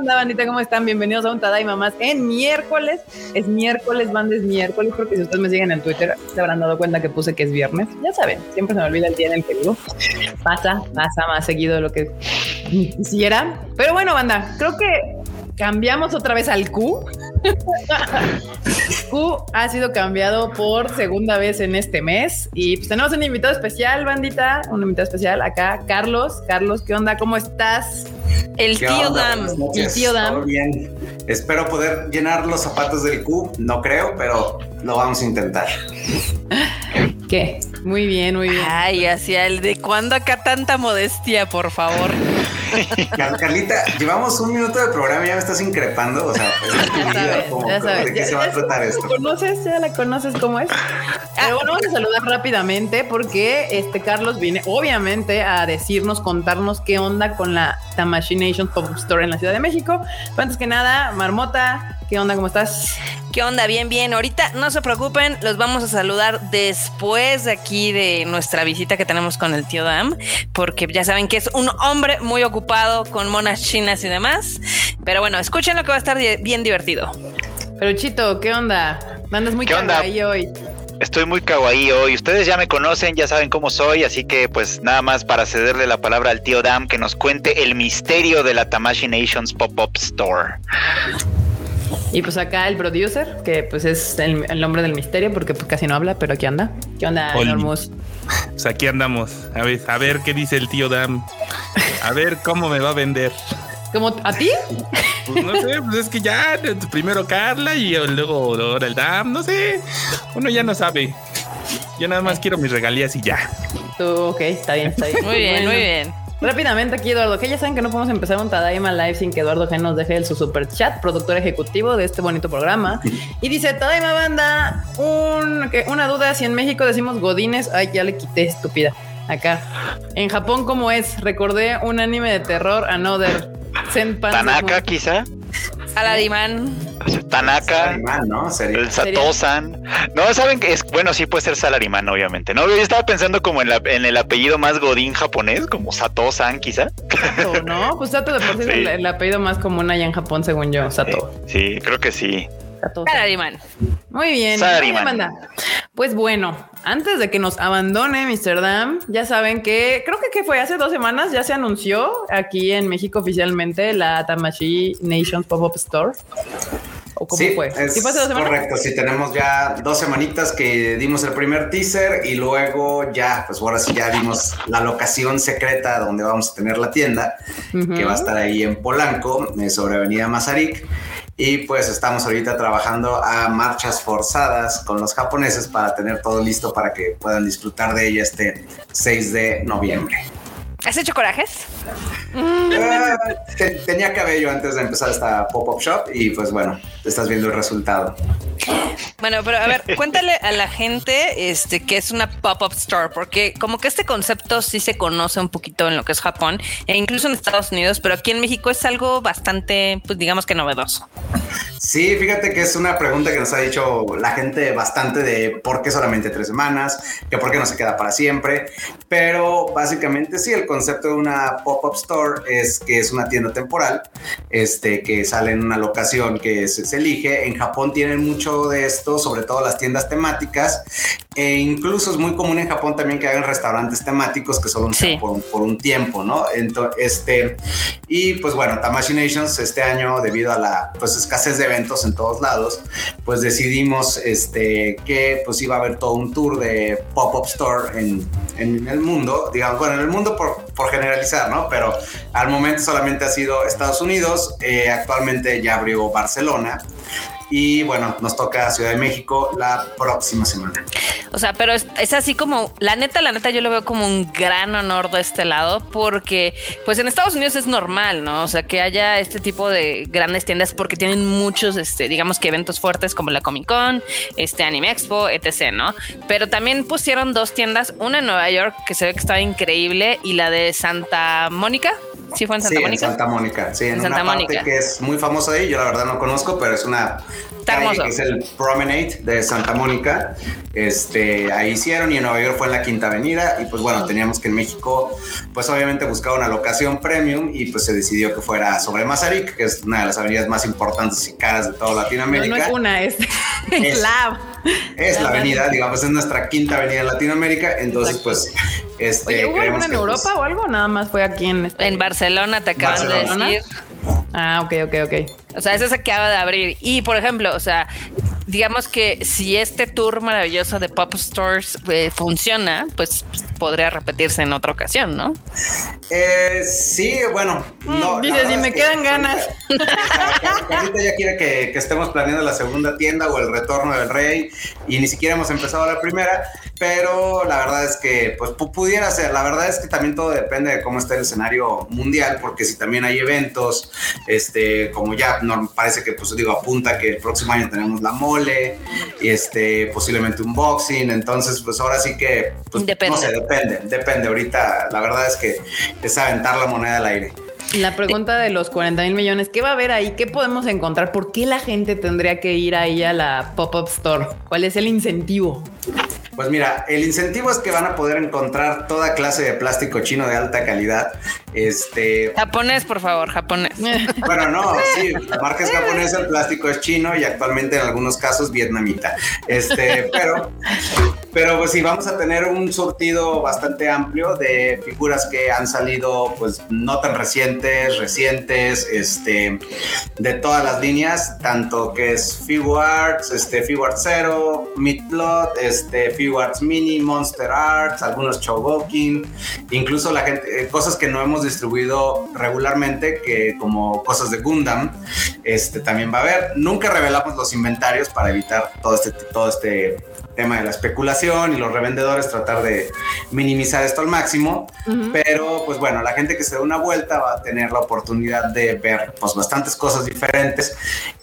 onda, bandita? ¿Cómo están? Bienvenidos a un Tadaima más en miércoles. Es miércoles, bandes es miércoles. Creo que si ustedes me siguen en Twitter se habrán dado cuenta que puse que es viernes. Ya saben, siempre se me olvida el día en el que vivo. Pasa, pasa más seguido de lo que quisiera. Pero bueno, banda, creo que cambiamos otra vez al Q. Q ha sido cambiado por segunda vez en este mes y pues tenemos un invitado especial, bandita, un invitado especial acá, Carlos. Carlos, ¿qué onda? ¿Cómo estás? El tío Dam. El tío Dam. bien. Espero poder llenar los zapatos del Q. No creo, pero lo vamos a intentar. ¿Qué? Muy bien, muy bien. Ay, hacia el de cuándo acá tanta modestia, por favor. Carlita, llevamos un minuto de programa y ya me estás increpando. O sea, ya sabes, ¿de qué se va a tratar esto? ¿Conoces? ¿Ya la conoces cómo es? Pero bueno, vamos a saludar rápidamente porque este Carlos viene, obviamente, a decirnos, contarnos qué onda con la Tamashi Nation Pop Store en la Ciudad de México. Pero antes que nada, Marmota, ¿qué onda? ¿Cómo estás? ¿Qué onda? Bien, bien. Ahorita no se preocupen, los vamos a saludar después de aquí de nuestra visita que tenemos con el tío Dam, porque ya saben que es un hombre muy ocupado con monas chinas y demás. Pero bueno, escuchen lo que va a estar bien divertido. Pero Chito, ¿qué onda? Mandas muy kawaii hoy. Estoy muy kawaii hoy. Ustedes ya me conocen, ya saben cómo soy, así que pues nada más para cederle la palabra al tío Dam que nos cuente el misterio de la Tamashi Nations Pop-Up Store. Y pues acá el producer, que pues es el, nombre del misterio, porque pues casi no habla, pero aquí anda. ¿Qué onda, Enormous? Pues aquí andamos. A ver, a ver qué dice el tío Dam. A ver cómo me va a vender. ¿Cómo a ti? Pues no sé, pues es que ya primero Carla y luego ahora el Dam, no sé. Uno ya no sabe. Yo nada más quiero mis regalías y ya. Tú, ok, está bien, está bien. Muy bien, muy bien. Rápidamente aquí Eduardo G, ya saben que no podemos empezar un Tadaima Live sin que Eduardo G nos deje el, su super chat, productor ejecutivo de este bonito programa. Y dice, Tadaima Banda, un, una duda, si en México decimos Godines, ay, ya le quité, estúpida. Acá. En Japón, ¿cómo es? Recordé un anime de terror, Another. Senpan Tanaka, quizá. Saladimán. Tanaka, ¿no? el Satosan. No, saben que es bueno, sí puede ser Salarimán, obviamente. No, yo estaba pensando como en, la, en el apellido más godín japonés, como Sato-san, quizá. Sato, ¿no? Pues Sato de por sí, es el, apellido más común allá en Japón, según yo, Sato. Sí, creo que sí. Salarimán. Muy bien. Pues bueno, antes de que nos abandone Mr. Dam, ya saben que creo que, que fue hace dos semanas, ya se anunció aquí en México oficialmente la Tamashi Nations Pop-Up Store. ¿O cómo sí, fue? Es correcto, sí, tenemos ya dos semanitas que dimos el primer teaser y luego ya, pues ahora sí ya dimos la locación secreta donde vamos a tener la tienda, que va a estar ahí en Polanco, eh, sobre Avenida Mazarik. Y pues estamos ahorita trabajando a marchas forzadas con los japoneses para tener todo listo para que puedan disfrutar de ella este 6 de noviembre. ¿Has hecho corajes? Ah, tenía cabello antes de empezar esta pop-up shop y pues bueno, estás viendo el resultado. Bueno, pero a ver, cuéntale a la gente este que es una pop-up store, porque como que este concepto sí se conoce un poquito en lo que es Japón e incluso en Estados Unidos, pero aquí en México es algo bastante, pues digamos que novedoso. Sí, fíjate que es una pregunta que nos ha dicho la gente bastante de por qué solamente tres semanas, que por qué no se queda para siempre, pero básicamente sí, el concepto de una pop-up store es que es una tienda temporal, este, que sale en una locación que se, elige. En Japón tienen mucho de esto, sobre todo las tiendas temáticas, e incluso es muy común en Japón también que hagan restaurantes temáticos que solo por, por, un tiempo, ¿no? Entonces, este, y pues bueno, Tamashi Nations este año, debido a la pues, escasez de eventos en todos lados, pues decidimos este, que pues iba a haber todo un tour de pop-up store en, en el mundo, digamos, bueno, en el mundo por, por, generalizar, ¿no? Pero al momento solamente ha sido Estados Unidos, eh, actualmente ya abrió Barcelona. Y bueno, nos toca Ciudad de México la próxima semana. O sea, pero es, así como, la neta, la neta, yo lo veo como un gran honor de este lado, porque pues en Estados Unidos es normal, ¿no? O sea, que haya este tipo de grandes tiendas porque tienen muchos, este, digamos que eventos fuertes como la Comic Con, este Anime Expo, etc., ¿no? Pero también pusieron dos tiendas, una en Nueva York que se ve que estaba increíble y la de Santa Mónica, ¿Sí fue en Santa Mónica? En Santa Mónica, sí, en, Santa una parte que es muy famosa ahí, yo la verdad no conozco, pero es una que es el Promenade de Santa Mónica. Este, ahí hicieron y en Nueva York fue en la Quinta Avenida y pues bueno, teníamos que en México pues obviamente buscar una locación premium y pues se decidió que fuera sobre Mazarik, que es una de las avenidas más importantes y caras de toda Latinoamérica. No, es una, es, la es la avenida, digamos, es nuestra quinta avenida en Latinoamérica. Entonces, pues, este. ¿Hubo alguna en Europa o algo? Nada más fue aquí en. En Barcelona, te acaban de decir. Ah, ok, ok, ok. O sea, ese se acaba de abrir. Y por ejemplo, o sea, digamos que si este tour maravilloso de Pop Stores eh, funciona, pues podría repetirse en otra ocasión, ¿no? Eh, sí, bueno, mm, no. Dice, si me quedan ganas. Ahorita ya quiere que, que, estemos planeando la segunda tienda o el retorno del rey y ni siquiera hemos empezado la primera, pero la verdad es que pues pudiera ser. La verdad es que también todo depende de cómo está el escenario mundial, porque si también hay eventos, este, como ya no, parece que pues digo apunta que el próximo año tenemos la mole y este posiblemente un boxing, entonces pues ahora sí que pues, no sé, depende, depende. Ahorita la verdad es que es aventar la moneda al aire. La pregunta de los 40 mil millones, ¿qué va a haber ahí? ¿Qué podemos encontrar? ¿Por qué la gente tendría que ir ahí a la pop-up store? ¿Cuál es el incentivo? Pues mira, el incentivo es que van a poder encontrar toda clase de plástico chino de alta calidad. Este. Japonés, por favor, japonés. Bueno, no, sí, la marca es japonesa, el plástico es chino y actualmente en algunos casos vietnamita. Este, pero, pero pues sí, vamos a tener un surtido bastante amplio de figuras que han salido, pues no tan recientes, recientes, este, de todas las líneas, tanto que es Figuarts, este, Figuarts Zero, Midplot, este, Figuarts Mini, Monster Arts, algunos Chogokin, incluso la gente, eh, cosas que no hemos distribuido regularmente, que como cosas de Gundam, este también va a haber. Nunca revelamos los inventarios para evitar todo este, todo este tema de la especulación y los revendedores tratar de minimizar esto al máximo, pero pues bueno, la gente que se dé una vuelta va a tener la oportunidad de ver pues bastantes cosas diferentes,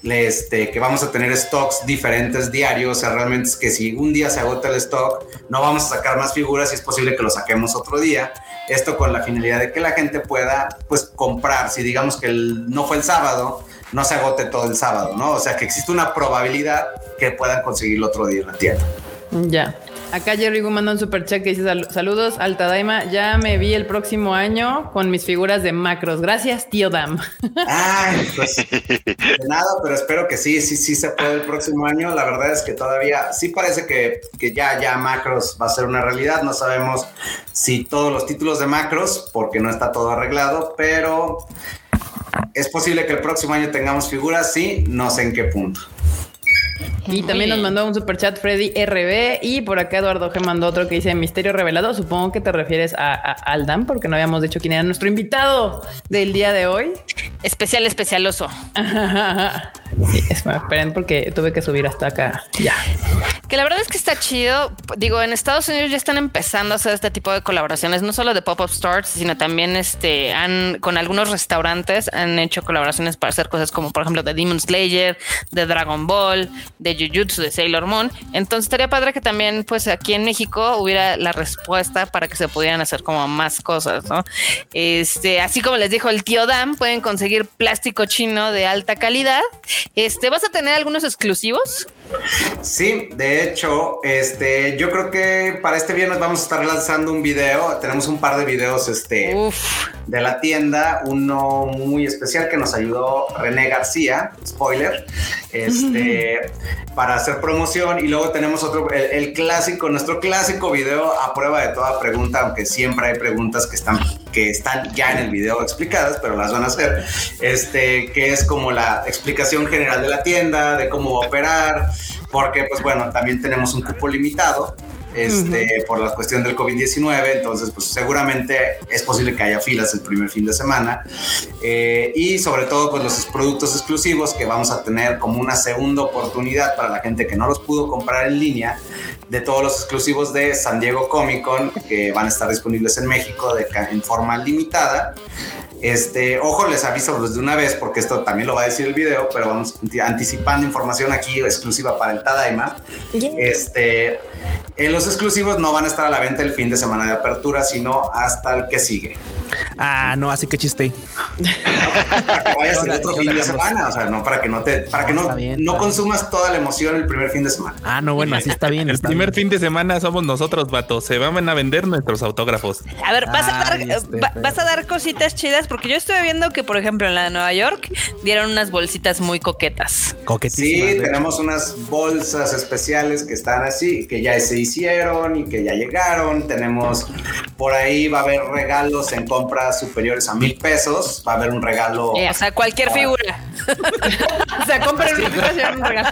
este, que vamos a tener stocks diferentes diarios, o sea, realmente es que si un día se agota el stock, no vamos a sacar más figuras y es posible que lo saquemos otro día, esto con la finalidad de que la gente pueda pues comprar, si digamos que el, no fue el sábado, no se agote todo el sábado, ¿no? O sea, que existe una probabilidad que puedan conseguirlo otro día en la tienda. Ya. Acá Jerry Gu manda un super chat que dice saludos, Alta Daima. Ya me vi el próximo año con mis figuras de macros. Gracias, tío Dam. Ay, pues de nada, pero espero que sí, sí, sí se puede el próximo año. La verdad es que todavía sí parece que, que ya, ya macros va a ser una realidad. No sabemos si todos los títulos de macros, porque no está todo arreglado, pero es posible que el próximo año tengamos figuras, sí, no sé en qué punto. Y también nos mandó un super chat Freddy RB y por acá Eduardo G mandó otro que dice Misterio Revelado. Supongo que te refieres a, Aldan porque no habíamos dicho quién era nuestro invitado del día de hoy. Especial, especialoso. Sí, esperen porque tuve que subir hasta acá. Ya. Que la verdad es que está chido. Digo, en Estados Unidos ya están empezando a hacer este tipo de colaboraciones, no solo de pop-up stores, sino también este han con algunos restaurantes han hecho colaboraciones para hacer cosas como, por ejemplo, de Demon Slayer, de Dragon Ball, de Jujutsu, de Sailor Moon. Entonces estaría padre que también, pues aquí en México hubiera la respuesta para que se pudieran hacer como más cosas, ¿no? Este, así como les dijo el tío Dan, pueden conseguir plástico chino de alta calidad. Este, ¿vas a tener algunos exclusivos? Sí, de hecho, este, yo creo que para este viernes vamos a estar lanzando un video. Tenemos un par de videos, este, de la tienda. Uno muy especial que nos ayudó René García, spoiler, este, para hacer promoción. Y luego tenemos otro, el, clásico, nuestro clásico video a prueba de toda pregunta, aunque siempre hay preguntas que están, que están ya en el video explicadas, pero las van a hacer. Este, que es como la explicación general de la tienda, de cómo operar porque pues bueno, también tenemos un cupo limitado este, por la cuestión del COVID-19, entonces pues seguramente es posible que haya filas el primer fin de semana eh, y sobre todo pues los productos exclusivos que vamos a tener como una segunda oportunidad para la gente que no los pudo comprar en línea de todos los exclusivos de San Diego Comic Con que van a estar disponibles en México de, en forma limitada este, ojo, les aviso desde una vez porque esto también lo va a decir el video, pero vamos anticipando información aquí exclusiva para el Tadaima. Este, en los exclusivos no van a estar a la venta el fin de semana de apertura, sino hasta el que sigue. Ah, no, así que chiste. para que vayas el otro fin de semana, o sea, no para que no te, para que no, no consumas toda la emoción el primer fin de semana. Ah, no, bueno, así está bien. el primer fin de semana somos nosotros, vato. Se van a vender nuestros autógrafos. A ver, vas, a dar, vas a dar cositas chidas porque yo estuve viendo que, por ejemplo, en la de Nueva York dieron unas bolsitas muy coquetas. Sí, tenemos unas bolsas especiales que están así, que ya se hicieron y que ya llegaron. Tenemos por ahí va a haber regalos en compras superiores a mil pesos. Va a haber un regalo. o sea, cualquier figura. o sea, compren un regalo.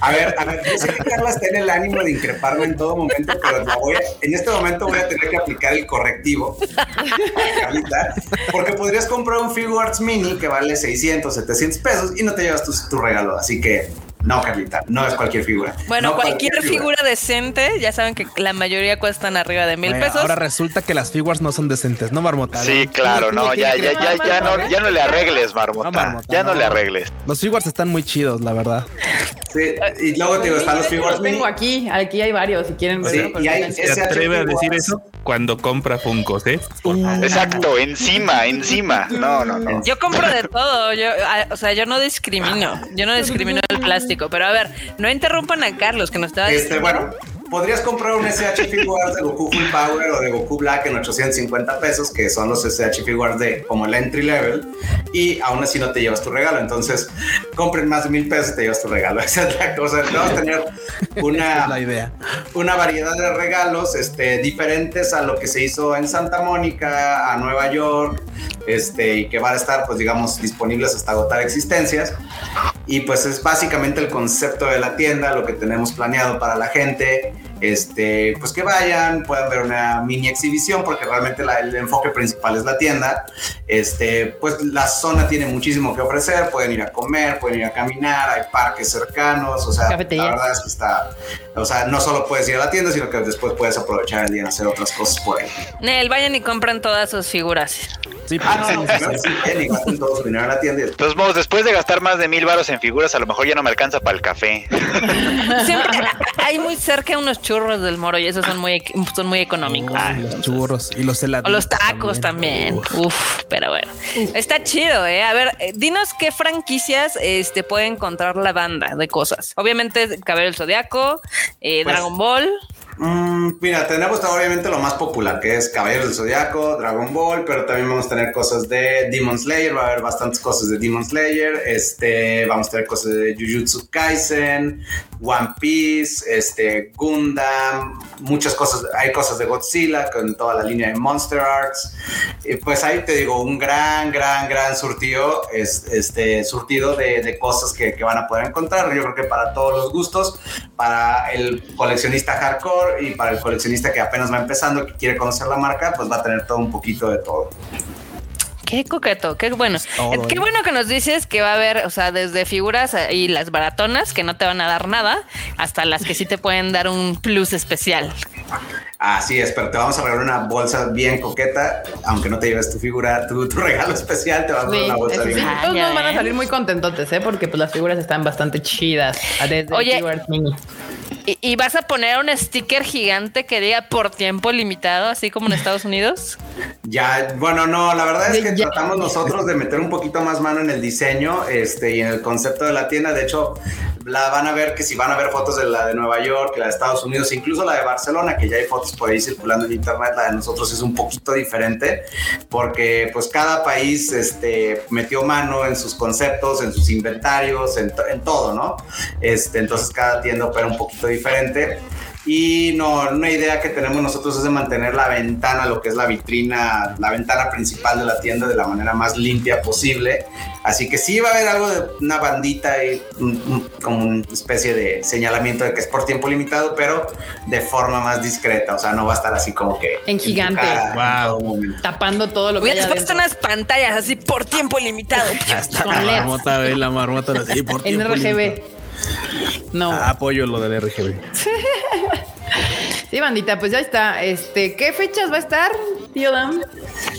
A ver, a ver, yo sé que Carla está en el ánimo de increparme en todo momento, pero voy en este momento voy a tener que aplicar el correctivo. porque podrías comprar un Figuarts Mini que vale 600, 700 pesos y no te llevas tu regalo. Así que no, Carlita, no es cualquier figura. Bueno, cualquier, figura. decente, ya saben que la mayoría cuestan arriba de mil pesos. Ahora resulta que las figuras no son decentes, ¿no, Marmota? Sí, claro, no, ya, ya, ya, ya, no, ya no le arregles, Marmota. ya no, le arregles. Los figures están muy chidos, la verdad. Sí, y luego te digo, están los figures. Los tengo aquí, aquí hay varios, si quieren Sí, y hay ¿Se atreve a decir eso? Cuando compra Funkos, ¿eh? Exacto, encima, encima. No, no, no. Yo compro de todo. Yo, o sea, yo no discrimino. Yo no discrimino el plástico. Pero a ver, no interrumpan a Carlos que nos estaba este, podrías comprar un SH Figuarts de Goku Full Power o de Goku Black en 850 pesos, que son los SH Figuarts de como el entry level, y aún así no te llevas tu regalo. Entonces, compren más de mil pesos y te llevas tu regalo. Esa es la cosa. Vamos a tener una, la idea. una variedad de regalos este, diferentes a lo que se hizo en Santa Mónica, a Nueva York, este, y que van a estar, pues digamos, disponibles hasta agotar existencias. Y pues es básicamente el concepto de la tienda, lo que tenemos planeado para la gente este, pues que vayan, puedan ver una mini exhibición, porque realmente el enfoque principal es la tienda. Este, pues la zona tiene muchísimo que ofrecer, pueden ir a comer, pueden ir a caminar, hay parques cercanos, o sea, la verdad es que está, o sea, no solo puedes ir a la tienda, sino que después puedes aprovechar el día en hacer otras cosas por ahí. Nel, vayan y compran todas sus figuras. Sí, ah, no, no, sí, y gasten todo su dinero en la tienda. Entonces, vamos, después de gastar más de mil baros en figuras, a lo mejor ya no me alcanza para el café. Siempre hay muy cerca unos churros del moro y esos son muy, son muy económicos. Los churros y los helados. O los tacos también. Uf. pero bueno. Está chido, ¿eh? A ver, eh, dinos qué franquicias este, puede encontrar la banda de cosas. Obviamente, Cabello del Zodiaco, eh, pues, Dragon Ball. Mm, mira, tenemos obviamente lo más popular, que es Caballeros del Zodiaco, Dragon Ball, pero también vamos a tener cosas de Demon Slayer, va a haber bastantes cosas de Demon Slayer, este, vamos a tener cosas de Jujutsu Kaisen, One Piece, este, Gundam, muchas cosas, hay cosas de Godzilla con toda la línea de Monster Arts, y pues ahí te digo, un gran, gran, gran surtido, es, este, surtido de, de cosas que, que van a poder encontrar, yo creo que para todos los gustos, para el coleccionista hardcore, y para el coleccionista que apenas va empezando, que quiere conocer la marca, pues va a tener todo un poquito de todo. Qué coqueto, qué bueno. qué bueno que nos dices que va a haber, o sea, desde figuras y las baratonas que no te van a dar nada, hasta las que sí te pueden dar un plus especial. Así es, pero te vamos a regalar una bolsa bien coqueta, aunque no te lleves tu figura, tu, regalo especial, te vamos a dar una bolsa bien. Todos nos van a salir muy contentotes, ¿eh? porque pues las figuras están bastante chidas. Desde Oye, ¿Y, vas a poner un sticker gigante que diga por tiempo limitado, así como en Estados Unidos? Ya, bueno, no, la verdad es que tratamos nosotros de meter un poquito más mano en el diseño este, y en el concepto de la tienda. De hecho, la van a ver que si van a ver fotos de la de Nueva York, la de Estados Unidos, incluso la de Barcelona, que ya hay fotos por ahí circulando en internet, la de nosotros es un poquito diferente, porque pues cada país este, metió mano en sus conceptos, en sus inventarios, en, en todo, ¿no? Este, entonces cada tienda opera un poquito diferente. Y no, una idea que tenemos nosotros es de mantener la ventana, lo que es la vitrina, la ventana principal de la tienda de la manera más limpia posible. Así que sí va a haber algo de una bandita y como una especie de señalamiento de que es por tiempo limitado, pero de forma más discreta. O sea, no va a estar así como que en gigante, tapando todo lo que. Voy a unas pantallas así por tiempo limitado. la marmota, la marmota así por tiempo en RGB. No. Ah, apoyo lo del RGB. Sí, bandita, pues ya está. Este, ¿qué fechas va a estar? tío Dan?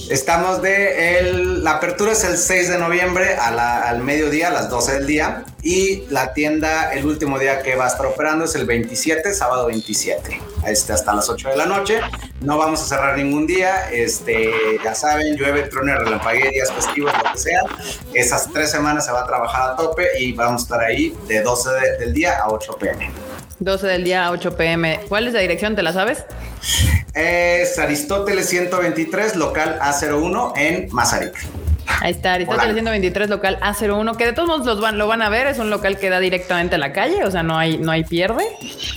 Estamos de el, la apertura es el 6 de noviembre al mediodía, a las 12 del día. Y la tienda, el último día que va a estar operando es el 27, sábado 27. Este, hasta las 8 de la noche. No vamos a cerrar ningún día. Este, ya saben, llueve, truene, relampaguea, días festivos, lo que sea. Esas tres semanas se va a trabajar a tope y vamos a estar ahí de 12 del día a 8 pm. 12 del día a 8 pm. ¿Cuál es la dirección? ¿Te la sabes? Es Aristóteles 123, local A01 en Mazarik. Ahí está, Aristóteles 123, local A01, que de todos modos los van, lo van a ver, es un local que da directamente a la calle, o sea, no hay, no hay pierde,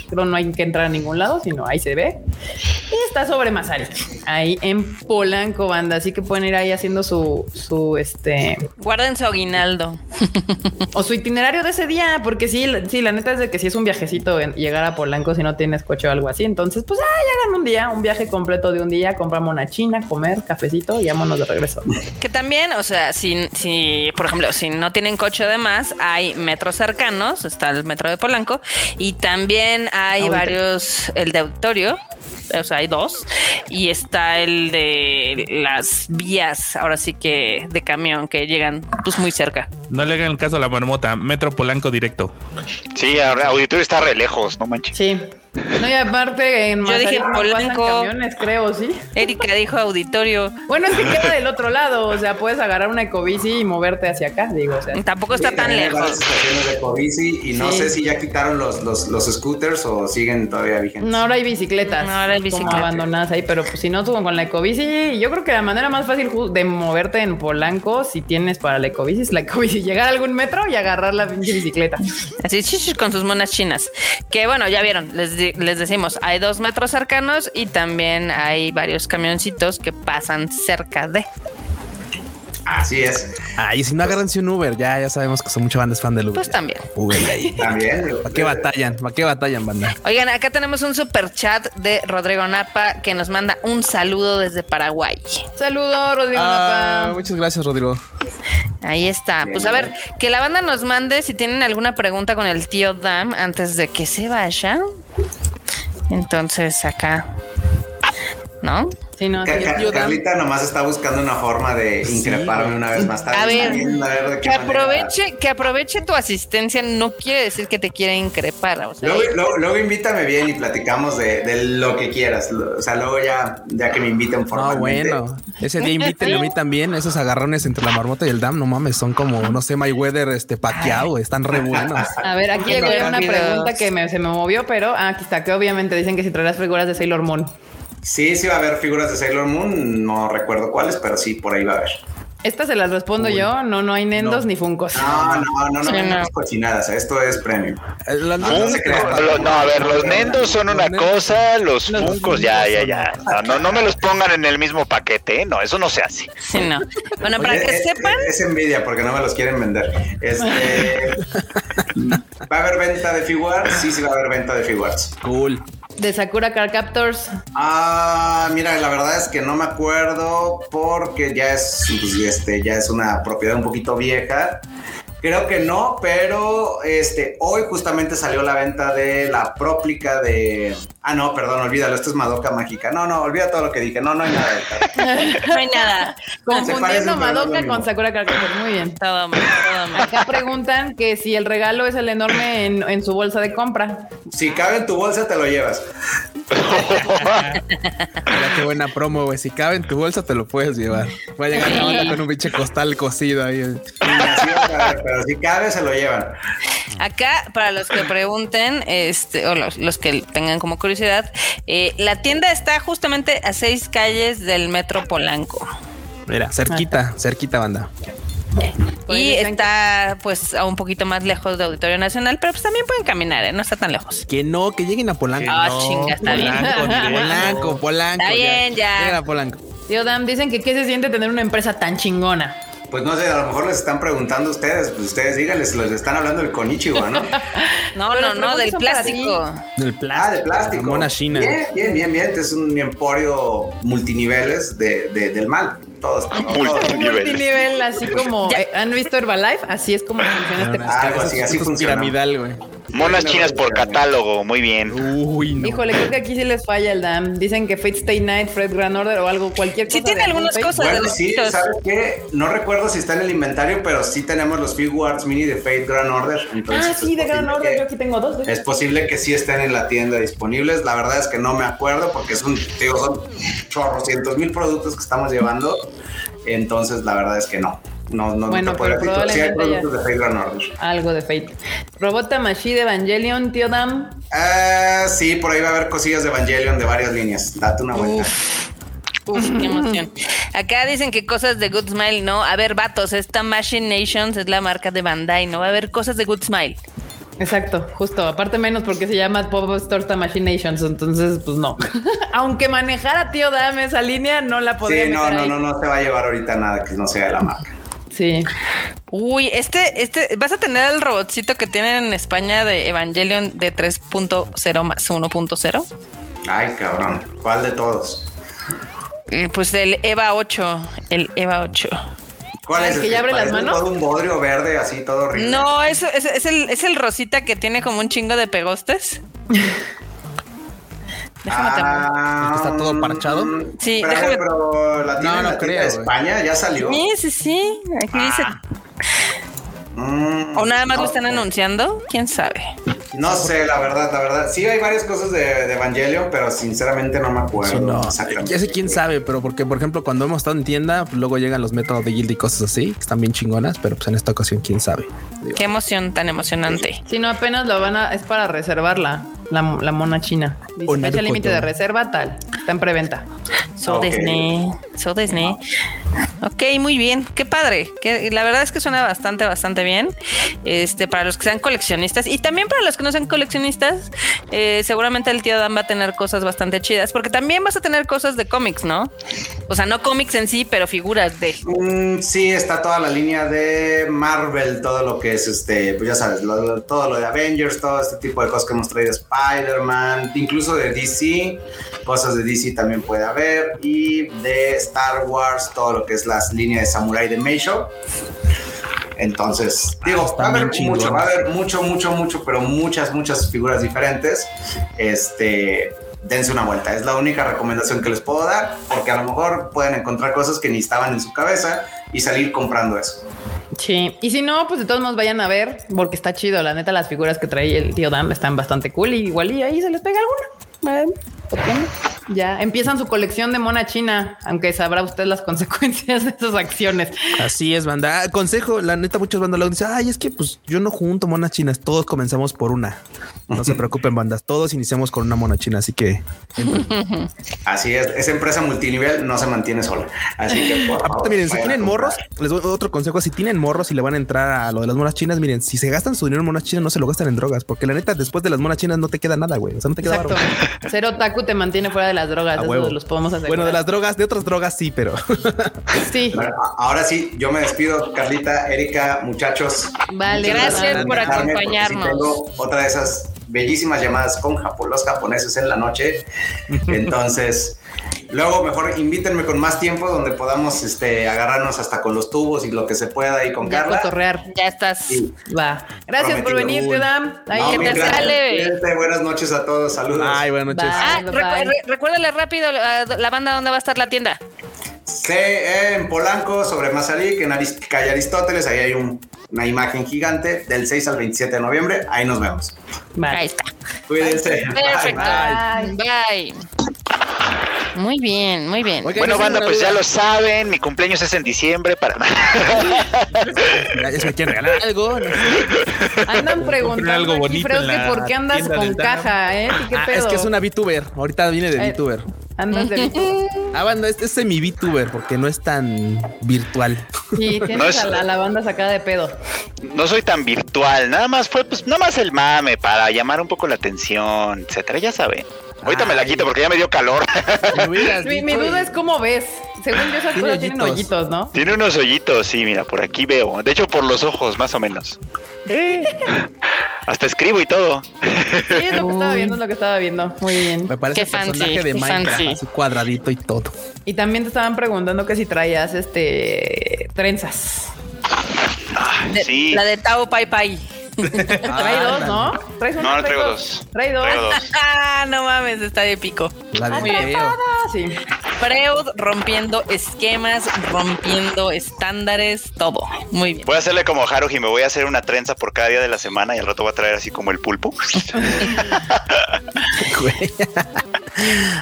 pero no hay que entrar a ningún lado, sino ahí se ve. Y está sobre Mazarik, ahí en Polanco, banda, así que pueden ir ahí haciendo su, su, este... Guarden su aguinaldo. o su itinerario de ese día, porque sí, sí, la neta es de que si es un viajecito llegar a Polanco si no tienes coche o algo así, entonces pues, ah, ya hagan un día, un viaje completo de un día, compramos una china, comer, cafecito y vámonos de regreso. Que también, o sea, si, si, por ejemplo, si no tienen coche además, hay metros cercanos, está el metro de Polanco, y también hay varios, el de auditorio, o sea, hay dos, y está el de las vías, ahora sí que de camión, que llegan pues muy cerca. No le hagan el caso a la marmota, Metro Polanco directo. Sí, auditorio está re lejos, no manches. Sí. No, y aparte en Yo dije Polanco. camiones, creo, ¿sí? Erika dijo auditorio. Bueno, es que queda del otro lado, o sea, puedes agarrar una ecobici y moverte hacia acá, digo, o sea. Tampoco está tan lejos. estaciones de ecobici y no sé si ya quitaron los, los, los, scooters o siguen todavía vigentes. No, ahora hay bicicletas. No, ahora hay bicicletas. Como abandonadas ahí, pero pues si no, tú con la ecobici, yo creo que la manera más fácil de moverte en Polanco, si tienes para la ecobici, es la ecobici, llegar a algún metro y agarrar la bicicleta. Así, con sus monas chinas. Que bueno, ya vieron, les les decimos, hay dos metros cercanos y también hay varios camioncitos que pasan cerca de. Así es. Ay, si no agárrense un Uber, ya, ya sabemos que son muchas bandas fan del Uber. Pues también. Uber ahí. También. ¿Para qué batallan? ¿Para qué batallan, banda? Oigan, acá tenemos un super chat de Rodrigo Napa que nos manda un saludo desde Paraguay. Saludo, Rodrigo ah, Napa. Muchas gracias, Rodrigo. Ahí está. Pues a ver, que la banda nos mande si tienen alguna pregunta con el tío Dam antes de que se vaya. Entonces acá, ¿no? Sí, no, Carlita nomás está buscando una forma de increparme una vez más. A ver, que aproveche, que aproveche tu asistencia no quiere decir que te quiera increpar. luego, invítame bien y platicamos de, lo que quieras. O sea, luego ya, ya que me inviten formalmente. No, bueno, ese día invítenme a mí también. Esos agarrones entre la marmota y el dam, no mames, son como, no sé, My Weather este, paqueado, están re buenos. A ver, aquí hay una pregunta que se me movió, pero aquí está, que obviamente dicen que si traerás figuras de Sailor Moon. Sí, sí va a haber figuras de Sailor Moon, no recuerdo cuáles, pero sí, por ahí va a haber. Estas se las respondo yo, no, no hay nendos ni funcos. No, no, no, no, no, cochinadas, esto es premium. Eh, no, a ver, los nendos son una cosa, los funcos ya, ya, ya. No, no, me los pongan en el mismo paquete, ¿eh? no, eso no se hace. Sí, no. Bueno, para que sepan. Es, envidia porque no me los quieren vender. Este, ¿Va a haber venta de figuras? Sí, sí va a haber venta de figuras. Cool de Sakura Car Captors? Ah, mira, la verdad es que no me acuerdo porque ya es, pues, este, ya es una propiedad un poquito vieja. Creo que no, pero este, hoy justamente salió la venta de la próplica de. Ah, no, perdón, olvídalo, esto es Madoka Mágica. No, no, olvida todo lo que dije. No, no hay nada. no hay nada. Confundiendo Madoka con Sakura Carcaptor. Muy bien. Todo mal, todo mal. Acá preguntan que si el regalo es el enorme en, en su bolsa de compra. Si cabe en tu bolsa, te lo llevas. Mira qué buena promo, güey. Si cabe en tu bolsa, te lo puedes llevar. Voy a llegar a la banda con un pinche costal cocido ahí. pero si cabe, se lo llevan. Acá, para los que pregunten, este, o los, que tengan como curiosidad, eh, la tienda está justamente a seis calles del metro Polanco. Mira, cerquita, cerquita, banda. Y está pues a un poquito más lejos de Auditorio Nacional, pero pues también pueden caminar, ¿eh? no está tan lejos. Que no, que lleguen a Polanco. Ah, chinga, está bien. Polanco, Polanco. Está bien, ya. Lleguen a Polanco. Tío Dan, dicen que qué se siente tener una empresa tan chingona. Pues no sé, a lo mejor les están preguntando a ustedes, pues ustedes díganles, les están hablando del Konichiwa, ¿no? no, no, no, del plástico. Del plástico. Ah, del plástico. Mona China. Bien, bien, bien, bien. Este es un emporio multiniveles de, del mal todos. multinivel, así como eh, han visto Herbalife, así es como funciona este Algo así, así funciona. Piramidal, güey. Monas chinas por catálogo, muy bien. Uy, no. Híjole, creo que aquí sí les falla el DAM. Dicen que Fate Stay Night, Fred Grand Order o algo, cualquier cosa. Sí, tiene algunas cosas. Bueno, sí, ¿sabes qué? No recuerdo si está en el inventario, pero sí tenemos los Figuarts Mini de Fate Grand Order. ah, sí, de Grand Order. Yo aquí tengo dos. Es posible que sí estén en la tienda disponibles. La verdad es que no me acuerdo porque es un, digo, son chorrocientos mil productos que estamos llevando. Entonces, la verdad es que no. No, no, bueno, no pero probablemente de Fate Grand Order. Algo de Fate. Robot Tamashi de Evangelion, tío Dam. Uh, sí, por ahí va a haber cosillas de Evangelion de varias líneas. Date una vuelta. Uf, qué emoción. Acá dicen que cosas de Good Smile, ¿no? A ver, vatos, esta Machine Nations es la marca de Bandai, ¿no? Va a haber cosas de Good Smile. Exacto, justo. Aparte menos porque se llama Pop Store Machinations, entonces pues no. Aunque manejara tío Dame esa línea, no la podría. Sí, no, no, no, no se va a llevar ahorita nada que no sea de la marca. Sí. Uy, este, este, vas a tener el robotcito que tienen en España de Evangelion de 3.0 más 1.0. Ay, cabrón. ¿Cuál de todos? Eh, pues el EVA 8, el EVA 8. ¿Cuál es? ¿El que ya abre las manos? Todo un bodrio verde así, todo horrible. No, es, es, es, el, es el rosita que tiene como un chingo de pegostes. Déjame ah, ¿Está todo parchado? Sí, pero, déjame. Pero la no, no la creo, de España ya salió. Sí, sí, sí. Aquí dice. Mm, ¿O nada más no, lo están anunciando? ¿Quién sabe? No sé, la verdad, la verdad. Sí hay varias cosas de, de Evangelion, pero sinceramente no me acuerdo. Sí, no. Ya sé quién sabe, pero porque, por ejemplo, cuando hemos estado en tienda, pues luego llegan los métodos de guild y cosas así, que están bien chingonas, pero pues en esta ocasión, quién sabe. Digo. Qué emoción tan emocionante. Si no, apenas lo van a, es para reservarla, la, la mona china. Dice, fecha límite de reserva, tal. Está en preventa. So okay. Disney. So Disney. Ok, muy bien. Qué padre. Que la verdad es que suena bastante, bastante bien. Este, para los que sean coleccionistas y también para los que no sean coleccionistas, eh, seguramente el tío Dan va a tener cosas bastante chidas, porque también vas a tener cosas de cómics, ¿no? O sea, no cómics en sí, pero figuras de. Mm, sí, está toda la línea de Marvel, todo lo que es este, pues ya sabes, todo lo de Avengers, todo este tipo de cosas que hemos traído, Spider-Man, incluso de DC, cosas de DC también puede haber, y de Star Wars, todo lo que es las líneas de Samurai de Meisho. Entonces, digo, va a haber mucho, va a haber mucho, mucho, mucho, pero muchas, muchas figuras diferentes. Este, dense una vuelta. Es la única recomendación que les puedo dar, porque a lo mejor pueden encontrar cosas que ni estaban en su cabeza y salir comprando eso. Sí, y si no, pues de todos modos vayan a ver, porque está chido. La neta, las figuras que trae el tío Dan están bastante cool y igual y ahí se les pega alguna. ¿Por Ya empiezan su colección de mona china, aunque sabrá usted las consecuencias de sus acciones. Así es, banda. Ah, consejo, la neta, muchas bandas lo dicen, ay, es que pues yo no junto monas chinas, todos comenzamos por una. No se preocupen, bandas, todos iniciamos con una mona china, así que. Así es, esa empresa multinivel no se mantiene sola. Así que por Aparte, miren, si tienen morros, les doy otro consejo, si tienen morros y le van a entrar a lo de las monas chinas, miren, si se gastan su dinero en monas chinas, no se lo gastan en drogas, porque la neta, después de las monas chinas no te queda nada, güey. O sea, no te queda Exacto. Cero te mantiene fuera de las drogas. Eso los podemos hacer. Bueno, de las drogas, de otras drogas sí, pero. sí. Bueno, ahora sí, yo me despido, Carlita, Erika, muchachos. Vale, gracias por acompañarnos. Tengo otra de esas bellísimas llamadas con Japón, los japoneses en la noche. Entonces, luego mejor invítenme con más tiempo donde podamos este, agarrarnos hasta con los tubos y lo que se pueda ahí con ya Carla. Cotorrear. Ya estás. Sí. Va. Gracias por venir, Teodam. Ahí no, te sale. Buenas noches a todos. Saludos. Ay, buenas noches. Ah, recu re recuérdale rápido la, la banda donde va a estar la tienda. Sí, en Polanco, sobre Mazarik, en calle Aristóteles, ahí hay un, una imagen gigante del 6 al 27 de noviembre. Ahí nos vemos. Ahí está. Cuídense. Perfecto. Bye. Bye. Muy bien, muy bien. Bueno, banda, pues ya lo saben, mi cumpleaños es en diciembre para ya se me quieren regalar algo. No sé. Andan preguntando algo bonito creo que por qué andas con caja, ¿eh? ¿Qué ah, pedo? es que es una VTuber. Ahorita viene de Eh, VTuber. Andas de Ah, banda, este es semi VTuber porque no es tan virtual. Sí, tienes No es- a, la, a la banda sacada de pedo. No soy tan virtual, nada más fue pues nada más el mame para llamar un poco la atención, etcétera, ya saben. Ahorita me la quito porque ya me dio calor. Mi, duda es cómo ves. Según yo, esas Tiene cosas tienen hoyitos. ¿no? Tiene unos hoyitos, sí, mira, por aquí veo. De hecho, por los ojos, más o menos. Hasta escribo y todo. Sí, es lo que estaba viendo, es lo que estaba viendo. Muy bien. Me parece Qué el personaje fancy, de Minecraft, fancy. así cuadradito y todo. Y también te estaban preguntando que si traías este trenzas. De- Sí. La de Tao Pai Pai. Trae dos, ¿no? ¿Traes una? No, no ¿Traes traigo dos. Trae dos. Traigo dos. Ah, no mames, está épico. La de Muy bien. Teo. Ah, sí. Freud rompiendo esquemas, rompiendo estándares, todo. Muy bien. Voy a hacerle como Haruhi, me voy a hacer una trenza por cada día de la semana y al rato voy a traer así como el pulpo.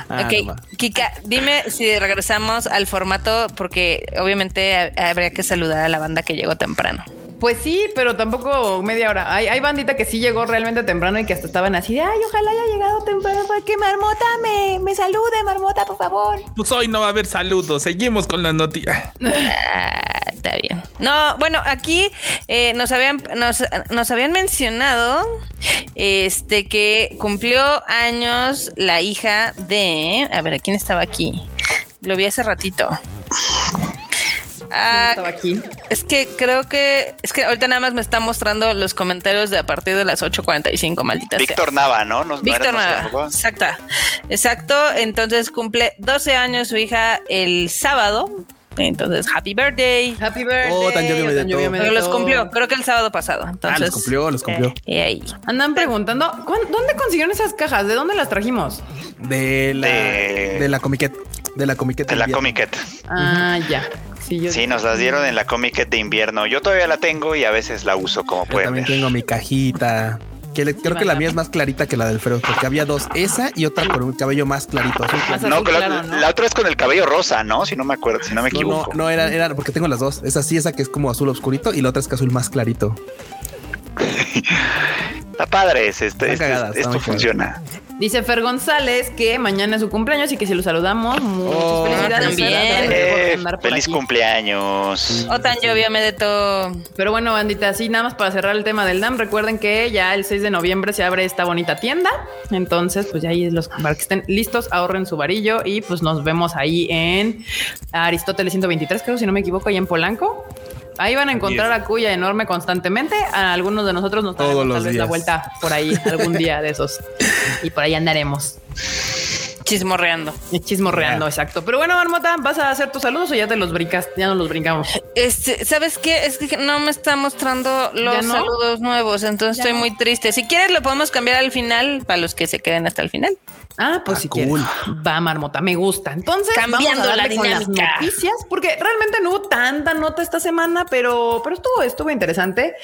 Ah, ok, no. Kika, dime si regresamos al formato, porque obviamente ha- habría que saludar a la banda que llegó temprano. Pues sí, pero tampoco media hora. Hay, hay bandita que sí llegó realmente temprano y que hasta estaban así de, ay, ojalá haya llegado temprano para que Marmota me, me salude, Marmota, por favor. Pues hoy no va a haber saludos. Seguimos con las noticias. Ah, está bien. No, bueno, aquí eh, nos habían nos, nos habían mencionado este que cumplió años la hija de, a ver, ¿quién estaba aquí? Lo vi hace ratito. Ah, Estaba aquí. es que creo que es que ahorita nada más me está mostrando los comentarios de a partir de las 8:45, maldita sea. Víctor Nava, ¿no? ¿No- no Víctor Nava, llamaba? exacto. Entonces cumple 12 años su hija el sábado. Entonces, happy birthday. Happy birthday. Oh, tan lluvia me tan me los cumplió, creo que el sábado pasado. Entonces, los cumplió, los cumplió. eh, ahí. Andan preguntando, ¿cuán- ¿dónde consiguieron esas cajas? ¿De dónde las trajimos? De la, De- de la comiquet. De la comiquet. De la. Comiquet. Ah, ya. Sí, yo Sí, nos las dieron en la Comiquet de invierno. Yo todavía la tengo y a veces la uso como pueden también ver. tengo mi cajita. Que le- creo que la mía es más clarita que la del Freud, porque había dos, esa y otra con un cabello más clarito. azul clarito. No, la, ¿no? otra es con el cabello rosa, ¿no? Si no me acuerdo, si no me No, no, equivoco. no, era, era porque tengo las dos. Esa sí, esa que es como azul oscurito y la otra es que azul más clarito. Está padre, es- este- Está este- cagada, está esto funciona. Dice Fer González que mañana es su cumpleaños y que si lo saludamos, muchas Oh, felicidades. también. Eh, feliz aquí. cumpleaños. Otan lluvia me de todo. Pero bueno, bandita, así nada más para cerrar el tema del DAM, recuerden que ya el 6 de noviembre se abre esta bonita tienda. Entonces, pues ya ahí los para que estén listos, ahorren su varillo y pues nos vemos ahí en Aristóteles 123, creo, si no me equivoco, ahí en Polanco. Ahí van a encontrar a Cuya enorme constantemente. A algunos de nosotros nos daremos tal vez la vuelta por ahí algún día de esos. Y por ahí andaremos. Chismorreando. Chismorreando, exacto. Pero bueno, Marmota, ¿vas a hacer tus saludos o ya te los brincas? Ya no los brincamos. Este, ¿sabes qué? Es que no me está mostrando los saludos nuevos, entonces ¿Ya estoy no? muy triste. Si quieres, lo podemos cambiar al final para los que se queden hasta el final. Ah, pues Ah, si cool. quieres. Va, Marmota, me gusta. Entonces, Cambiando vamos a la darle con las noticias, porque realmente no hubo tanta nota esta semana, pero, pero estuvo, estuvo interesante.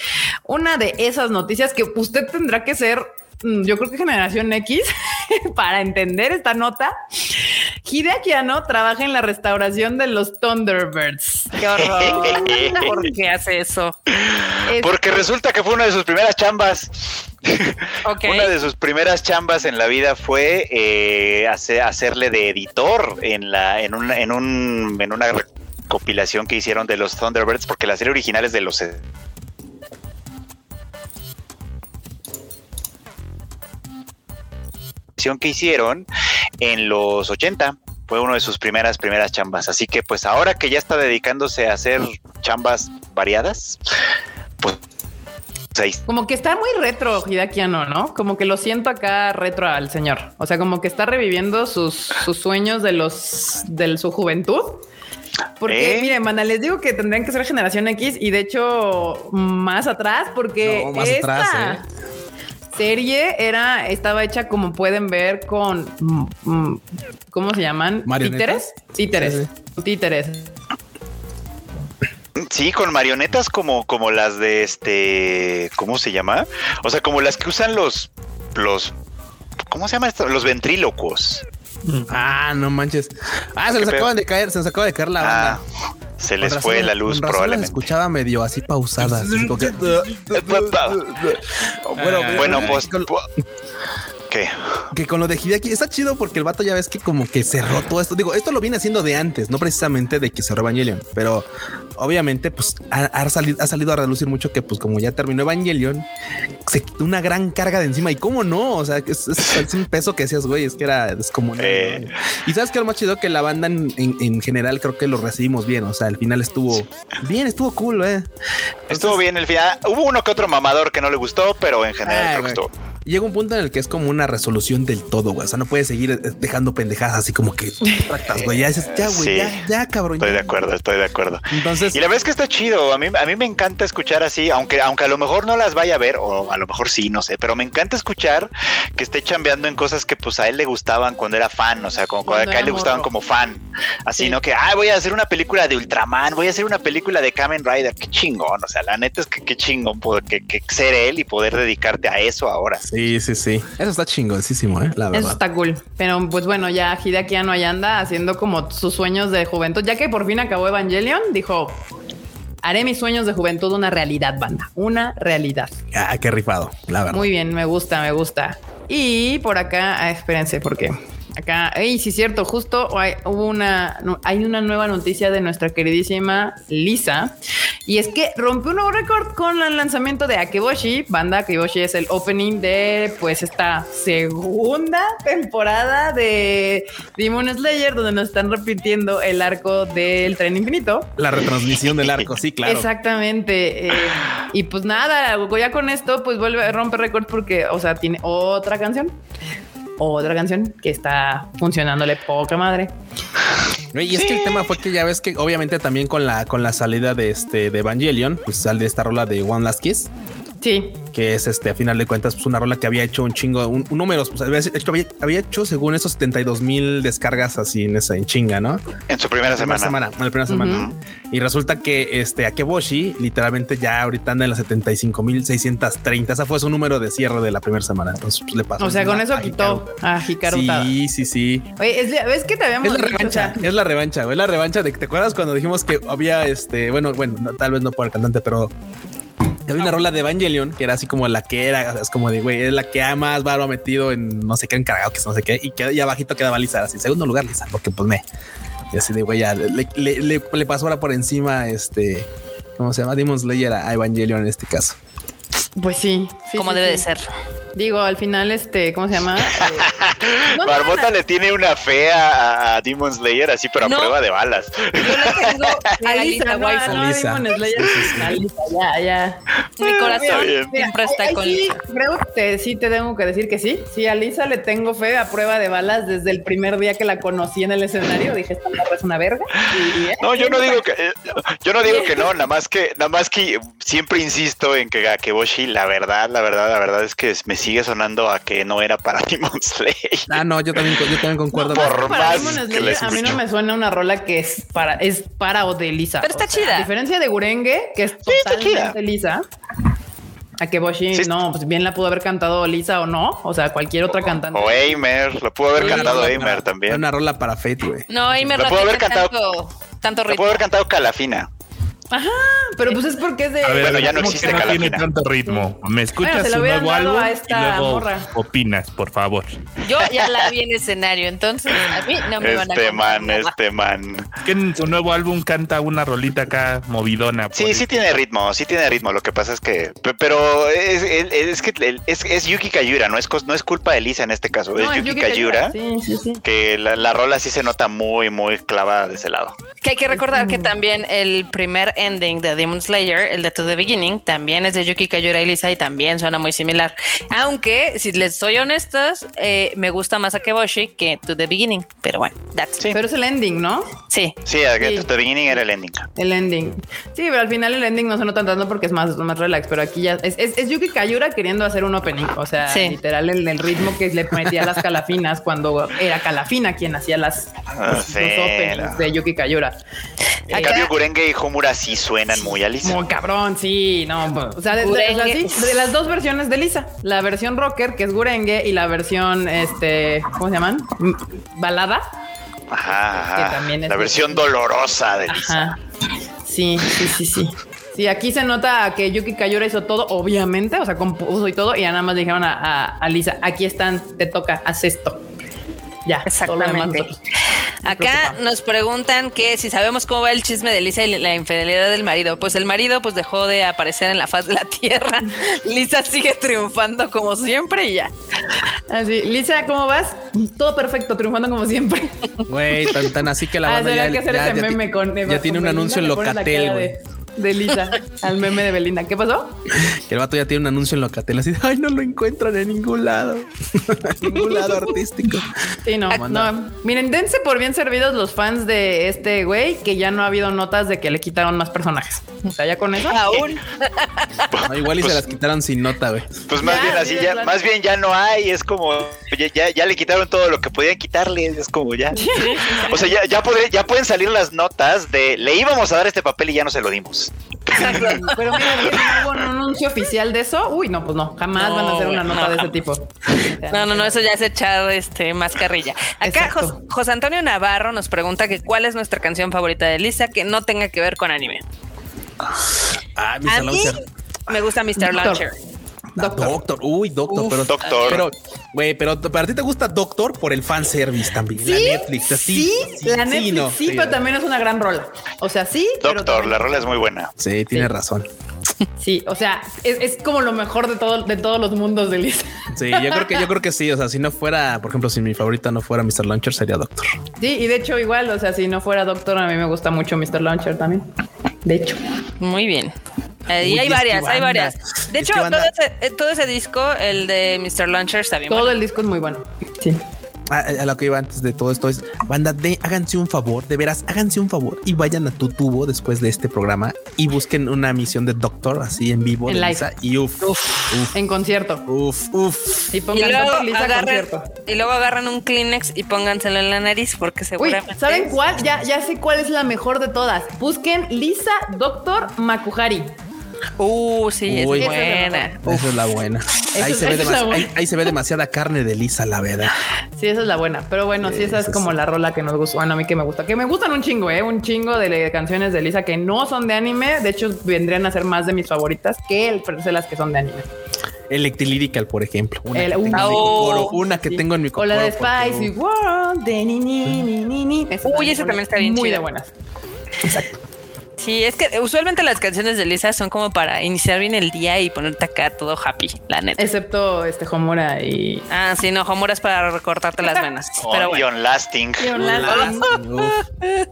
Una de esas noticias que usted tendrá que ser, yo creo que generación X, para entender esta nota. Hideaki Anno trabaja en la restauración de los Thunderbirds. Qué horror. ¿Por qué hace eso? Es- Porque resulta que fue una de sus primeras chambas. Una de sus primeras chambas en la vida fue eh, hace- hacerle de editor en la en un, en un en una recopilación que hicieron de los Thunderbirds porque la serie original es de los que hicieron en los 80 fue uno de sus primeras primeras chambas así que pues ahora que ya está dedicándose a hacer chambas variadas pues ahí Como que está muy retro Hideaki Anno, ¿no? Como que lo siento acá retro al señor. O sea, como que está reviviendo sus, sus sueños de los de su juventud. Porque, ¿Eh? miren, mana, les digo que tendrían que ser generación X y de hecho más atrás, porque No, más esta atrás, serie era, estaba hecha como pueden ver con mm, mm, ¿cómo se llaman? ¿Marionetas? ¿Títeres? Títeres. Sí, Títeres. Sí, con marionetas como, como las de este, ¿cómo se llama? O sea, como las que usan los, los, ¿cómo se llama esto? Los ventrílocos. Ah, no manches. Ah, se les acaban de caer, se les acaba de caer la Ah, banda. se les razón- fue la luz con razón las probablemente. escuchaba medio así que- Eh, bueno, Bueno, eh, pues, con- ¿Qué? Que con lo de Hideaki está chido porque el vato ya ves que como que cerró todo esto. Digo, esto lo viene haciendo de antes, no precisamente de que cerró Evangelion, pero obviamente pues ha, ha salido, ha salido a relucir mucho que pues como ya terminó Evangelion, se quitó una gran carga de encima. Y cómo no, o sea, es, es- es un peso que decías, güey, es que era descomunal. Eh. ¿no? Y sabes que lo más chido que la banda en, en- en general creo que lo recibimos bien. O sea, al final estuvo bien, estuvo cool, eh. Estuvo bien el final. Hubo uno que otro mamador que no le gustó, pero en general Ay, creo que estuvo. Llega un punto en el que es como una resolución del todo, güey. O sea, no puedes seguir eh, dejando pendejadas así como que tractas, güey. Ya dices, ya, güey, Sí. ya, ya, cabrón. Estoy ya". de acuerdo, estoy de acuerdo. Entonces, Y la verdad es que está chido. A mí, a mí me encanta escuchar así, aunque, aunque a lo mejor no las vaya a ver, o a lo mejor sí, no sé, pero me encanta escuchar que esté chambeando en cosas que pues a él le gustaban cuando era fan, o sea, como Cuando a él le gustaban como fan. Así, Sí. ¿no? Que, ah, voy a hacer una película de Ultraman, voy a hacer una película de Kamen Rider. Qué chingón, o sea, la neta es que qué chingón poder, que, que ser él y poder dedicarte a eso ahora. sí, sí, sí. Eso está chingoncísimo, eh, la Eso verdad. está cool. Pero pues bueno, ya Hideaki Anno ahí anda haciendo como sus sueños de juventud. Ya que por fin acabó Evangelion, dijo, haré mis sueños de juventud una realidad, banda. Una realidad. Ah, qué rifado, la verdad. Muy bien, me gusta, me gusta. Y por acá, ah, espérense, porque acá, ey, sí, cierto, justo hay, hubo una, no, hay una nueva noticia de nuestra queridísima Lisa. Y es que rompió un nuevo récord con el lanzamiento de Akeboshi. Banda Akeboshi es el opening de, pues, esta segunda temporada de Demon Slayer, donde nos están repitiendo el arco del tren infinito. La retransmisión del arco, sí, claro. Exactamente. eh, y pues nada, ya con esto, pues vuelve a romper récord porque, o sea, tiene otra canción. Otra canción que está funcionándole poca madre. Y es que el tema fue que ya ves que obviamente también con la con la salida de este de Evangelion, pues sale esta rola de One Last Kiss, Sí, que es este a final de cuentas pues una rola que había hecho un chingo, un, un números, pues había hecho, había, había hecho según esos 72 mil descargas así en esa en chinga, ¿no? En su primera La primera semana. semana, en la primera semana. Y resulta que este Akeboshi literalmente ya ahorita anda en las 75 mil 630. Esa fue su número de cierre de la primera semana. Entonces pues, le pasó. o sea, con eso a quitó a Hikaru. Sí, sí, sí. Oye, es, ¿ves que te habíamos Es la? O revancha, sea, es la revancha, güey. La revancha de que te acuerdas cuando dijimos que había este, bueno, bueno, no, tal vez no por el cantante, pero había una rola de Evangelion que era así como la que era, o sea, es como de güey, es la que ha más barba metido en no sé qué encargado, que no sé qué, y que y abajito quedaba Lisa, así, segundo lugar Lisa, porque pues me, y así de güey, ya le, le, le- le pasó ahora por encima este, ¿cómo se llama? Demon Slayer a Evangelion en este caso. pues sí. sí, como sí, debe sí. de ser. Digo, al final, este, ¿cómo se llama? Eh, no, Barbota no, le tiene una fe a, a Demon Slayer así, pero a No. prueba de balas. Yo le tengo a Lisa, no, waifu. no, Lisa. Demon Slayer. A Lisa, ya, ya. Mi corazón siempre está Ay, con sí, Lisa. creo que sí te tengo que decir que sí. Sí, a Lisa le tengo fe a prueba de balas desde el primer día que la conocí en el escenario. Dije, esta morra es una verga. Y, eh, No, yo no digo que eh, yo no digo que no, nada más que nada más que siempre insisto en que Gakeboshi, la verdad, la verdad, la verdad es que me sigue sonando a que no era para Demon Slayer. Ah, no, yo también, yo también concuerdo. No, por para más que les a mí no me suena una rola que es para, es para o de Lisa. Pero está O sea, chida. A diferencia de Gurenge, que es chida. totalmente Lisa. A que Boshi, Sí. no, pues bien la pudo haber cantado Lisa o no. O sea, cualquier otra cantante. O Eimer, lo pudo haber Sí, cantado Eimer también. Una rola para Fate, güey. No, me La puedo haber cantado- tanto, tanto pudo haber cantado Calafina. Pero pues es porque es de. A ver, Bueno, ya no ¿cómo existe no tiene tanto ritmo. Me escuchas Bueno, se lo su hubieran nuevo dado álbum a y esta luego morra. opinas, por favor. Yo ya la vi en escenario, entonces a mí no me van a Este man, nada. este man. Que en su nuevo álbum canta una rolita acá movidona. Sí, sí tiene ritmo, sí tiene ritmo. Lo que pasa es que, pe- pero es, es- es que es, es Yuki Kayura, no es, no es culpa de Lisa en este caso, No, es es Yuki, Yuki Kayura, Sí, sí, sí. que la, la rola sí se nota muy, muy clavada de ese lado. Que hay que recordar que también el primer ending de Demon Slayer, el de To The Beginning, también es de Yuki Kayura y Lisa y también suena muy similar. Aunque, si les soy honestas, eh, me gusta más Akeboshi que To The Beginning. Pero bueno, that's Sí. Pero es el ending, ¿no? Sí. Sí, a- Sí. The Beginning era el ending. El ending. Sí, pero al final el ending no se nota tanto porque es más, más relax. Pero aquí ya es, es, es Yuki Kayura queriendo hacer un opening. O sea, Sí. literal, el, el ritmo que le metía a las calafinas cuando era Calafina quien hacía las Ah, los, sí, los openings no. de Yuki Kayura. En Eh, cambio, Gurenge y Homura sí suenan muy a Lisa. Muy cabrón, sí, no. pues, O sea, de, de- o sea, sí, de las dos versiones de Lisa, la versión rocker, que es Gurenge, y la versión, este, ¿cómo se llaman? Balada. Ajá, Que también es La de- versión dolorosa de Lisa. Ajá. Sí, sí, sí, sí. Sí, aquí se nota que Yuki Kayura hizo todo, obviamente, o sea, compuso y todo, y ya nada más le dijeron a, a- a Lisa, aquí están, te toca, haz esto. Ya, demás Exactamente. Acá nos preguntan que si sabemos cómo va el chisme de Lisa y la infidelidad del marido. Pues el marido pues dejó de aparecer en la faz de la tierra. Lisa sigue triunfando como siempre y ya. Así, Lisa, ¿cómo vas? Todo perfecto, triunfando como siempre. Güey, tan, tan así que la Ah, banda será ya, que hacer ya- ese ya meme con ya con tiene un anuncio en Locatel, güey. De, Lisa al meme de Belinda. ¿Qué pasó? Que el vato ya tiene un anuncio en Locatel así, de, ay, no lo encuentran en ningún lado. en ningún lado artístico. Sí, no, no. Miren, dense por bien servidos los fans de este güey, que ya no ha habido notas de que le quitaron más personajes. O sea, ya con eso. Aún. No, igual y Pues- se las quitaron sin nota, güey. Pues más Ya, bien así, sí, ya, más bien ya no hay, es como, ya, ya, ya le quitaron todo lo que podían quitarle, es como ya. O sea, ya, ya, podré- ya pueden salir las notas de, le íbamos a dar este papel y ya no se lo dimos. Pero mira, hubo un anuncio oficial de eso. Uy, no, pues no, jamás No, van a hacer una nota no, de ese tipo. No, no, no, eso ya es echar este más carrilla. Acá Exacto. Jos- José Antonio Navarro nos pregunta que cuál es nuestra canción favorita de Lisa que no tenga que ver con anime. Ah, Mr. Launcher. me gusta Mr. Launcher. Doctor. Doctor, uy, Doctor, Uf, pero Doctor. Pero, güey, pero para ti te gusta Doctor por el fanservice también. Sí, la Netflix, sí, así. la Netflix sí, no, pero también es una gran rola. O sea, sí, Doctor, la rola es muy buena. Sí, tiene Sí. razón. Sí, o sea, es, es como lo mejor de todo, de todos los mundos de Lisa. Sí, yo creo que yo creo que sí. O sea, si no fuera, por ejemplo, si mi favorita no fuera Mr. Launcher, sería Doctor. Sí, y de hecho igual, o sea, si no fuera Doctor, a mí me gusta mucho Mr. Launcher también. De hecho. Muy bien. Ahí Uy, hay varias, hay varias. De hecho, todo ese, eh, todo ese disco, el de Mr. Launcher, está bien. Todo bueno. el disco es muy bueno. Sí. Ah, a lo que iba antes de todo esto es, banda, de, háganse un favor, de veras, háganse un favor y vayan a tu tubo después de este programa y busquen una misión de Doctor así en vivo En de live. Lisa y uf, uf, En concierto. uf, uf. Y Y pongan luego, Doctor Lisa agarran, concierto. y luego agarran un Kleenex y pónganselo en la nariz porque Uy, seguramente. ¿saben cuál? Ya, ya sé cuál es la mejor de todas. Busquen Lisa Doctor Makuhari. Uh, sí, Uy. es Esa es la buena. Esa es la buena. Ahí, es- se ve es la buena. ahí- ahí se ve demasiada carne de Lisa, la verdad. Sí, esa es la buena. Pero bueno, sí, esa es como la rola que nos gusta. Bueno, a mí que me gusta. Que me gustan un chingo, ¿eh? Un chingo de canciones de Lisa que no son de anime. De hecho, vendrían a ser más de mis favoritas que el de las que son de anime. Electrilyrical, por ejemplo. Una El- que tengo en mi Oh, cocoro, una que Sí. tengo en mi O la de Spicy World. De ni, ni, ni, ni, ni. Esa Uy, esa también está bien Muy chida. de buenas. Sí, es que usualmente las canciones de Lisa son como para iniciar bien el día y ponerte acá todo happy, la neta. Excepto este Homura y. Ah, sí, no, Homura es para recortarte las venas. Pero Oh. John Lasting. Uf.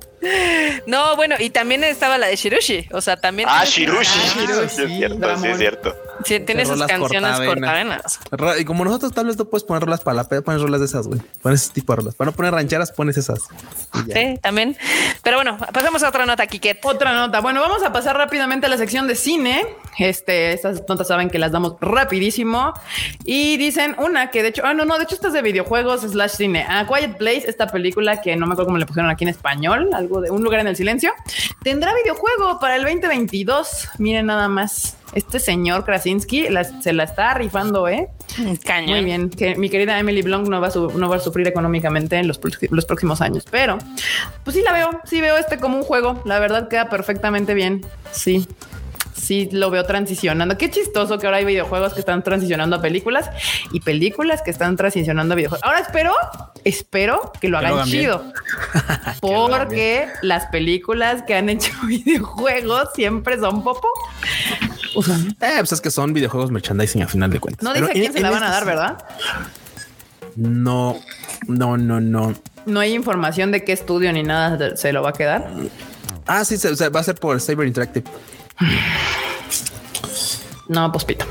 No, bueno, y también estaba la de Shirushi. O sea, también. Ah, Shirushi. Ah, Sí, es cierto, sí, es cierto. Sí, tiene sus canciones cortavenas. Y como nosotros tal vez no puedes poner rolas para la peda, pones rolas de esas, güey. Pones ese tipo de rolas. Para no poner rancheras, pones esas. Sí, también. Pero bueno, pasamos a otra nota, Kiket. Otra nota. Bueno, vamos a pasar rápidamente a la sección de cine. Este, estas notas saben que las damos rapidísimo. Y dicen una que de hecho, ah, no, no, de hecho, esta es de videojuegos slash cine. A Quiet Place, esta película que no me acuerdo cómo le pusieron aquí en español, algo de un lugar en el silencio, tendrá videojuego para el 2022. Miren nada más. Este señor Krasinski la- se la está rifando, ¿eh? Cañón. Muy bien, que mi querida Emily Blunt no va a, su- no va a sufrir económicamente en los, los próximos años, pero pues sí la veo, sí veo este como un juego, la verdad queda perfectamente bien, sí. Sí, lo veo transicionando. Qué chistoso que ahora hay videojuegos que están transicionando a películas y películas que están transicionando a videojuegos. Ahora espero, espero que lo Que lo hagan chido. Porque las películas que han hecho videojuegos siempre son popo. Eh, pues es que son videojuegos merchandising a final de cuentas. No Pero dice a quién en- se la van a dar, ¿verdad? No, no, no, no. No hay información de qué estudio ni nada se lo va a quedar. Ah, sí, se, se va a ser por Cyber Interactive. No, pues pito.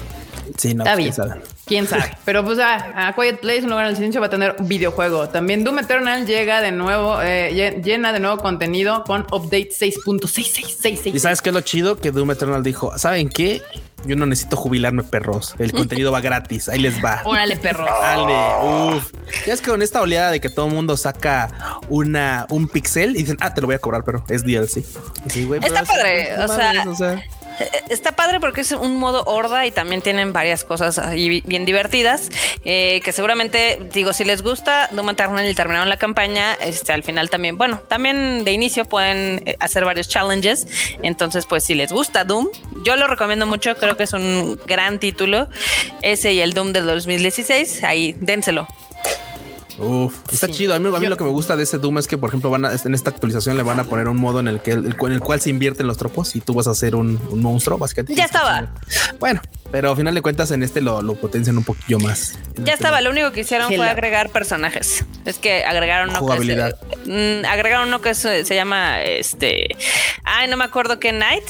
Sí, no, Está pues, bien. quién sabe. Quién sabe. Pero pues a, a Quiet Place, un lugar en el silencio, va a tener videojuego. También Doom Eternal llega de nuevo, eh, lle- llena de nuevo contenido con update 6.6666. Y sabes qué es lo chido que Doom Eternal dijo. ¿Saben qué? Yo no necesito jubilarme, perros. El contenido va gratis. Ahí les va. Órale, perro. Dale, uf. Ya es que con esta oleada de que todo el mundo saca una, un pixel y dicen, ah, te lo voy a cobrar, pero es DLC. Sí, Está es- padre, o sea, mames, eh, está padre porque es un modo horda y también tienen varias cosas ahí bien divertidas eh, que seguramente digo si les gusta Doom Eternal y terminaron la campaña este al final también bueno también de inicio pueden eh, hacer varios challenges. Entonces pues si les gusta Doom yo lo recomiendo mucho creo que es un gran título ese y el Doom del 2016 ahí dénselo Uf, está Sí. chido. A mí, a mí Yo- lo que me gusta de ese Doom es que, por ejemplo, van a, en esta actualización le van a poner un modo en el que el, en el cual se invierten los tropos y tú vas a ser un, un monstruo, básicamente. Ya estaba. Bueno, pero al final de cuentas en este lo, lo potencian un poquillo más. Ya este estaba, lo único que hicieron fue agregar personajes. Es que agregaron uno Jugabilidad. que se, mm, agregaron uno que se, se llama este. Ay, no me acuerdo qué Night,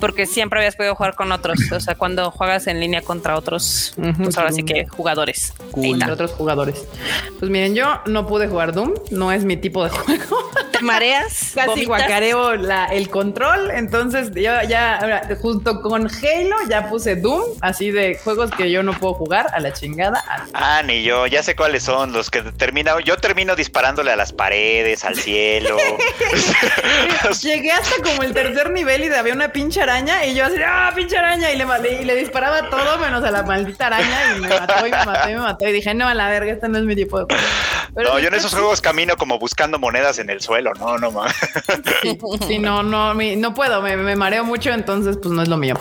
porque siempre habías podido jugar con otros. O sea, cuando juegas en línea contra otros, pues ahora sí que jugadores. Cool. Entre otros jugadores. Pues miren, yo no pude jugar Doom, no es mi tipo de juego. Te mareas, Casi vomitas. guacareo la, el control, entonces yo ya, junto con Halo, ya puse Doom, así de juegos que yo no puedo jugar a la chingada. Ah, ni yo, ya sé cuáles son los que termino. Yo termino disparándole a las paredes, al cielo. Llegué hasta como el tercer nivel y había una pinche araña y yo así, ah, pinche araña, y le, ma- y le disparaba todo menos a la maldita araña y me mató y me mató y me mató y dije, no, a la verga, este no es mi tipo de juego. Pero no, yo en esos sí, juegos camino como buscando monedas en el suelo. No, no más. Sí, sí, no, no, mi- no puedo, me, me mareo mucho, entonces pues no es lo mío.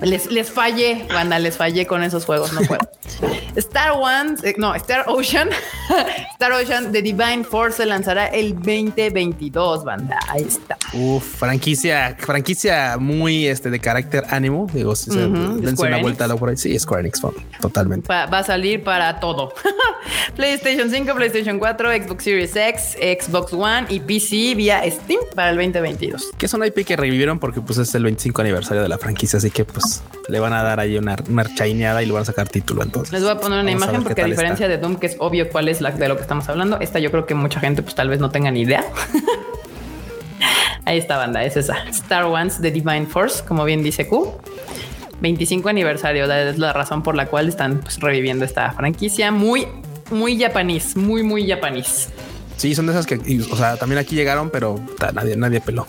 Les, les fallé, banda, les fallé con esos juegos, no puedo. Star One, eh, no, Star Ocean, Star Ocean The Divine Force se lanzará el 2022, banda. Ahí está. Uf, franquicia, franquicia muy este de carácter ánimo. Digo, si se Ujú, dense Square una vuelta a por ahí. Sí, Square Enix, totalmente. Va, va a salir para todo. PlayStation 5, PlayStation 4, Xbox Series X, Xbox One y PC vía Steam para el 2022. Que es una IP que revivieron porque pues es el 25 aniversario de la franquicia, así que pues le van a dar ahí una, una chaineada y le van a sacar título entonces. Les voy a poner una a imagen porque a diferencia está. de Doom, que es obvio cuál es la de lo que estamos hablando, esta yo creo que mucha gente pues tal vez no tenga ni idea. Ahí está, banda, es esa. Star Wars The Divine Force, como bien dice Q. 25 aniversario, la- es la razón por la cual están pues, reviviendo esta franquicia. Muy, muy japonés, muy, muy japonés. Sí, son de esas que, o sea, también aquí llegaron, pero ta, nadie, nadie peló.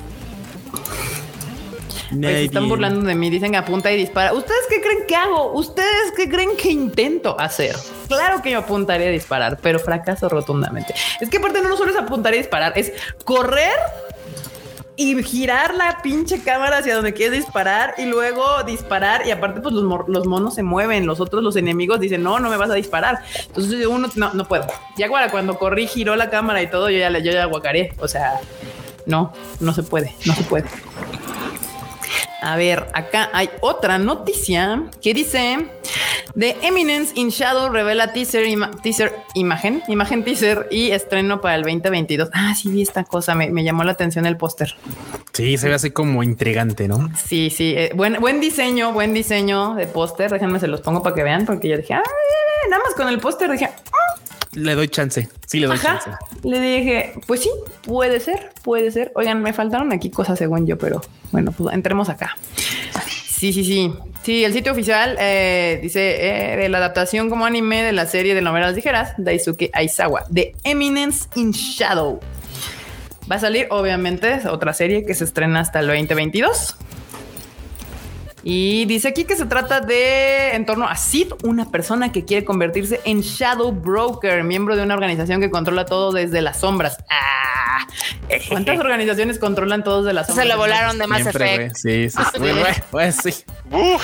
Se están burlando de mí, dicen apunta y dispara. ¿Ustedes qué creen que hago? ¿Ustedes qué creen que intento hacer? Claro que yo apuntaré a disparar, pero fracaso rotundamente. Es que aparte no solo es apuntar y disparar, es correr y girar la pinche cámara hacia donde quieres disparar y luego disparar y aparte pues los, monos se mueven, los otros los enemigos dicen no, no me vas a disparar. Entonces uno no, no puedo. Ya para cuando corrí, giró la cámara y todo, yo ya, le- yo ya guacaré. O sea, no, no se puede, no se puede. A ver, acá hay otra noticia que dice The Eminence in Shadow revela teaser, ima- teaser imagen, imagen teaser y estreno para el 2022. Ah, sí vi esta cosa, me, me llamó la atención el póster. Sí, se ve así como intrigante, ¿no? Sí, sí, eh, buen, buen diseño, buen diseño de póster. Déjenme se los pongo para que vean, porque yo dije, ah, nada más con el póster dije, ah, Le doy chance. Sí, le doy Ajá. chance. Le dije, pues sí, puede ser, puede ser. Oigan, me faltaron aquí cosas según yo, pero bueno, pues entremos acá. Sí, sí, sí. Sí, el sitio oficial eh, dice eh, de la adaptación como anime de la serie de novelas ligeras Daisuke Aizawa, The Eminence in Shadow. Va a salir, obviamente, otra serie que se estrena hasta el 2022. Y dice aquí que se trata de en torno a Sid, una persona que quiere convertirse en Shadow Broker, miembro de una organización que controla todo desde las sombras. Ah, ¿Cuántas organizaciones controlan todos de las sombras? Se lo volaron de Mass Siempre, Effect. Sí, sí, sí. Bueno, pues sí. Uf,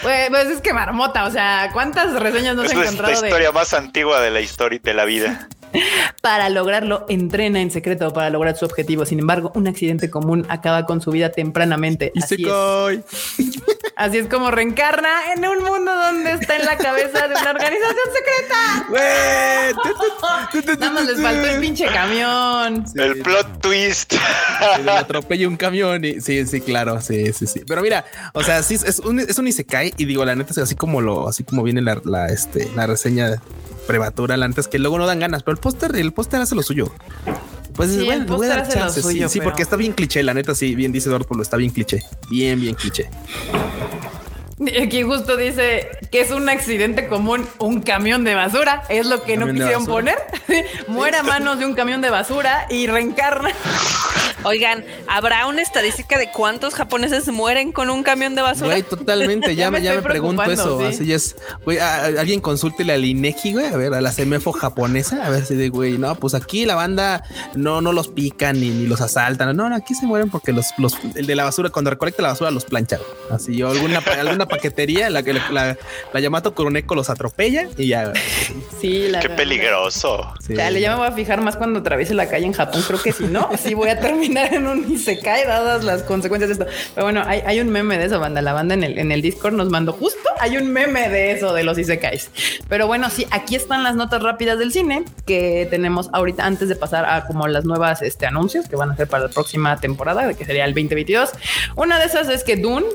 Pues, pues es que marmota, o sea, ¿cuántas reseñas no es se han la, la encontrado de historia más antigua de la historia de la vida. Para lograrlo, entrena en secreto para lograr su objetivo. Sin embargo, un accidente común acaba con su vida tempranamente. Y Así se es. Así es como reencarna en un mundo donde está en la cabeza de una organización secreta. Nada más les faltó el pinche camión. El plot twist. Atropella un camión y sí, sí, claro, sí, sí, sí. Pero mira, o sea, sí es un, es un isekai y digo, la neta es así como lo, así como viene la, la, este, la reseña prematura, la neta es que luego no dan ganas, pero el póster, el póster hace lo suyo. Pues Sí, bueno, voy a dar sí, suyo, sí, pero- porque está bien cliché, la neta, sí, bien dice Eduardo, está bien cliché, bien, bien cliché. Aquí justo dice que es un accidente común, un camión de basura. Es lo que no quisieron poner. Muere a manos de un camión de basura y reencarna Oigan, ¿habrá una estadística de cuántos japoneses mueren con un camión de basura? Güey, totalmente. Ya, Ya me ya me pregunto eso. sí. Así es. Güey, a- a- alguien consúltele al INEGI, güey, a ver, a la CEMEFO japonesa, a ver si de, güey, no, pues aquí la banda no, no los pican ni, ni los asaltan. No, no, aquí se mueren porque los, los, el de la basura, cuando recolecta la basura, los plancha. güey. Así, o alguna, pa- alguna paquetería, la que la, la, la Yamato Kuroneko los atropella y ya. Sí, la Qué verdad. peligroso. Sí. Dale, ya me voy a fijar más cuando atraviese la calle en Japón. Creo que si no, sí voy a terminar en un Isekai dadas las consecuencias de esto. Pero bueno, hay, hay un meme de eso, banda. La banda en el, en el Discord nos mandó justo. Hay un meme de eso, de los Isekais. Pero bueno, sí, aquí están las notas rápidas del cine que tenemos ahorita antes de pasar a como las nuevas este, anuncios que van a ser para la próxima temporada, que sería el 2022. Una de esas es que Dune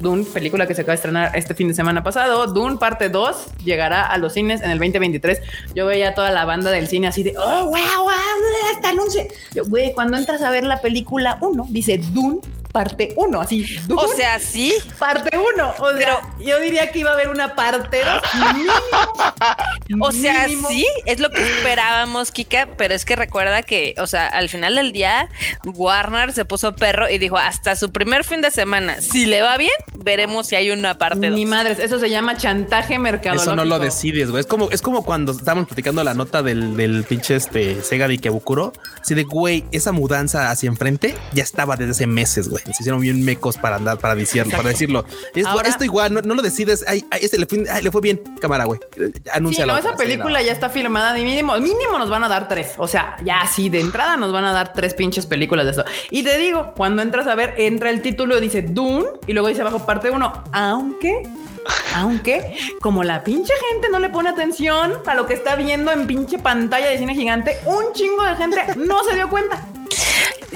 Dune, película que se acaba de estrenar este fin de semana pasado. Dune parte 2 llegará a los cines en el 2023. Yo veía toda la banda del cine así de, oh, wow, wow, este anuncio. Yo, güey, cuando entras a ver la película 1, dice Dune parte 1, así. O sea, sí. parte 1. O sea, yo diría que iba a haber una parte 2. O sea, Mínimo. sí, es lo que esperábamos, Kika, pero es que recuerda que, o sea, al final del día, Warner se puso perro y dijo hasta su primer fin de semana, si le va bien, veremos si hay una parte Ni dos. madres, eso se llama chantaje mercadológico. Eso no lo decides, güey. Es como, es como cuando estábamos platicando la nota del, del pinche este Sega de Ikebukuro. Así de, güey, esa mudanza hacia enfrente ya estaba desde hace meses, güey. Se hicieron bien mecos para andar, para decirlo, para decirlo. Es- Ahora- esto igual, no, no lo decides. Ay, ay, este le fue, ay, le fue bien, cámara, güey. Sí, Anúncialo. no, esa Sí, película no. ya está filmada mínimo, mínimo nos van a dar tres. O sea, ya así de entrada nos van a dar tres pinches películas de eso. Y te digo, cuando entras a ver, entra el título, dice Dune y luego dice abajo parte uno, aunque, aunque, como la pinche gente no le pone atención a lo que está viendo en pinche pantalla de cine gigante, un chingo de gente no se dio cuenta.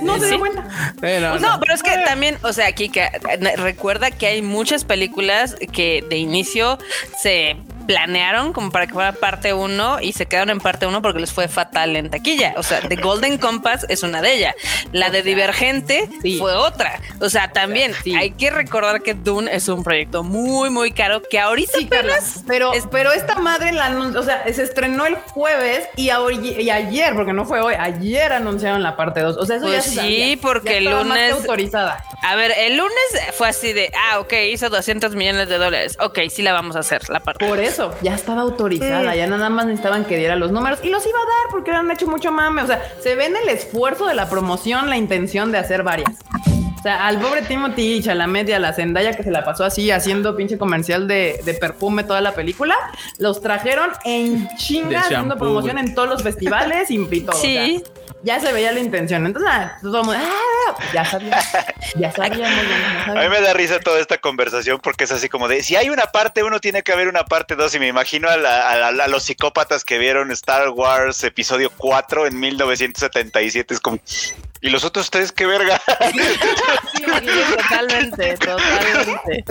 No se Sí. dio cuenta. Eh, no, Pues no. no, pero es que también, o sea, Kika, recuerda que hay muchas películas que de inicio se planearon como para que fuera parte uno y se quedaron en parte uno porque les fue fatal en taquilla. O sea, The Golden Compass es una de ellas. La de Divergente Sí. fue otra. O sea, también Sí. hay que recordar que Dune es un proyecto muy, muy caro que ahorita Sí, Carla, apenas pero, es- pero esta madre la o sea, se estrenó el jueves y ayer, porque no fue hoy, ayer anunciaron la parte 2. O sea, eso Pues sí, sabía. porque el lunes- autorizada. A ver, el lunes fue así de, ah, ok, hizo 200 millones de dólares. Ok, sí la vamos a hacer, la parte. Por eso, ya estaba autorizada, ya nada más necesitaban que diera los números y los iba a dar porque han hecho mucho mame. O sea, se ve en el esfuerzo de la promoción la intención de hacer varias. O sea, al pobre Timothy Chalamet y a la Zendaya que se la pasó así haciendo pinche comercial de, de perfume toda la película, los trajeron en chinga haciendo promoción en todos los festivales y, y todo. o sea, Sí. ya se veía la intención. Entonces, ah, todo el mundo, ah, ya sabíamos, ya sabíamos. ya A mí me da risa toda esta conversación porque es así como de si hay una parte uno tiene que haber una parte dos y me imagino a, la- a la- a los psicópatas que vieron Star Wars episodio 4 en 1977 es como y los otros tres qué verga Sí, totalmente, totalmente.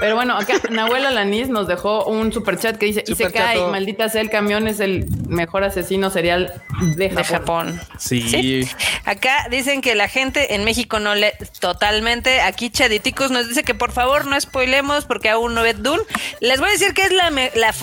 Pero bueno, acá Nahuel Alanis nos dejó un super chat que dice: Y se cae, maldita sea, el camión es el mejor asesino serial de Japón. de Japón. Sí. Sí. Acá dicen que la gente en México no lee totalmente. Aquí Chaditicus nos dice que por favor no spoilemos porque aún no ve Dune. Les voy a decir que es la,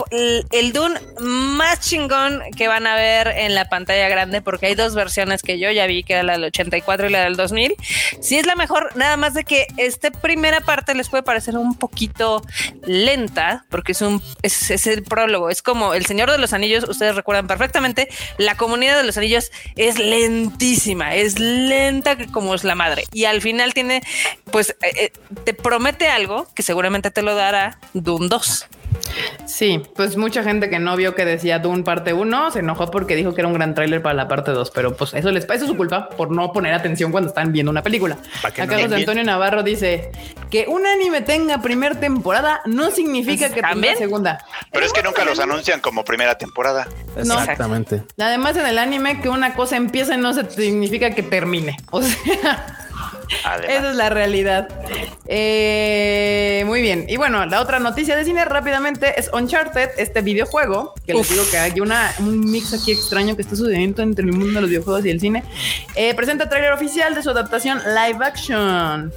el Dune más chingón que van a ver en la pantalla grande porque hay dos versiones que yo ya vi, que era la del 84 y la del 2000. Sí es la mejor, nada más de que esta primera parte les puede parecer un poquito lenta porque es un es, el prólogo. Es como El Señor de los Anillos, ustedes recuerdan perfectamente, la comunidad de los anillos es lentísima, es lenta como es la madre. Y al final tiene, pues, eh, eh, te promete algo que seguramente te lo dará Doom 2. Sí, pues mucha gente que no vio que decía Dune parte 1 se enojó porque dijo que era un gran tráiler para la parte 2, pero pues eso les eso es su culpa por no poner atención cuando están viendo una película. Acá no José. Antonio Navarro dice que un anime tenga primer temporada no significa que tenga segunda. pero es que nunca los anuncian como primera temporada No. Exactamente. Además, en el anime, que una cosa empiece no se significa que termine. O sea, Además. Esa es la realidad. Eh, muy bien. Y bueno, la otra noticia de cine rápidamente es Uncharted, este videojuego, que les digo que hay una, un mix aquí extraño que está sucediendo entre el mundo de los videojuegos y el cine. Eh, presenta tráiler oficial de su adaptación live action.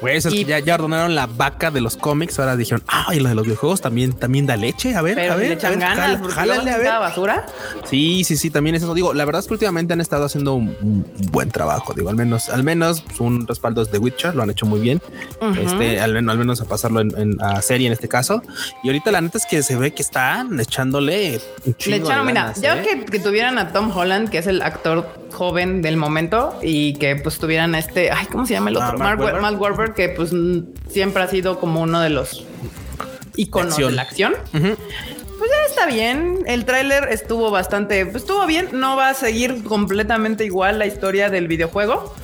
Güey, eso es Y- que ya, ya ordenaron la vaca de los cómics. Ahora dijeron, ah, y lo de los videojuegos también, también da leche. A ver, Pero a ver, le a echan ver, ganas, jala- jálale, a ver. basura. Sí, sí, sí, también es eso. Digo, la verdad es que últimamente han estado haciendo un, un buen trabajo. Digo, al menos, al menos pues, un respaldo de Witcher, lo han hecho muy bien. Este, al, al menos a pasarlo en, en- a serie en este caso. Y ahorita la neta es que se ve que están echándole un Le chingo de echaron, mira, ganas, ya ¿eh? que, que tuvieran a Tom Holland, que es el actor joven del momento, y que pues tuvieran a este, ay, ¿cómo se llama el Ah, otro? Mark Mark. Mark Wahlberg, que pues siempre ha sido como uno de los iconos de la acción. Pues ya está bien. El tráiler estuvo bastante, pues estuvo bien. No va a seguir completamente igual la historia del videojuego.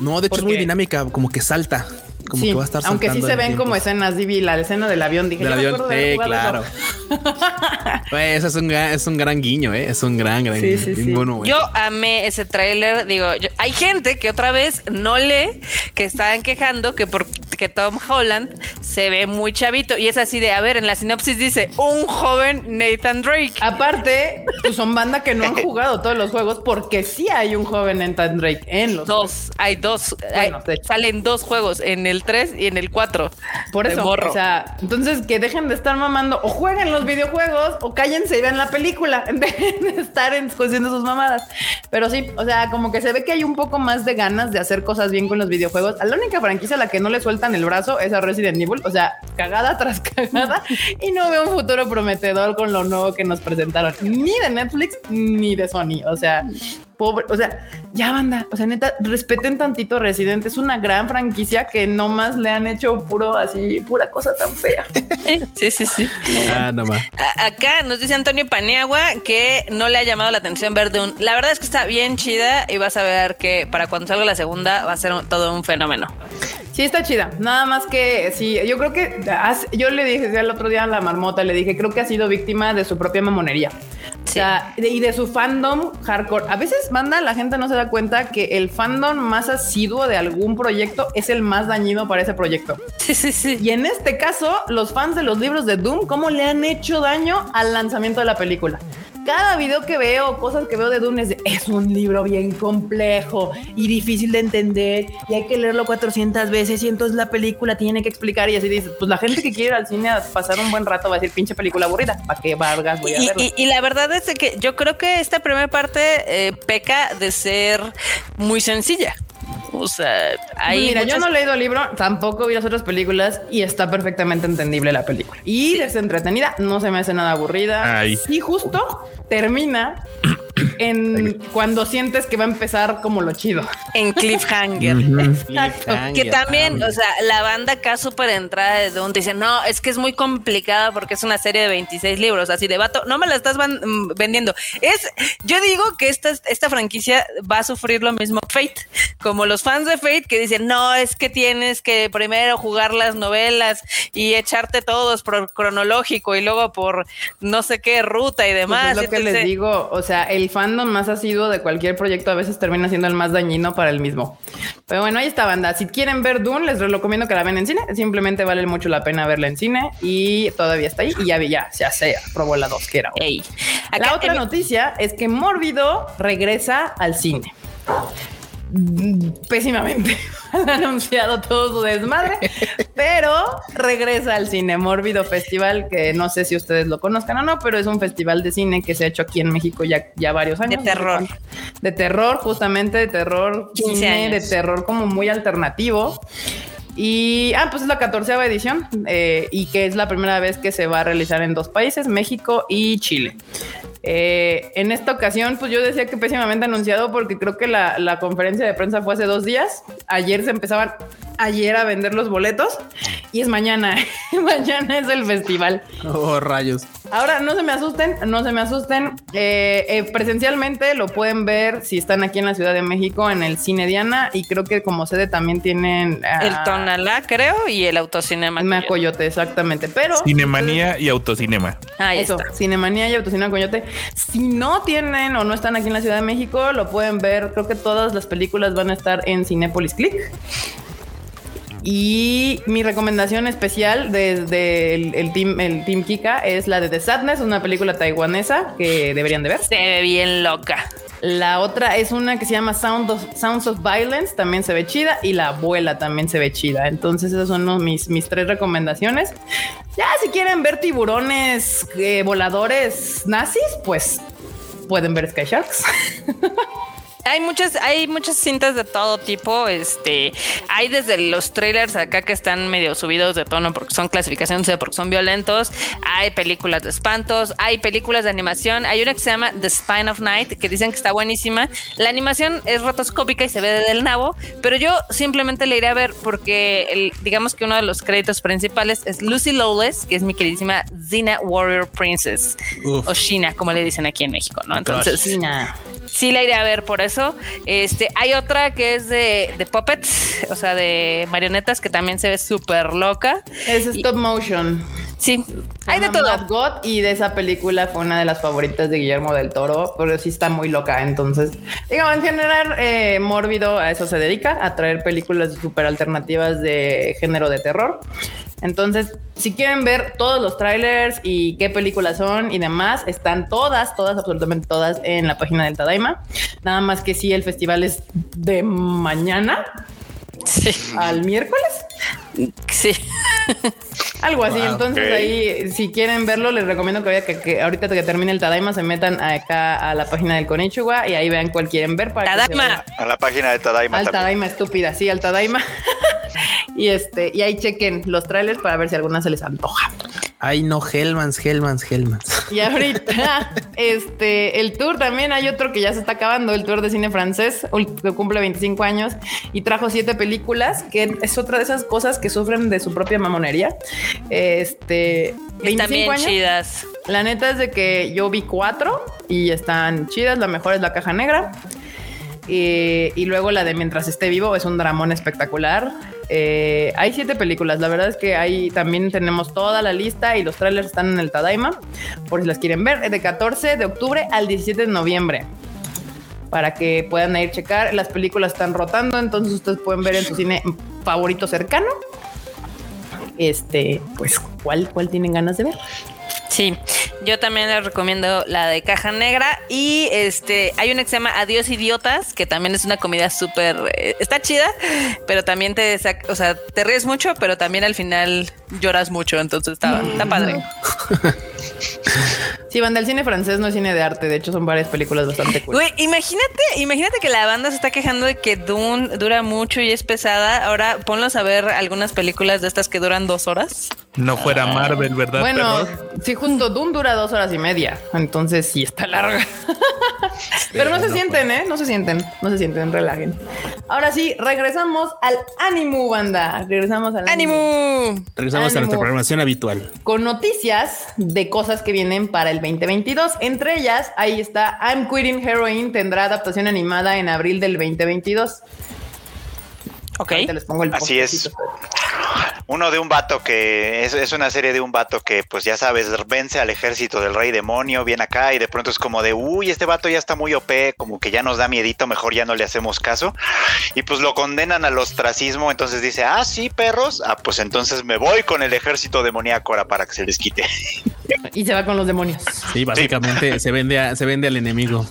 No, de hecho es muy dinámica, como que salta. Como Sí, que va a estar aunque sí se en ven como escenas, Divi, la escena del avión. Dije, Del avión, de claro. eso. Güey, eso es un, gran, es un gran guiño, ¿eh? Es un gran, gran Sí, guiño. sí, Bien sí. bueno, güey. Yo amé ese tráiler. Digo, yo- hay gente que otra vez no lee, que estaban quejando que porque Tom Holland se ve muy chavito y es así de, a ver, en la sinopsis dice un joven Nathan Drake. Aparte, pues son banda que no han jugado todos los juegos porque sí hay un joven en Nathan Drake en los Dos, hay dos, Bueno, hay- salen dos juegos, en el 3 y en el 4. Por eso, o sea, entonces que dejen de estar mamando o jueguen los videojuegos o cállense y vean la película. Dejen de estar en, haciendo sus mamadas. Pero sí, o sea, como que se ve que hay un poco más de ganas de hacer cosas bien con los videojuegos. A la única franquicia a la que no le sueltan el brazo es a Resident Evil, o sea, cagada tras cagada. Y no veo un futuro prometedor con lo nuevo que nos presentaron, ni de Netflix ni de Sony. O sea, pobre, o sea, ya banda, o sea, neta, respeten tantito Resident, es una gran franquicia que nomás le han hecho puro así, pura cosa tan fea. Sí, sí, sí. Ah, no más. Acá nos dice Antonio Paniagua que no le ha llamado la atención ver Dune. La verdad es que está bien chida y vas a ver que para cuando salga la segunda va a ser un- todo un fenómeno. Sí, está chida. Nada más que sí, yo creo que has- yo le dije el otro día a la marmota, le dije, creo que ha sido víctima de su propia mamonería. O sea, de- y de su fandom hardcore. A veces, manda, la gente no se da cuenta que el fandom más asiduo de algún proyecto es el más dañino para ese proyecto. Sí, sí, sí. Y en este caso, los fans de los libros de Doom, ¿cómo le han hecho daño al lanzamiento de la película? Cada video que veo, cosas que veo de Dune es de, es un libro bien complejo y difícil de entender y hay que leerlo 400 veces y entonces la película tiene que explicar y así dices, pues la gente que quiere ir al cine a pasar un buen rato va a decir pinche película aburrida, ¿para qué vargas voy a Y, y- y la verdad es que yo creo que esta primera parte eh, peca de ser muy sencilla. O sea, Pues Mira, yo no he leído el libro, tampoco vi las otras películas y está perfectamente entendible la película. Y es entretenida, no se me hace nada aburrida. Ay. Y justo termina en cuando sientes que va a empezar como lo chido. en cliffhanger. Exacto. Que también, o sea, la banda acá súper entrada de Dune te dice, no, es que es muy complicada porque es una serie de 26 libros, así de vato, no me la estás van- mm, vendiendo. Es, yo digo que esta, esta franquicia va a sufrir lo mismo que Fate, como los fans de Fate que dicen, no, es que tienes que primero jugar las novelas y echarte todos por cronológico y luego por no sé qué ruta y Pues demás. es lo que les digo, o sea, el fandom más asiduo de cualquier proyecto a veces termina siendo el más dañino para el mismo. Pero bueno, ahí está banda. Si quieren ver Dune, les recomiendo que la ven en cine. Simplemente vale mucho la pena verla en cine y todavía está ahí. Y ya, vi- ya, ya sé, probó la dos, que era. La otra noticia es que Mórbido regresa al cine. Pésimamente. Han anunciado todo su desmadre, pero regresa al cine Mórbido Festival, que no sé si ustedes lo conozcan o no, pero es un festival de cine que se ha hecho aquí en México ya, ya varios años. De terror. De terror, justamente de terror, 15 cine años. de terror como muy alternativo. Y, ah, pues es la catorceava edición eh, y que es la primera vez que se va a realizar en dos países, México y Chile. Eh, en esta ocasión, pues yo decía que pésimamente anunciado porque creo que la, la conferencia de prensa fue hace dos días. Ayer se empezaban, ayer a vender los boletos y es mañana. mañana es el festival. Oh, rayos. Ahora, no se me asusten, no se me asusten. Eh, eh, presencialmente lo pueden ver si están aquí en la Ciudad de México en el Cine Diana y creo que como sede también tienen ah, El Tonalá, creo, y el Autocinema. Me Coyote, exactamente. Pero Cinemanía y autocinema. Ahí eso, está. Cinemanía y Autocinema Coyote. Si no tienen o no están aquí en la Ciudad de México, lo pueden ver. Creo que todas las películas van a estar en Cinépolis Click. Y mi recomendación especial desde el, el team, el team Kika es la de The Sadness, una película taiwanesa que deberían de ver. Se ve bien loca. La otra es una que se llama Sound of, Sounds of Violence, también se ve chida, y La Abuela también se ve chida. Entonces, esas son los- mis, mis tres recomendaciones. Ya, si quieren ver tiburones eh, voladores nazis, pues pueden ver Sky Sharks. Hay muchas, hay muchas cintas de todo tipo. Este, hay desde los trailers acá que están medio subidos de tono porque son clasificaciones, C, porque son violentos. Hay películas de espantos, hay películas de animación. Hay una que se llama The Spine of Night que dicen que está buenísima. La animación es rotoscópica y se ve del nabo, pero yo simplemente la iré a ver porque el- digamos que uno de los créditos principales es Lucy Lawless, que es mi queridísima Xena Warrior Princess Uf. o Shina, como le dicen aquí en México, ¿no? Entonces, China. Sí, la iré a ver por eso. Este, hay otra que es de, de puppets, o sea, de marionetas, que también se ve súper loca. Es stop motion. Sí, hay de todo. Mad God y de esa película fue una de las favoritas de Guillermo del Toro, pero sí está muy loca. Entonces, digamos, en general, eh, Mórbido a eso se dedica, a traer películas súper alternativas de género de terror. Entonces, si quieren ver todos los trailers y qué películas son y demás, están todas, todas, absolutamente todas en la página del Tadaima. Nada más que si el festival es de mañana Sí, al miércoles. Sí. Algo así, Wow, entonces ahí, si quieren verlo, les recomiendo que, vaya- que, que ahorita que termine el Tadaima se metan acá a la página del Konichiwa y ahí vean cuál quieren ver. Para Tadaima. A la página de Tadaima Al también. Tadaima estúpida, sí, al Tadaima. y este, y ahí chequen los trailers para ver si alguna se les antoja. Ay, no, Hellmans, Hellmans, Hellmans. Y ahorita, este, el tour también hay otro que ya se está acabando, el tour de cine francés, que cumple 25 años y trajo siete películas, que es otra de esas cosas que sufren de su propia mamonería. Este, Están 25 bien años. chidas. La neta es de que yo vi cuatro y están chidas. La mejor es la caja negra. Eh, y luego la de Mientras esté vivo es un dramón espectacular. Eh, hay siete películas. La verdad es que ahí también tenemos toda la lista y los trailers están en el Tadaima por si las quieren ver. Es de 14 de octubre al 17 de noviembre. Para que puedan ir checar. Las películas están rotando, entonces ustedes pueden ver en su cine favorito cercano. Este, pues, ¿cuál, cuál tienen ganas de ver? Sí, yo también les recomiendo la de Caja Negra y este hay una que se llama Adiós Idiotas, que también es una comida súper eh, está chida, pero también te o sea, te ríes mucho, pero también al final lloras mucho, entonces está, está padre. Sí, banda, el cine francés no es cine de arte. De hecho, son varias películas bastante cool. Güey, imagínate, imagínate que la banda se está quejando de que Dune dura mucho y es pesada. Ahora ponlos a ver algunas películas de estas que duran dos horas. No fuera Marvel, ¿verdad? Bueno, sí, justo Doom dura dos horas y media. Entonces sí está larga. Pero no se sienten, ¿eh? No se sienten, no se sienten, relajen. Ahora sí, regresamos al ánimo, banda. Regresamos al ánimo. ¡Ánimo! Regresamos a nuestra programación habitual. Con noticias de cosas que vienen para el 2022. Entre ellas, ahí está I'm Quitting Heroin. Tendrá adaptación animada en abril del 2022. Ok. Ahorita les pongo el Así es. Uno de un vato que es, es una serie de un vato que, pues ya sabes, vence al ejército del rey demonio, viene acá y de pronto es como de, uy, este vato ya está muy OP, como que ya nos da miedito, mejor ya no le hacemos caso. Y pues lo condenan al ostracismo, entonces dice, ah, sí, perros, ah, pues entonces me voy con el ejército demoníaco ahora para que se les quite. Y se va con los demonios. Sí, básicamente se vende a- se vende al enemigo.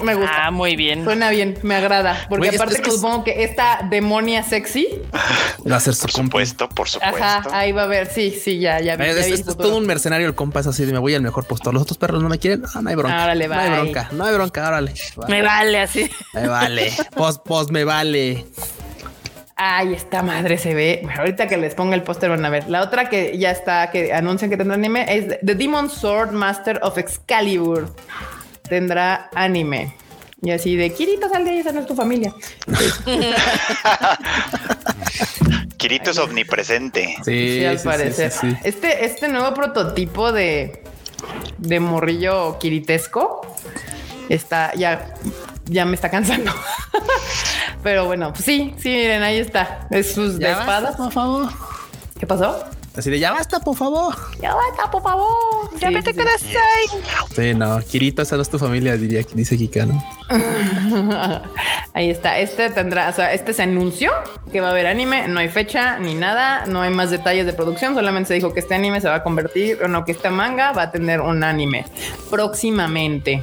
Me gusta. Ah, muy bien. Suena bien, me agrada. Porque aparte es que es- supongo que esta demonia sexy, Va a ser su Por supuesto, por supuesto. ajá, ahí va a ver. Sí, sí, ya, ya. Es, todo un mercenario el compa, es así de me voy al mejor postor. Los otros perros no me quieren. Ah, no hay bronca. Órale, no hay bronca, no hay bronca, órale. Me vale así. Me vale. Post, post, me vale. Ay, esta madre se ve. Bueno, ahorita que les ponga el póster van a ver. La otra que ya está, que anuncian que tendrá anime, es The Demon Sword Master of Excalibur. Tendrá anime. Y así de Kirito, sal de ahí, esa no es tu familia. Kirito es omnipresente. Sí, Sí, al sí, parecer. sí, sí, sí. Este, este nuevo prototipo de, de morrillo kiritesco está ya, ya me está cansando. Pero bueno, pues sí, sí, miren, ahí está. Es sus de Ya espada. basta, por favor. ¿Qué pasó? Así de ya basta, por favor. Ya basta, por favor. Ya Sí, vete sí, con sí. Sí, no, Kirito, esa no es tu familia, diría, dice Kika, ¿no? Ahí está. Este tendrá, o sea, este se anunció que va a haber anime. No hay fecha ni nada. No hay más detalles de producción. Solamente se dijo que este anime se va a convertir, o no, que este manga va a tener un anime próximamente.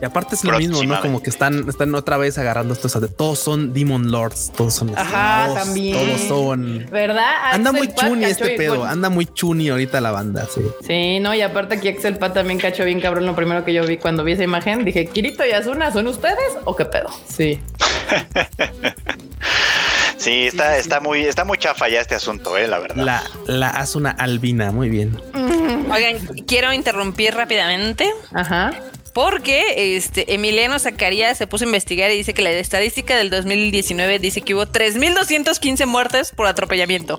Y aparte es lo mismo, ¿no? Como que están, están otra vez agarrando estos de todos son Demon Lords, todos son Ajá, todos- también. Todos son. ¿Verdad? Anda Axel muy chuni este pedo, anda muy chuni ahorita la banda, sí. Sí, no, y aparte aquí Axel Pat también cachó bien cabrón. Lo primero que yo vi cuando vi esa imagen, dije, Kirito y Asuna, ¿son ustedes o qué pedo? Sí. Sí, está, está muy, está muy chafa ya este asunto, eh, la verdad. La, la Asuna albina, muy bien. Oigan, quiero interrumpir rápidamente. Ajá. Porque este Emiliano Zacarías se puso a investigar y dice que la estadística del 2019 dice que hubo 3.215 muertes por atropellamiento.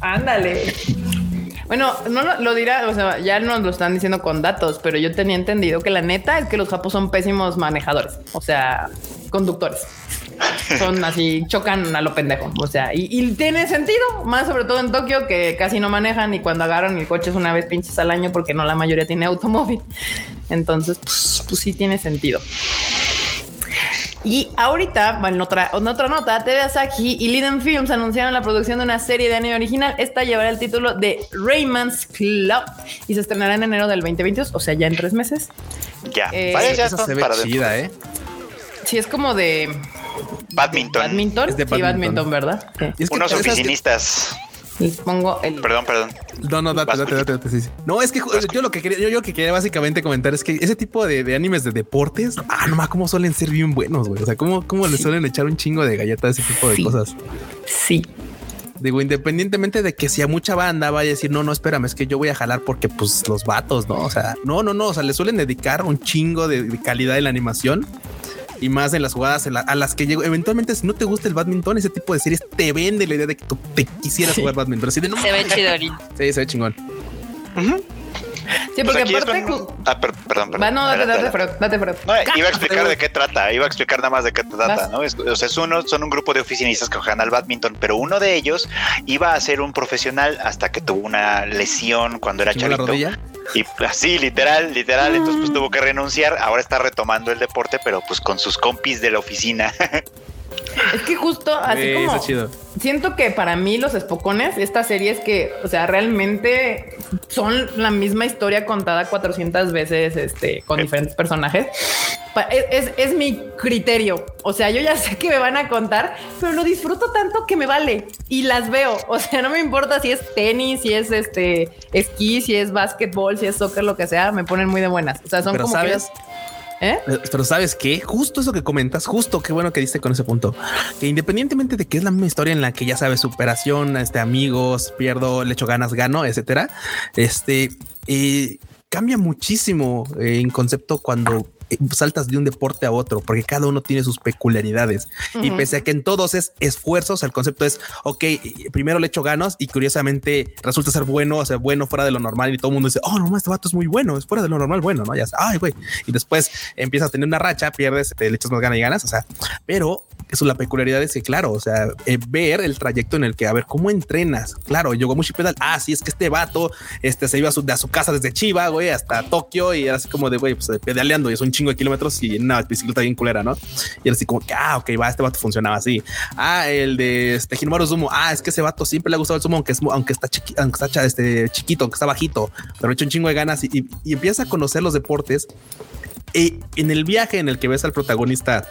Ándale. Bueno, no lo, lo dirá, o sea, ya nos lo están diciendo con datos, pero yo tenía entendido que la neta es que los japos son pésimos manejadores, o sea, conductores. Son así, chocan a lo pendejo. O sea, y, y tiene sentido, más sobre todo en Tokio, que casi no manejan y cuando agarran el coche es una vez pinches al año porque no la mayoría tiene automóvil. Entonces, pues, pues sí tiene sentido. Y ahorita, bueno, en otra, en otra nota, TV Asahi y Liden Films anunciaron la producción de una serie de anime original. Esta llevará el título de Rayman's Club y se estrenará en enero del 2022, o sea, ya en tres meses. Ya, Eh, ya se ve chida, ¿eh? Sí, es como de Badminton. badminton. Es de Sí, badminton. badminton, ¿verdad? Sí. Es que Unos oficinistas. Les pongo el. Perdón, perdón. No, no, date, date, date, date, sí, sí. No, es que yo lo que quería, yo, yo lo que quería básicamente comentar es que ese tipo de, de animes de deportes, ah, nomás cómo suelen ser bien buenos, güey. O sea, cómo, cómo le suelen echar un chingo de galletas a ese tipo de Sí. cosas. Sí. Digo, independientemente de que si a mucha banda vaya a decir, no, no, espérame, es que yo voy a jalar porque pues los vatos, ¿no? O sea, no, no, no, o sea, le suelen dedicar un chingo de, de calidad en la animación y más en las jugadas en la- a las que llego. Eventualmente, si no te gusta el badminton, ese tipo de series te vende la idea de que tú te quisieras Sí. jugar badminton. Así de no, Se ve chidori. Sí, se ve chingón. Sí, porque aparte. Ah, per- perdón, perdón. Va, no, date, date, date. No, iba a explicar de qué trata, iba a explicar nada más de qué trata, Vas. ¿no? Es- o sea, es uno, son un grupo de oficinistas que juegan al badminton, pero uno de ellos iba a ser un profesional hasta que tuvo una lesión cuando era Chingó la chavito. rodilla. Y así, literal, literal, entonces pues tuvo que renunciar, ahora está retomando el deporte, pero pues con sus compis de la oficina. Es que justo así Sí, como. chido. Siento que para mí los espocones, estas series que, o sea, realmente son la misma historia contada 400 veces este, con diferentes personajes. Es, es- es mi criterio. O sea, yo ya sé que me van a contar, pero lo disfruto tanto que me vale y las veo. O sea, no me importa si es tenis, si es este esquí, si es básquetbol, si es soccer, lo que sea, me ponen muy de buenas. O sea, son Pero como sabes, ¿Eh? Eh, Pero sabes qué? Justo eso que comentas, justo qué bueno que diste con ese punto. Que independientemente de que es la misma historia en la que ya sabes superación, este amigos, pierdo, le echo ganas, gano, etcétera. Este eh, cambia muchísimo en concepto cuando saltas de un deporte a otro, porque cada uno tiene sus peculiaridades. Y Ujú. pese a que en todos es esfuerzos, el concepto es, ok, primero le echo ganas y curiosamente resulta ser bueno, o sea, bueno fuera de lo normal y todo el mundo dice, oh, no, este vato es muy bueno, es fuera de lo normal, bueno, ¿no? Ya, ay, güey. Y después empiezas a tener una racha, pierdes, te le echas más ganas y ganas, o sea, pero eso la peculiaridad es que, claro, o sea, eh, ver el trayecto en el que, a ver, ¿cómo entrenas? Claro, Yogomushi Pedal, ah, sí, es que este vato, este, se iba a su, de a su casa desde Chiva, güey, hasta Tokio y era así como de, güey, pues pedaleando y es un chingo de kilómetros y una bicicleta bien culera, ¿no? Y era así como que, ah, ok, va, este vato funcionaba así. Ah, el de este Hinomaru Sumo, ah, es que ese vato siempre le ha gustado el sumo, aunque, es, aunque está, chiqui- aunque está este, chiquito, aunque está bajito, pero echa un chingo de ganas y, y empieza a conocer los deportes. Y en el viaje en el que ves al protagonista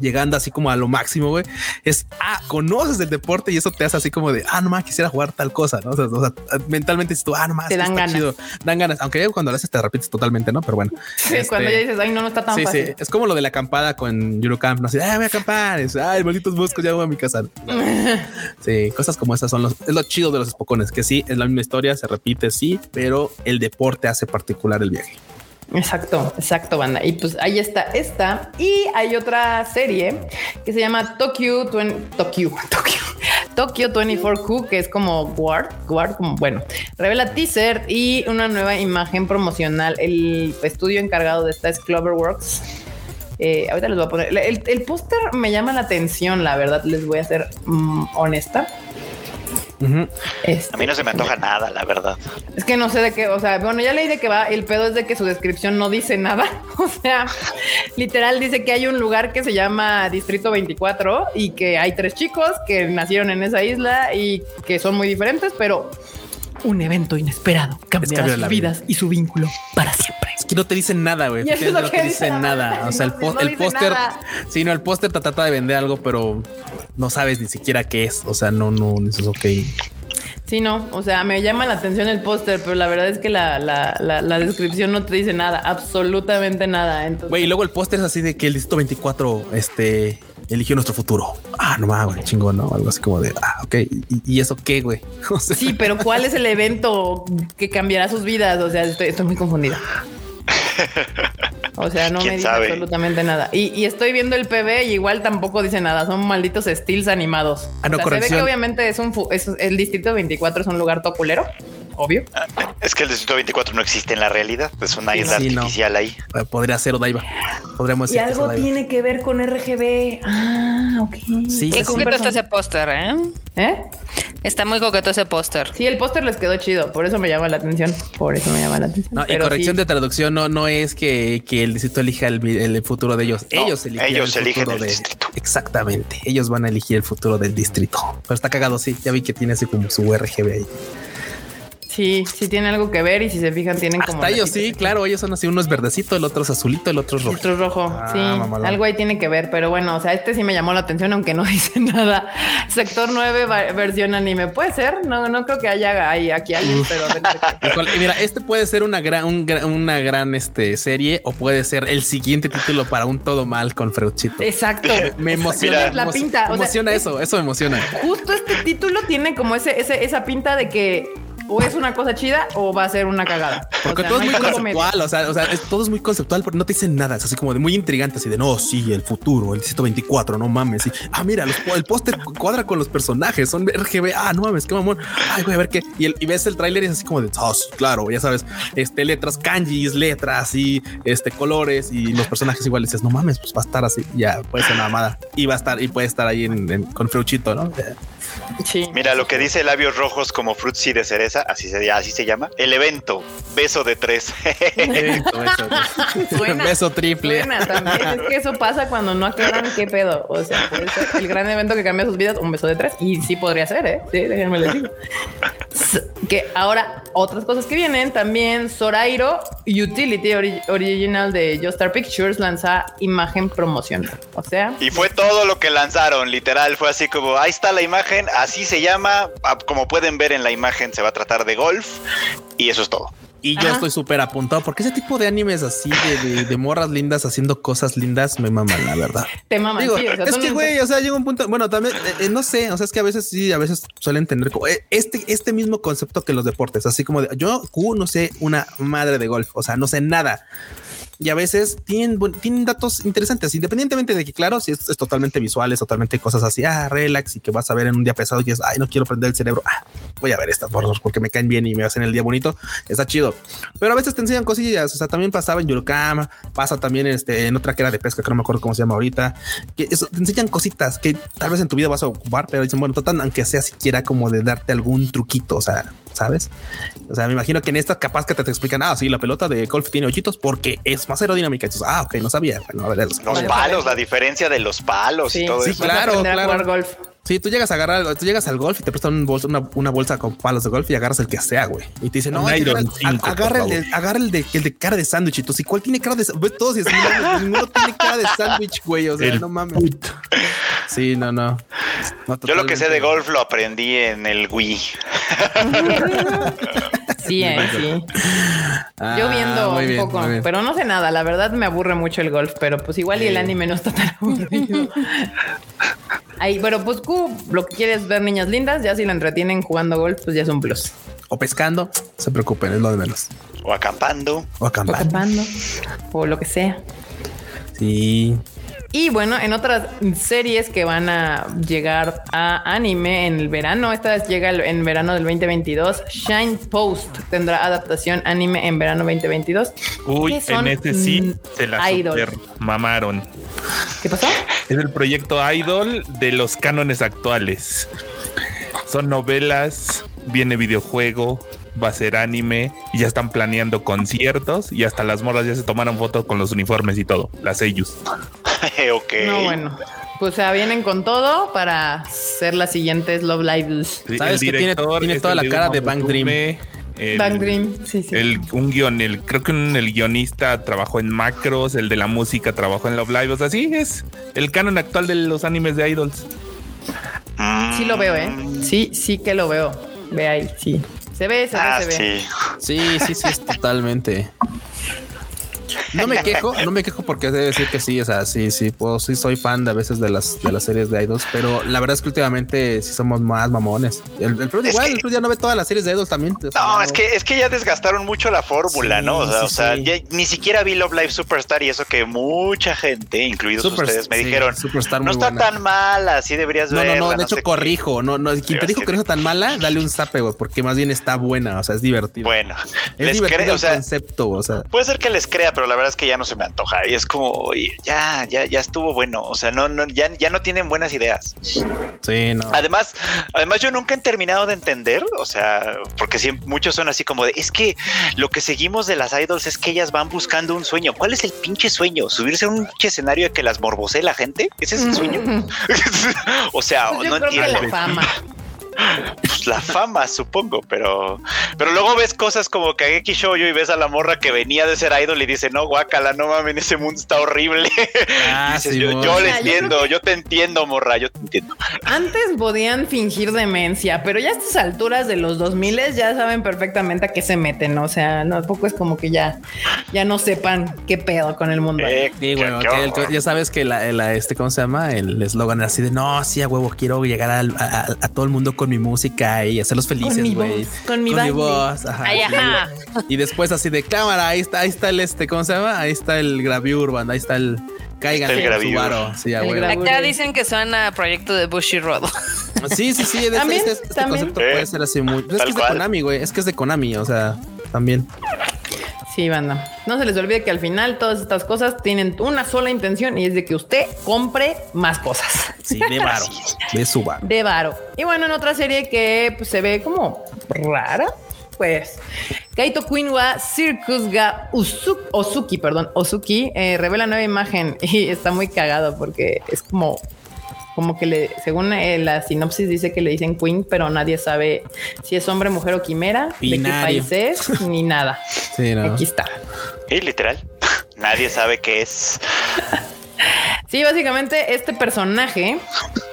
llegando así como a lo máximo, güey, es, ah, conoces el deporte y eso te hace así como de, ah, no más quisiera jugar tal cosa, ¿no? O sea, o sea, mentalmente dices tú, ah, no más, Te dan ganas. chido, dan ganas, aunque cuando lo haces te repites totalmente, ¿no? Pero bueno. Sí, este, cuando ya dices, ay, no, no está tan Sí, fácil. sí, es como lo de la acampada con Eurocamp, no sé, ah, voy a acampar, es, ay, malditos boscos, ya voy a mi casa. Sí, cosas como esas son los, es lo chido de los espocones, que sí, es la misma historia, se repite, sí, pero el deporte hace particular el viaje. Exacto, exacto, banda. Y pues ahí está esta. Y hay otra serie que se llama Tokyo 20, Tokyo, Tokyo, Tokyo 24Q, que es como Guard, Guard, como bueno, revela teaser y una nueva imagen promocional. El estudio encargado de esta es Cloverworks. Eh, ahorita les voy a poner el, el- el póster me llama la atención, la verdad, les voy a ser mm, honesta. Este, A mí no se me antoja nada, la verdad. Es que no sé de qué, o sea, bueno, ya leí de qué va. El pedo es de que su descripción no dice nada. O sea, literal dice que hay un lugar que se llama Distrito 24 y que hay tres chicos que nacieron en esa isla y que son muy diferentes, pero un evento inesperado cambiará sus la vida. vidas y su vínculo para siempre. Es que no te dicen nada, güey. Eso es no te dice dicen nada. O sea, el, No, pos- no el dice póster, sí, no, el póster te trata de vender algo, pero no sabes ni siquiera qué es. O sea, no, no, dices, ok. Sí, no, o sea, me llama la atención el póster, pero la verdad es que la, la, la, la descripción no te dice nada, absolutamente nada. Güey, y luego el póster es así de que el distrito 24, este, eligió nuestro futuro. Ah, no mames, güey, chingón, ¿no? Algo así como de, ah, ok. ¿Y, y eso qué, güey? O sea, Sí, pero ¿cuál es el evento que cambiará sus vidas? O sea, estoy, estoy muy confundida. O sea, no me ¿Quién dice sabe? absolutamente nada. Y, y estoy viendo el PB y igual tampoco dice nada. Son malditos stills animados. Ah, no, o sea, se ve que obviamente es un es- el distrito 24 es un lugar toculero, obvio. Es que el Distrito 24 no existe en la realidad. Es una isla Sí, no. artificial ahí. eh, podría ser Odaiba. Podríamos Y decir algo Odaiba. tiene que ver con RGB. Ah, ok. Sí, Qué sí, coqueto está ese póster, ¿eh? ¿Eh? Está muy coqueto ese póster. Sí, el póster les quedó chido, por eso me llama la atención. Por eso me llama la atención. No, y corrección sí. de traducción no, no es que, que el distrito elija el, el futuro de ellos. No, ellos eligen ellos el eligen futuro el de- distrito. Exactamente. Ellos van a elegir el futuro del distrito. Pero está cagado, sí. Ya vi que tiene así como su RGB ahí. Sí, sí tiene algo que ver y si se fijan tienen como... Hasta ellos ratitos sí, claro. Ellos son así. Uno es verdecito, el otro es azulito, el otro es rojo. Otro rojo, Ah, sí, algo ahí tiene que ver, pero bueno, o sea, este sí me llamó la atención, aunque no dice nada. Sector 9, va- versión anime, puede ser, no, no creo que haya ahí aquí alguien, pero a ver Mira, este puede ser una gran, un gra- una gran este, serie o puede ser el siguiente título para un todo mal con Freuchito. Exacto. Me emociona. Mira. La pinta, Me emociona es- eso, eso me emociona. Justo este título tiene como ese, ese, esa pinta de que o es una cosa chida o va a ser una cagada. Porque O sea, todo no es muy conceptual, o sea, o sea, es- todo es muy conceptual, pero no te dicen nada. Es así como de muy intrigante, así de no, sí, el futuro, el distrito 24, no mames. Y, ah, mira, los- el póster cuadra con los personajes, son RGB. Ah, no mames, qué mamón. Ay, voy a ver qué. Y, el- y ves el tráiler y es así como de, oh, sí, claro, ya sabes, este letras, kanjis, letras y este colores y los personajes igual. Y dices, no mames, pues va a estar así. Ya puede ser una mamada y va a estar y puede estar ahí en, en- con Freuchito, no? Sí. Mira, lo que dice labios rojos como Fruitsy de cereza, así se, así se llama. El evento, beso de tres. Eso, eso, eso. Suena. Beso triple. Suena también. Es que eso pasa cuando no aclaran qué pedo. O sea, puede ser el gran evento que cambia sus vidas, un beso de tres. Y sí podría ser, ¿eh? Sí, déjenme les digo. S- Que ahora, otras cosas que vienen también. Sorairo Utility ori- Original de Joestar Pictures lanza imagen promocional. O sea, Y fue todo lo que lanzaron, literal, fue así como, ahí está la imagen, así se llama, ah, como pueden ver en la imagen se va a tratar de golf y eso es todo. Y yo Ajá. estoy súper apuntado porque ese tipo de animes así de, de- de morras lindas haciendo cosas lindas me maman, la verdad. te maman. Digo, sí, o sea, es que, güey, o sea, llega un punto, bueno, también, eh, eh, no sé, o sea, es que a veces sí, a veces suelen tener como, eh, este, este mismo concepto que los deportes, así como de, yo, Q, no sé una madre de golf, o sea, no sé nada. Y a veces tienen, tienen datos interesantes, independientemente de que, claro, si es, es totalmente visual, es totalmente cosas así, ah, relax y que vas a ver en un día pesado y dices, ay, no quiero prender el cerebro, ah, voy a ver estas por porque me caen bien y me hacen el día bonito, está chido. Pero a veces te enseñan cosillas, o sea, también pasaba en Yurukama, pasa también este, en otra que era de pesca, que no me acuerdo cómo se llama ahorita, que te enseñan cositas que tal vez en tu vida vas a ocupar, pero dicen, bueno, tratan, aunque sea siquiera como de darte algún truquito, o sea, ¿sabes? O sea, me imagino que en esta capaz que te, te explican, ah, sí, la pelota de golf tiene hoyitos porque es más aerodinámica. Tú, ah, ok, no sabía. Bueno, a ver, eso. Los Vale, palos, la diferencia de los palos Sí, y todo sí, eso. claro, aprender a claro. jugar golf. Sí, tú llegas a agarrar, tú llegas al golf y te prestan un bolso- una, una bolsa con palos de golf y agarras el que sea, güey. Y te dicen, no, Un hay que Iron agarrar- 5, por agarra, el de, agarra el de, el de cara de sándwich. Y tú, ¿y cuál tiene cara de sándwich? Ves todos y ninguno tiene cara de sándwich, güey. O sea, El no mames. put. Sí, no, no. No, Yo lo que sé de golf lo aprendí en el Wii. Sí, eh, sí. Ah, Yo viendo un bien, poco, pero no sé nada. La verdad me aburre mucho el golf, pero pues igual y el anime no está tan aburrido. Ahí, pero pues Q, lo que quieres ver niñas lindas, ya si la entretienen jugando golf, pues ya es un plus. O pescando, no se preocupen, es lo de menos. O acampando. O O acampando. acampando, o lo que sea. Sí. Y bueno, en otras series que van a llegar a anime en el verano, esta vez llega en verano del 2022, Shine Post tendrá adaptación anime en verano 2022. Uy, en ese sí Mm, se la super mamaron. ¿Qué pasó? Es el proyecto Idol de los cánones actuales. son novelas, viene videojuego, va a ser anime, y ya están planeando conciertos y hasta las morras ya se tomaron fotos con los uniformes y todo, las ellos. ok. No, bueno. Pues o sea, vienen con todo para ser las siguientes Love Lives. ¿Sabes que tiene- tiene es toda la cara de Bang Dream? El- Bang Dream, sí, sí. El, un guion, el, creo que un- el guionista trabajó en Macros, el de la música trabajó en Love Live, o sea, sí, es el canon actual de los animes de idols. Sí lo veo, ¿eh? Sí, sí que lo veo. Ve ahí, sí. Se ve, se ve, Ah, se ve. sí. Sí, sí, sí, es totalmente. No me quejo, no me quejo porque debe decir que sí, o sea, sí, sí, puedo, sí soy fan de a veces de las de las series de idols, pero la verdad es que últimamente sí somos más mamones. El, el Fruit igual, que- el Fruit ya no ve todas las series de idols también. o sea, No, es que es que ya desgastaron mucho la fórmula, Sí, ¿no? O sea, sí, o sea, sí. ya ni siquiera vi Love Live Superstar y eso que mucha gente, incluidos Super- ustedes, me dijeron, Superstar no está buena". tan mala, así deberías No, no, verla. no, de hecho sé qué". corrijo, no, no, quien te dijo que no está tan mala, dale un zape, porque más bien está buena, o sea, es divertido. Bueno, es les divertido creo, o sea, concepto, o sea, puede ser que les crea, pero la verdad es que ya no se me antoja y es como, oye, ya, ya, ya estuvo bueno, o sea, no, no, ya, ya no tienen buenas ideas. sí, no. Además, además yo nunca he terminado de entender, o sea, porque siempre, muchos son así como de, es que lo que seguimos de las idols es que ellas van buscando un sueño. ¿Cuál es el pinche sueño? ¿Subirse a un pinche escenario de que las morbosee la gente? ¿Ese es el sueño? o sea, Pues yo no creo entiendo. que la fama. Pues la fama, supongo, pero pero luego ves cosas como Kageki Shoujo y ves a la morra que venía de ser idol y dice, no, guácala, no mames, ese mundo está horrible. Ah, Y dices, sí, yo, yo le yo entiendo, yo, te entiendo, morra, yo te entiendo. Antes podían fingir demencia, pero ya a estas alturas de los 2000 ya saben perfectamente a qué se meten. ¿no? O sea, no, tampoco es como que ya, ya no sepan qué pedo con el mundo. Eh, Sí, qué- güey, qué que el- horror. ya sabes que la, la- este, ¿cómo se llama? El eslogan era así de no, sí, a huevo, quiero llegar a- a todo el mundo con mi música y hacerlos felices, mi güey. voz, con mi baile. voz, ajá, Ay, sí. ajá. Y después así de cámara, ahí está, ahí está el este, ¿cómo se llama? Ahí está el Gravure Band, ahí está el caigan el en. Sí, a. Acá dicen que suena proyecto de Bushiroad. Sí, sí, sí. de- También, este, este también. concepto Eh, puede ser así muy. Es que es de cual. Konami, güey. Es que es de Konami, o sea, también. Sí, banda. No se les olvide que al final todas estas cosas tienen una sola intención y es de que usted compre más cosas Sí, de varo. de Subaru. de varo. Y bueno, en otra serie que pues, se ve como rara, pues Kaito Queen wa Circus ga Usu- Osuki, perdón, Osuki eh, revela nueva imagen y está muy cagado porque es como como que le, según eh, la sinopsis dice que le dicen Queen, pero nadie sabe si es hombre, mujer o quimera, de qué Binario. país es, ni nada. Sí, no. Aquí está. Sí, literal. Nadie sabe qué es. Sí, básicamente este personaje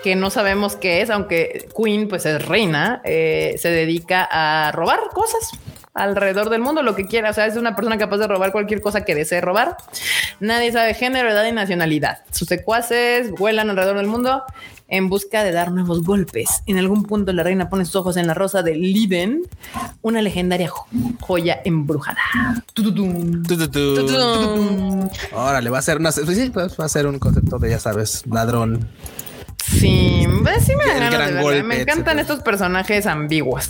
que no sabemos qué es, aunque Queen pues es reina, eh, se dedica a robar cosas alrededor del mundo, lo que quiera. O sea, es una persona capaz de robar cualquier cosa que desee robar. Nadie sabe género, edad y nacionalidad. Sus secuaces vuelan alrededor del mundo en busca de dar nuevos golpes. En algún punto la reina pone sus ojos en la rosa de Liden, una legendaria jo- joya embrujada. Tututum. Órale, va a ser una. pues sí, pues va a ser un concepto de, ya sabes, ladrón. Sí, pues sí me dan El ganas de gran verla. golpe, Me encantan etcétera. estos personajes ambiguos.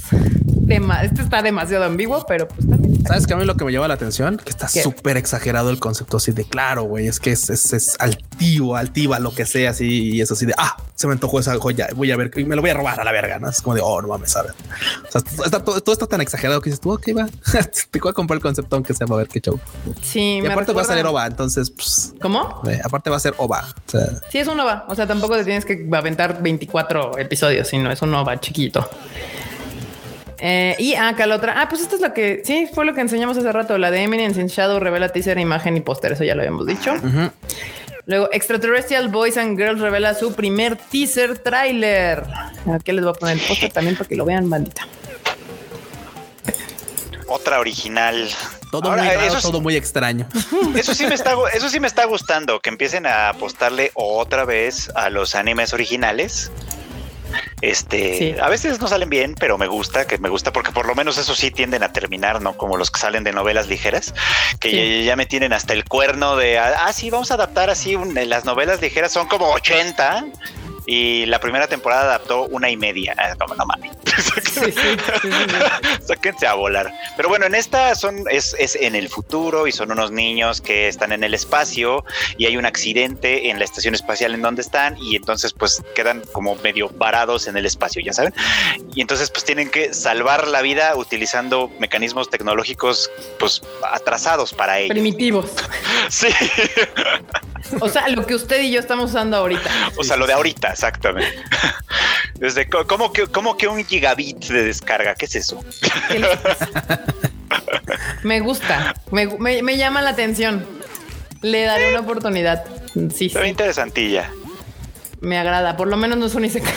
Dema- este está demasiado ambiguo, pero pues también. ¿Sabes qué a mí lo que me llama la atención? Que está súper exagerado el concepto así de claro, güey. Es que es, es, es altivo, altiva, lo que sea, así. Y eso así de ah, se me antojó esa joya. Voy a ver y me lo voy a robar a la verga. No es como de oh, no mames, ver. O sea, está, todo, todo está tan exagerado que dices tú, ok, va. Te voy a comprar el concepto, aunque sea para ver qué show. Sí, Y aparte va a salir OVA, entonces, pues, ¿Cómo? eh, aparte va a ser OVA. O sea, Sí, es un OVA. O sea, tampoco te tienes que aventar 24 episodios, sino es un OVA chiquito. Eh, y acá la otra. Ah, pues esto es lo que sí fue lo que enseñamos hace rato. La de Eminence in Shadow revela teaser, imagen y póster. Eso ya lo habíamos dicho. Luego, Extraterrestrial Boys and Girls revela su primer teaser trailer. Aquí les voy a poner el póster también para que lo vean, bandita. Otra original. todo Ahora, muy raro, eso sí- todo muy extraño. Eso sí me está, eso sí me está gustando, que empiecen a apostarle otra vez a los animes originales. Este, Sí. a veces no salen bien, pero me gusta, que me gusta porque por lo menos eso sí tienden a terminar, no como los que salen de novelas ligeras, que Sí. ya, ya me tienen hasta el cuerno de, ah, sí, vamos a adaptar así, un- las novelas ligeras son como 80 Y la primera temporada adaptó una y media. Ah, No, no mames. Sí, sí, sí, sí, sí. Sáquense a volar. Pero bueno, en esta son, es, es en el futuro y son unos niños que están en el espacio y hay un accidente en la estación espacial en donde están y entonces pues quedan como medio varados en el espacio, ya saben. Y entonces pues tienen que salvar la vida utilizando mecanismos tecnológicos pues atrasados para ellos. Primitivos. Sí, O sea, lo que usted y yo estamos usando ahorita. o sea, lo de ahorita, exactamente. Desde ¿cómo que, cómo que un gigabit de descarga? ¿Qué es eso? ¿Qué? Me gusta, me, me- me llama la atención. Le daré una oportunidad. Sí, ve sí, interesantilla. me agrada. Por lo menos no es un isekai.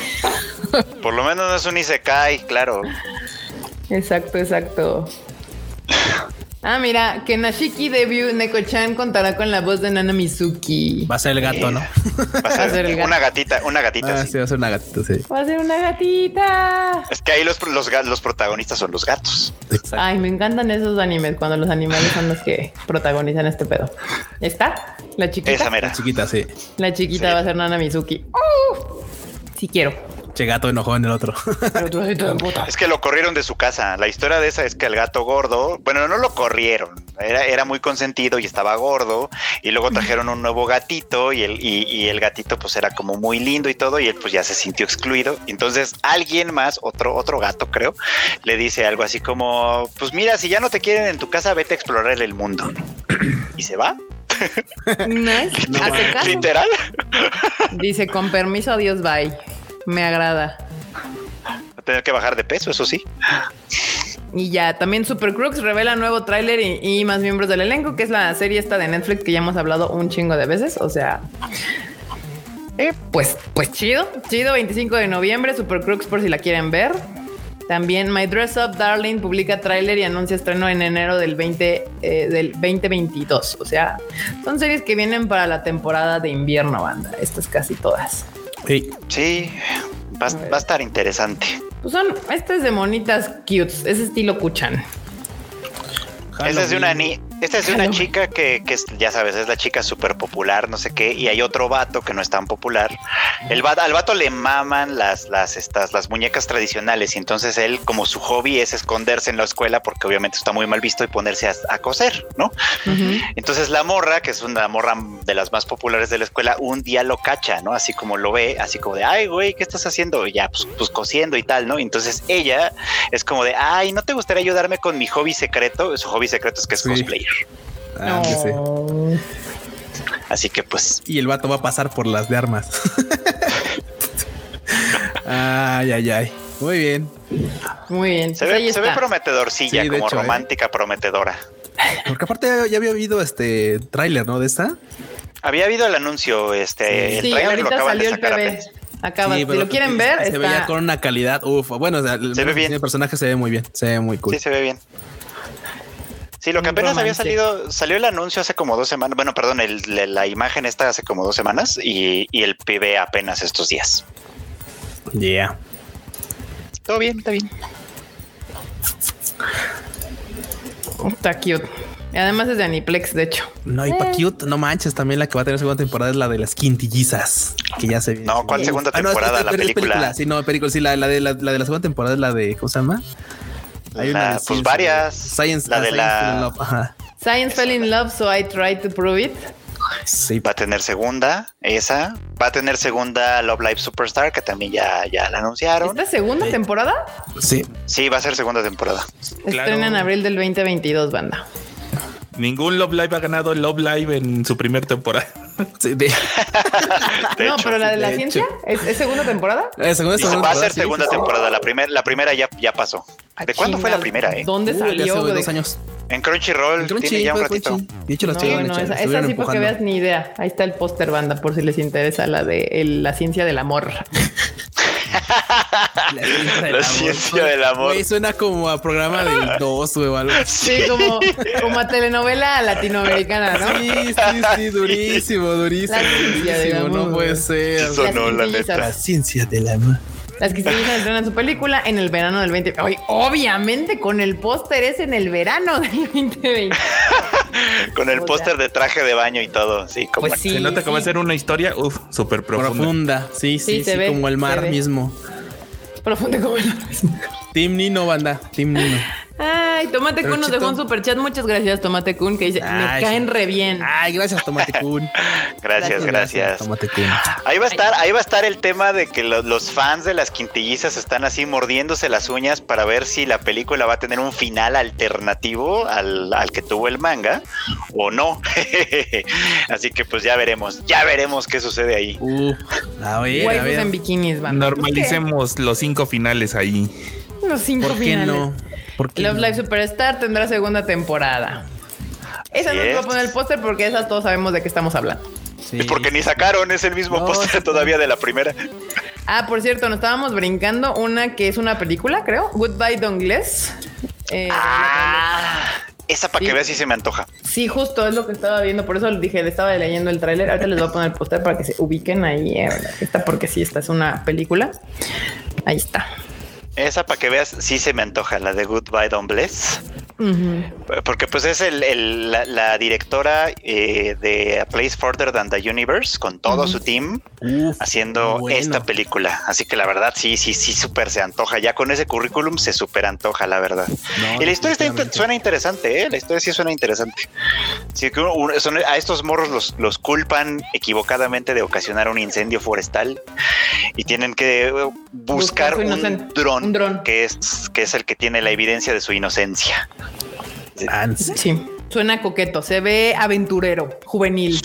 Por lo menos no es un Isekai, claro. Exacto, exacto. Ah, mira, que Nashiki Debut Neko-chan contará con la voz de Nana Mizuki. Va a ser el gato, ¿no? Va a ser, a ser el gato. una gatita, una gatita. Ah, sí. sí, va a ser una gatita, sí. Va a ser una gatita. Es que ahí los, los, los protagonistas son los gatos. Exacto. Ay, me encantan esos animes cuando los animales son los que protagonizan este pedo. ¿Está? La chiquita. Esa mera. Chiquita, sí. La chiquita Sí. va a ser Nana Mizuki. ¡Uh! Sí quiero. Che gato enojó en el otro. Es que lo corrieron de su casa. La historia de esa es que el gato gordo, bueno, no lo corrieron, era, era muy consentido y estaba gordo. Y luego trajeron un nuevo gatito y el, y, y el gatito pues era como muy lindo y todo y él pues ya se sintió excluido. Entonces alguien más, otro, otro gato creo, le dice algo así como, pues mira, si ya no te quieren en tu casa, vete a explorar el mundo. Y se va. Hace caso. literal. Dice, con permiso, adiós, bye. Me agrada. Va a tener que bajar de peso, eso sí. Y ya, también Super Crooks revela nuevo tráiler y, y más miembros del elenco, que es la serie esta de Netflix que ya hemos hablado un chingo de veces. O sea, eh, pues, pues chido, chido, 25 de noviembre, Super Crooks por si la quieren ver. También My Dress Up Darling publica tráiler y anuncia estreno en enero del 20 eh, del 2022. O sea, son series que vienen para la temporada de invierno, banda. Estas casi todas. Sí. Sí, va, va a estar interesante. Pues son, este es de monitas cutes, ese estilo Kuchan. Esta es de una ni esta es de una chica que, que es, ya sabes, es la chica súper popular, no sé qué, y hay otro vato que no es tan popular. El vato, al vato le maman las, las, estas, las muñecas tradicionales, y entonces él, como su hobby es esconderse en la escuela, porque obviamente está muy mal visto, y ponerse a, a coser, ¿no? Entonces la morra, que es una morra de las más populares de la escuela, un día lo cacha, ¿no? Así como lo ve, así como de, ay, güey, ¿qué estás haciendo? Y ya, pues, pues cosiendo y tal, ¿no? Entonces ella es como de, ay, ¿no te gustaría ayudarme con mi hobby secreto? Su hobby secreto es que es Sí. cosplayer. Ah. Así que pues, Y el vato va a pasar por las de armas. ay, ay, ay. Muy bien. Muy bien. se pues ve, se ve prometedorcilla, Sí, de como hecho, ¿eh? romántica prometedora. Porque aparte ya había habido este tráiler, ¿no? De esta. Había habido el anuncio, este, el Sí, trailer lo acaban de salió el sacar apenas. Acaba, Sí, si lo quieren ver, se está... veía con una calidad. Uf, bueno, o sea, el, Se ve bien. el personaje se ve muy bien, se ve muy cool. Sí, se ve bien. Sí, lo que apenas había salido, salió el anuncio hace como dos semanas, bueno, perdón, el- la, la imagen esta hace como dos semanas y, y el PB apenas estos días. Yeah. Todo bien, está bien. Está cute. Además es de Aniplex, de hecho. No, y pa' cute, no manches, también la que va a tener segunda temporada es la de las quintillizas, que ya se viene. No, ¿cuál segunda Ah, no, es- temporada? es- la es película. Sí, no, película, sí, la, la de la, la de la segunda temporada es la de, ¿cómo se llama? La- de pues varias. Science, La ah, de Science la- Fill Love, Ajá. Science fell in love, so I tried to prove it. Sí, Va a tener segunda, esa. Va a tener segunda Love Live Superstar, que también ya, ya la anunciaron. ¿Esta segunda Sí. temporada? sí. Sí, va a ser segunda temporada. Estrena en abril del 2022, banda. Ningún Love Live ha ganado el Love Live en su primer temporada. sí, de- De no, hecho, pero la de la de ciencia, ¿Es, es segunda temporada? Segunda, Dice, segunda va a ser segunda sí, sí. temporada. La, primer, la primera ya, ya pasó. ¿De cuándo fue la primera? Eh? ¿Dónde Uh, de salió? hace De- dos años. En Crunchyroll En Crunchy, tiene ya un ratito. Crunchy. De hecho, la No, bueno, esa, esa sí porque veas ni idea. Ahí está el póster, banda, por si les interesa la de el- la ciencia del amor. La ciencia del La amor. ciencia del amor. Suena como a programa del 2, güey, o algo así. Sí, como, como a telenovela latinoamericana, ¿no? Sí, sí, sí, durísimo, durísimo. La ciencia del durísimo, amor. no puede ser. No, la neta. La ciencia del amor. Las que se estrenan su película en el verano del 20. Oye, obviamente con el póster es en el verano del 2020. Con el póster de traje de baño y todo. Sí, como Pues sí. Se nota que va a sí. ser una historia, uff, súper profunda. Profunda. Sí, Sí, sí, se sí, ve, como el mar mismo. Profundo como el Team Nino, banda. Team Nino. Ay, Tomate Kun nos dejó un super chat. Muchas gracias, Tomate Kun, que dice, me caen sí. re bien. Ay, gracias, Tomate Kun. Gracias, gracias. Tomate Kun. Ahí va a estar, ahí va a estar el tema de que lo- los fans de las quintillizas están así mordiéndose las uñas para ver si la película va a tener un final alternativo al, al que tuvo el manga o no. así que pues ya veremos, ya veremos qué sucede ahí. Uh, a ver, a Waifus ver. en bikinis, banda. Normalicemos los cinco finales ahí. Los cinco ¿Por qué finales. no? ¿Por qué Love no? Live Superstar tendrá segunda temporada. Esa no les voy a es. poner el póster porque esas todos sabemos de qué estamos hablando. Sí. Y porque ni sacaron, es el mismo No, póster sí. todavía de la primera. Ah, por cierto, nos estábamos brincando una que es una película, creo. Goodbye Dongles. Eh, Ah, esa para Sí. que veas si se me antoja. Sí, justo es lo que estaba viendo. Por eso dije, le estaba leyendo el tráiler. Ahorita les voy a poner el póster para que se ubiquen ahí. eh, Esta porque sí, esta es una película. Ahí está. Esa para que veas si se me antoja, la de Goodbye Don't Bless. Porque pues es el, el- la, la directora eh, de A Place Further Than the Universe con todo su team Uf, haciendo bueno. esta película. Así que la verdad sí, sí, sí, súper se antoja. Ya con ese currículum se súper antoja, la verdad. No, y la historia está suena interesante, ¿eh? La historia sí suena interesante. Sí, que son- a estos morros los, los culpan equivocadamente de ocasionar un incendio forestal y tienen que buscar Buscar un dron, un dron. Que, es, que es el que tiene la evidencia de su inocencia. Sí. Sí, suena coqueto. Se ve aventurero, juvenil.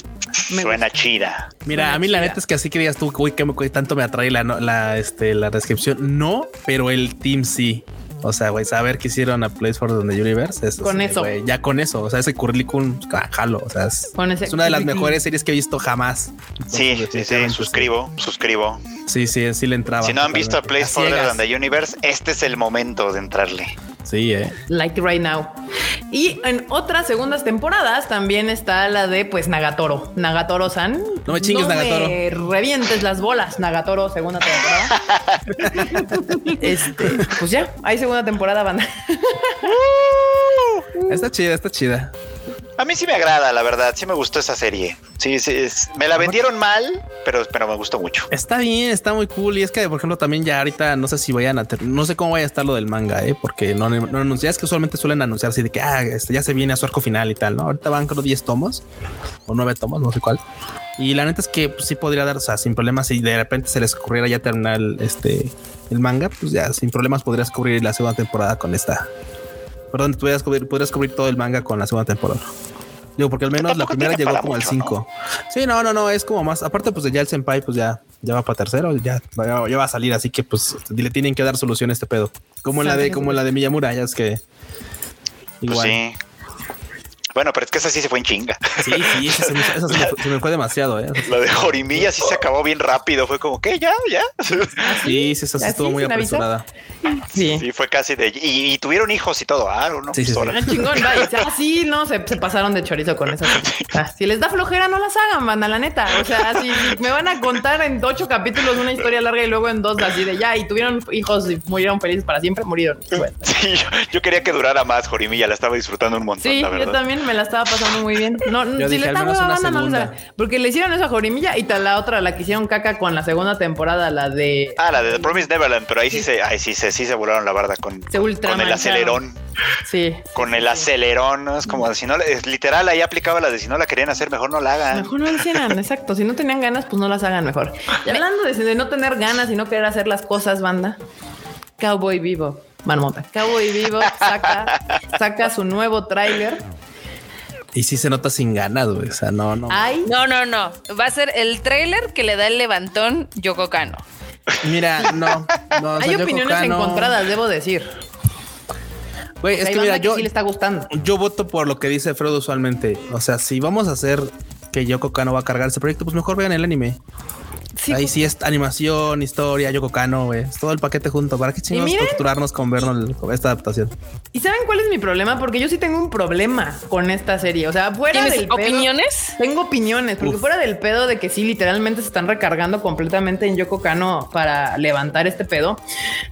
Me Suena gusta. chida. Mira, a mí la neta es que así que digas tú, uy, que me- tanto me atrae la, este, la descripción. No, pero el team sí. O sea, güey, saber que hicieron a Place for the Universe. es- Con es, eso. ya con eso. O sea, ese currículum, ah, jalo. O sea, es, Con ese es una de las mejores series que he visto jamás. Entonces, Sí, sí, sí, suscribo, suscribo. Sí, sí, sí le entraba. Si no han visto a. Place. Than the Universe, este es el momento de entrarle. Sí, eh. Like right now. Y en otras segundas temporadas también está la de pues Nagatoro. Nagatoro-san. No me chingues, Nagatoro. Me revientes las bolas, Nagatoro, segunda temporada. este, pues ya, hay segunda temporada, banda. Está chida, está chida. A mí sí me agrada, la verdad. Sí me gustó esa serie. Sí, sí. es- me la vendieron mal, pero, pero me gustó mucho. Está bien, está muy cool. Y es que, por ejemplo, también ya ahorita no sé si vayan a no sé cómo vaya a estar lo del manga, eh, porque no, no anuncian. Es que usualmente suelen anunciar así de que ah, este, ya se viene a su arco final y tal, no? Ahorita van creo 10 tomos o 9 tomos, no sé cuál. Y la neta es que pues, sí podría dar, o sea, sin problemas, si de repente se les ocurriera ya terminar el, este el manga, pues ya sin problemas podrías cubrir la segunda temporada con esta. Perdón, podrías cubrir, podrías cubrir todo el manga con la segunda temporada. Digo, porque al menos la primera llegó como al mucho, 5. Sí, no, no, no, es como más. Aparte, pues ya el Senpai, pues ya, ya va para tercero, ya, ya, ya va a salir, así que pues le tienen que dar solución a este pedo. Como en la de, como en la de Miyamura, ya es que. Pues Igual. sí. Bueno, pero es que esa sí se fue en chinga. sí, sí, esa se me, esa se me fue- se me fue demasiado, eh. La de Jorimilla sí se acabó bien rápido. Fue como, ¿qué? ¿Ya? ¿Ya? Sí, sí, esa sí ¿Ah, estuvo muy apresurada. Sí. Sí, fue casi de... Y, y tuvieron hijos y todo. Ah, ¿no? Sí, sí. Ah, chingón, sea, sí, no, se, se pasaron de chorizo con eso. Ah, si les da flojera, no las hagan, banda, la neta. O sea, si, si me van a contar en ocho capítulos una historia larga y luego en dos así de ya, y tuvieron hijos y murieron felices para siempre, murieron. Bueno. Sí, yo, yo quería que durara más Jorimilla. La estaba disfrutando un montón, Sí, la yo verdad. también me la estaba pasando muy bien. No, Yo si dije, le al está menos hueva una banda, no les. Porque le hicieron esa jorimilla y tal la otra, la que hicieron caca con la segunda temporada, la de Ah, la de The Promised Neverland, pero ahí sí, se, ahí sí se, sí se volaron la barda con, Se con el acelerón. Sí. Con el acelerón, ¿no? Es como si no, es literal, ahí aplicaba la de si no la querían hacer, mejor no la hagan. Mejor no lo hicieran, exacto. Si no tenían ganas, pues no las hagan mejor. Y hablando de, de no tener ganas y no querer hacer las cosas, banda, Cowboy Vivo, Marmota. Cowboy Vivo saca, saca su nuevo tráiler. Y sí se nota sin ganas, güey. O sea, no, no. No, no, no. Va a ser el trailer que le da el levantón Yoko Kano. Mira, no. no o sea, Hay opiniones Kano- encontradas, debo decir. Güey, es que mira, que yo, sí le está gustando. yo voto por lo que dice Frodo usualmente. O sea, si vamos a hacer que Yoko Kano va a cargar ese proyecto, pues mejor vean el anime. Sí, Ahí sí es animación, historia, Yoko Kano, güey. Es todo el paquete junto. ¿Para qué chingados miren- torturarnos con con esta adaptación? ¿Y saben cuál es mi problema? Porque yo sí tengo un problema con esta serie. O sea, fuera ¿Tienes del pedo- opiniones? Tengo opiniones, porque Uf. fuera del pedo de que sí, literalmente se están recargando completamente en Yoko Kano para levantar este pedo.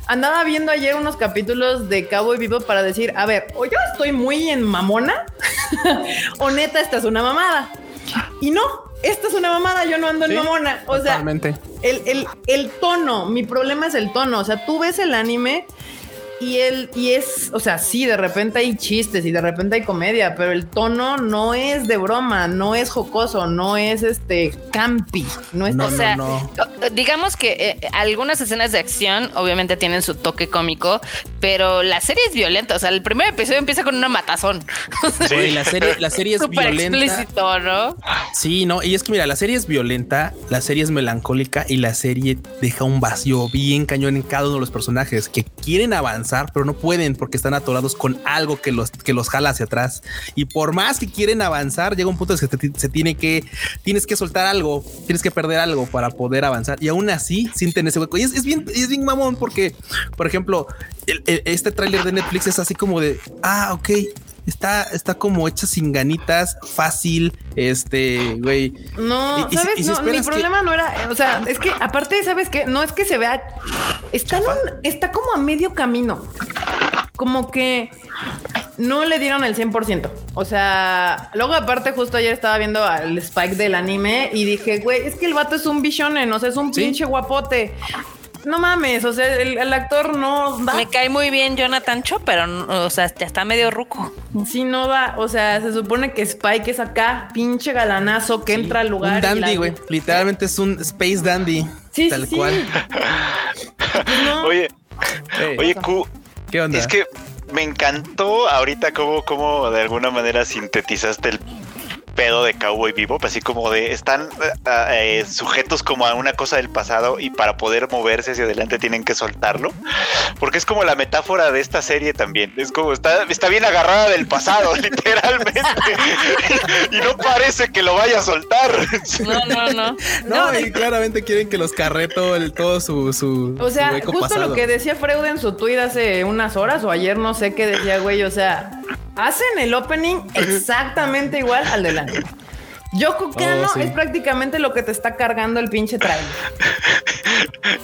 Andaba viendo ayer unos capítulos de Cowboy Vivo para decir, a ver, o yo estoy muy en mamona, o neta, esta es una mamada. Y no, esta es una mamada, yo no ando Sí, en mamona. O sea, totalmente. el, el, el tono, mi problema es el tono. O sea, tú ves el anime y el, y es, o sea, sí, de repente hay chistes y de repente hay comedia, pero el tono no es de broma, no es jocoso, no es este campi, no es No, o sea, no. digamos que eh, algunas escenas de acción obviamente tienen su toque cómico, pero la serie es violenta. O sea, el primer episodio empieza con una matazón. La serie, la serie es violenta. explícito, ¿no? Sí, no, y es que mira, la serie es violenta, la serie es melancólica y la serie deja un vacío bien cañón en cada uno de los personajes que quieren avanzar, pero no pueden porque están atorados con algo que los, que los jala hacia atrás. Y por más que quieren avanzar, llega un punto en que se, tiene que, tienes que soltar algo, tienes que perder algo para poder avanzar. Y aún así sienten ese hueco. Y es, bien, es bien mamón porque, por ejemplo, este tráiler de Netflix es así como de, ah, ok, Está, está como hecha sin ganitas, fácil, este, güey. No, Y- y si- ¿sabes? y si no, mi que- problema no era, o sea, es que aparte, ¿sabes qué? No es que se vea, está, en un- está como a medio camino, como que no le dieron el 100%. O sea, luego aparte justo ayer estaba viendo al Spike del anime y dije, güey, es que el vato es un bishonen, o sea, es un Sí. pinche guapote. No mames, o sea, el, el actor no da. Me cae muy bien Jonathan Cho, pero no- o sea, ya está medio ruco. Sí, no da. O sea, se supone que Spike es acá, pinche galanazo que entra al lugar. Un dandy, la- güey. Literalmente es un space dandy. Sí, tal sí, cual. sí. Pues no. Oye, oye, Q, ¿Qué onda? es que me encantó ahorita cómo, cómo de alguna manera sintetizaste el pedo de Cowboy Vivo, así como de están eh, eh, sujetos como a una cosa del pasado y para poder moverse hacia adelante tienen que soltarlo, porque es como la metáfora de esta serie también, es como está, está bien agarrada del pasado, literalmente, y no parece que lo vaya a soltar. No, no, no. no, no, y claramente quieren que los carreto el, todo su, su, O sea, su justo pasado. lo que decía Freud en su tweet hace unas horas o ayer, no sé qué decía, güey. O sea, hacen el opening exactamente igual al del anime. Yoko Kano sí. es prácticamente lo que te está cargando el pinche trailer.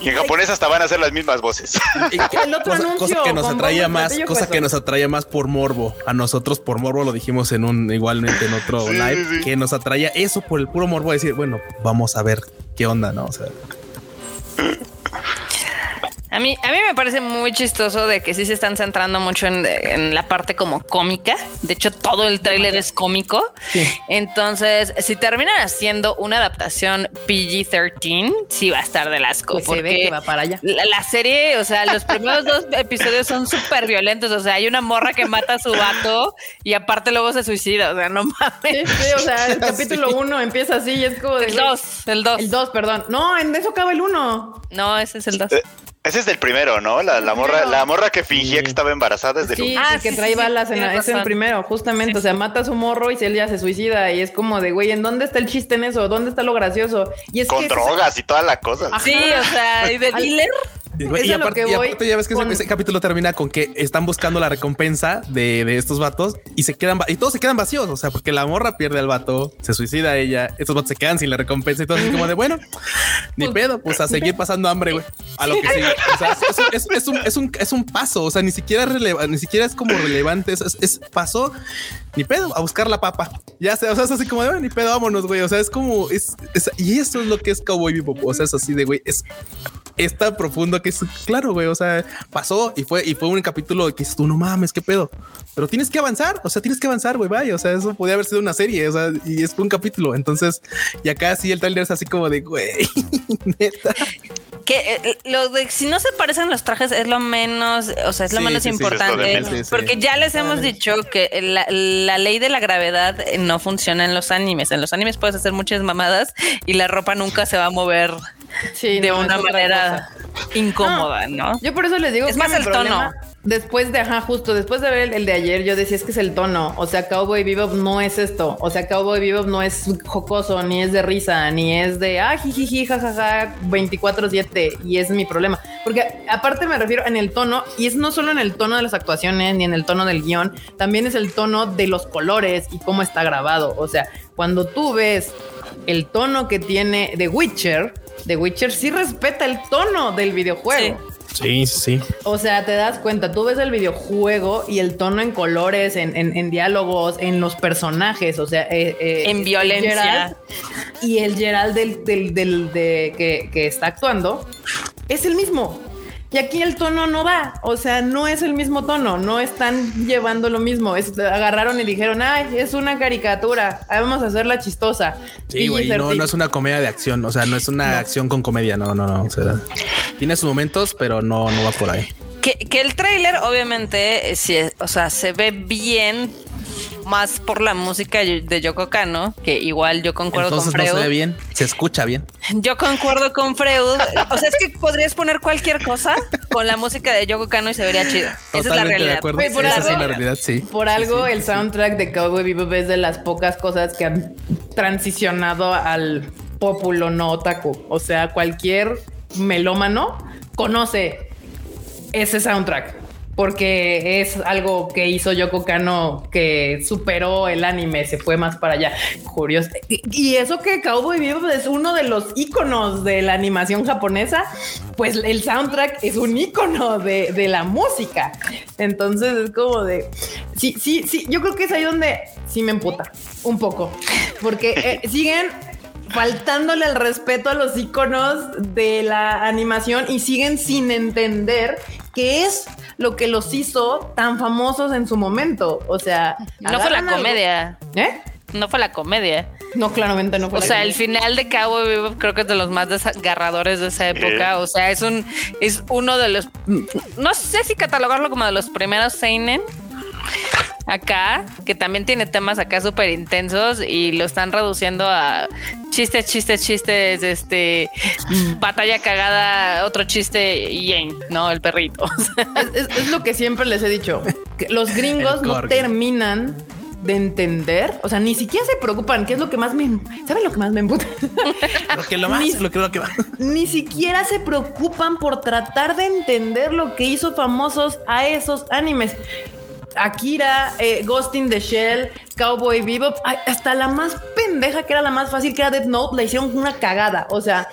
Y en japonés hasta van a hacer las mismas voces. Y El otro cosa, anuncio cosa que nos atraía más, cosa que nos atraía más por morbo. A nosotros por morbo lo dijimos en un igualmente en otro Sí, live sí, que nos atraía eso por el puro morbo de decir, bueno, vamos a ver qué onda, ¿no? O sea, A mí, a mí me parece muy chistoso de que sí se están centrando mucho en, en la parte como cómica. De hecho, todo el tráiler es cómico. Entonces, si terminan haciendo una adaptación PG-13, sí va a estar del asco. Pues se ve que va para allá. La, la serie, o sea, los primeros dos episodios son súper violentos. O sea, hay una morra que mata a su vato y aparte luego se suicida. O sea, no Sí, mames. sí, o sea, el capítulo uno empieza así y es como de. El 2, el 2. El 2, perdón. No, en eso acaba el 1. No, ese es el 2. Ese es del primero, ¿no? La, la morra, la morra que fingía que estaba embarazada es del Sí. Ah, sí, que sí, trae balas en la- es el primero, justamente. O sea, mata a su morro y él ya se suicida. Y es como de, güey, ¿en dónde está el chiste en eso? ¿Dónde está lo gracioso? Y es Con que drogas y toda la cosa. Ajá. Sí, o sea, y de Al- dealer. y, aparte, que y voy aparte ya ves que ese- con- ese, capítulo termina con que están buscando la recompensa de, de estos vatos y se quedan y todos se quedan vacíos. O sea, porque la morra pierde al vato, se suicida ella, estos vatos se quedan sin la recompensa y todo así como de bueno, ni pedo, pues a seguir pasando hambre, güey. A lo que sigue. O sea, es, es- es un, es, un, es un paso. O sea, ni siquiera releva- ni siquiera es como relevante. Es, es, paso, ni pedo, a buscar la papa. Ya sé, o sea, es así como de "Bueno, ni pedo, vámonos, güey. O sea, es como es, y eso es lo que es Cowboy Bebop. O sea, es así de güey, es es tan profundo que es claro, güey. O sea, pasó y fue y fue un capítulo que dices tú, no mames, qué pedo. Pero tienes que avanzar. O sea, tienes que avanzar, güey. Vaya, o sea, eso podría haber sido una serie. O sea, y es un capítulo. Entonces, y acá sí el trailer es así como de güey, neta. Que eh, lo de si no se parecen los trajes es lo menos, o sea, es lo Sí, menos sí, importante. Sí, sí. Porque ya les hemos dicho que la, la ley de la gravedad eh, no funciona en los animes. En los animes puedes hacer muchas mamadas y la ropa nunca se va a mover Sí, de no, una manera incómoda, ¿no? Yo por eso les digo Es que más el problema, tono. Después de, ajá, justo después de ver el, de ayer, yo decía es que es el tono. O sea, Cowboy Bebop no es esto. O sea, Cowboy Bebop no es jocoso, ni es de risa, ni es de ah, jijiji, jajaja, 24-7. Y es mi problema. Porque aparte me refiero en el tono, y es no solo en el tono de las actuaciones, ni en el tono del guion, también es el tono de los colores y cómo está grabado. O sea, cuando tú ves el tono que tiene The Witcher, The Witcher sí respeta el tono del videojuego. Sí, sí. O sea, te das cuenta, tú ves el videojuego y el tono en colores, en, en- en diálogos, en los personajes, o sea, eh, eh, En violencia. Y el Gerald del, del, del- de, que, que está actuando es el mismo. Y aquí el tono no va, o sea, no es el mismo tono, no están llevando lo mismo. Es, agarraron y dijeron, ay, es una caricatura, ah, vamos a hacerla chistosa. Sí, güey, no, PG-13. no es una comedia de acción, o sea, no es una acción con comedia, no, no, no. O sea, tiene sus momentos, pero no, no va por ahí. Que, que el tráiler, obviamente, eh, sí, o sea, se ve bien más por la música de Yoko Kano, que igual yo concuerdo Entonces con no se Freud. ve bien, se escucha bien. Yo concuerdo con Freud. O sea, es que podrías poner cualquier cosa con la música de Yoko Kano y se vería chido. Esa es la de realidad. por Esa es algo- la realidad, sí. Por algo, el soundtrack de Cowboy Bebop es de las pocas cosas que han transicionado al populo no otaku. O sea, cualquier melómano conoce ese soundtrack. Porque es algo que hizo Yoko Kano que superó el anime, se fue más para allá. Curioso. Y, eso que Cowboy Bebop es uno de los íconos de la animación japonesa, pues el soundtrack es un ícono de, de la música. Entonces es como de... Sí, sí, sí, yo creo que es ahí donde sí me emputa un poco. Porque eh, siguen faltándole el respeto a los íconos de la animación y siguen sin entender qué es lo que los hizo tan famosos en su momento. O sea, No fue la algo- comedia. ¿Eh? No fue la comedia. No, claramente no fue O la sea, el final de Cowboy Bebop creo que es de los más desgarradores de esa época. O sea, es un es uno de los no sé si catalogarlo como de los primeros seinen acá, que también tiene temas acá súper intensos y lo están reduciendo a chistes, chistes, chistes, este batalla cagada, otro chiste y no el perrito. Es, es- es lo que siempre les he dicho. que los gringos no terminan de entender, o sea, ni siquiera se preocupan, que es lo que más me... ¿Saben lo que más me emputa? Lo que lo más, Ni- lo que lo que va. ni siquiera se preocupan por tratar de entender lo que hizo famosos a esos animes. Akira, eh, Ghost in the Shell, Cowboy Bebop, hasta la más pendeja que era la más fácil, que era Death Note, la hicieron una cagada. O sea,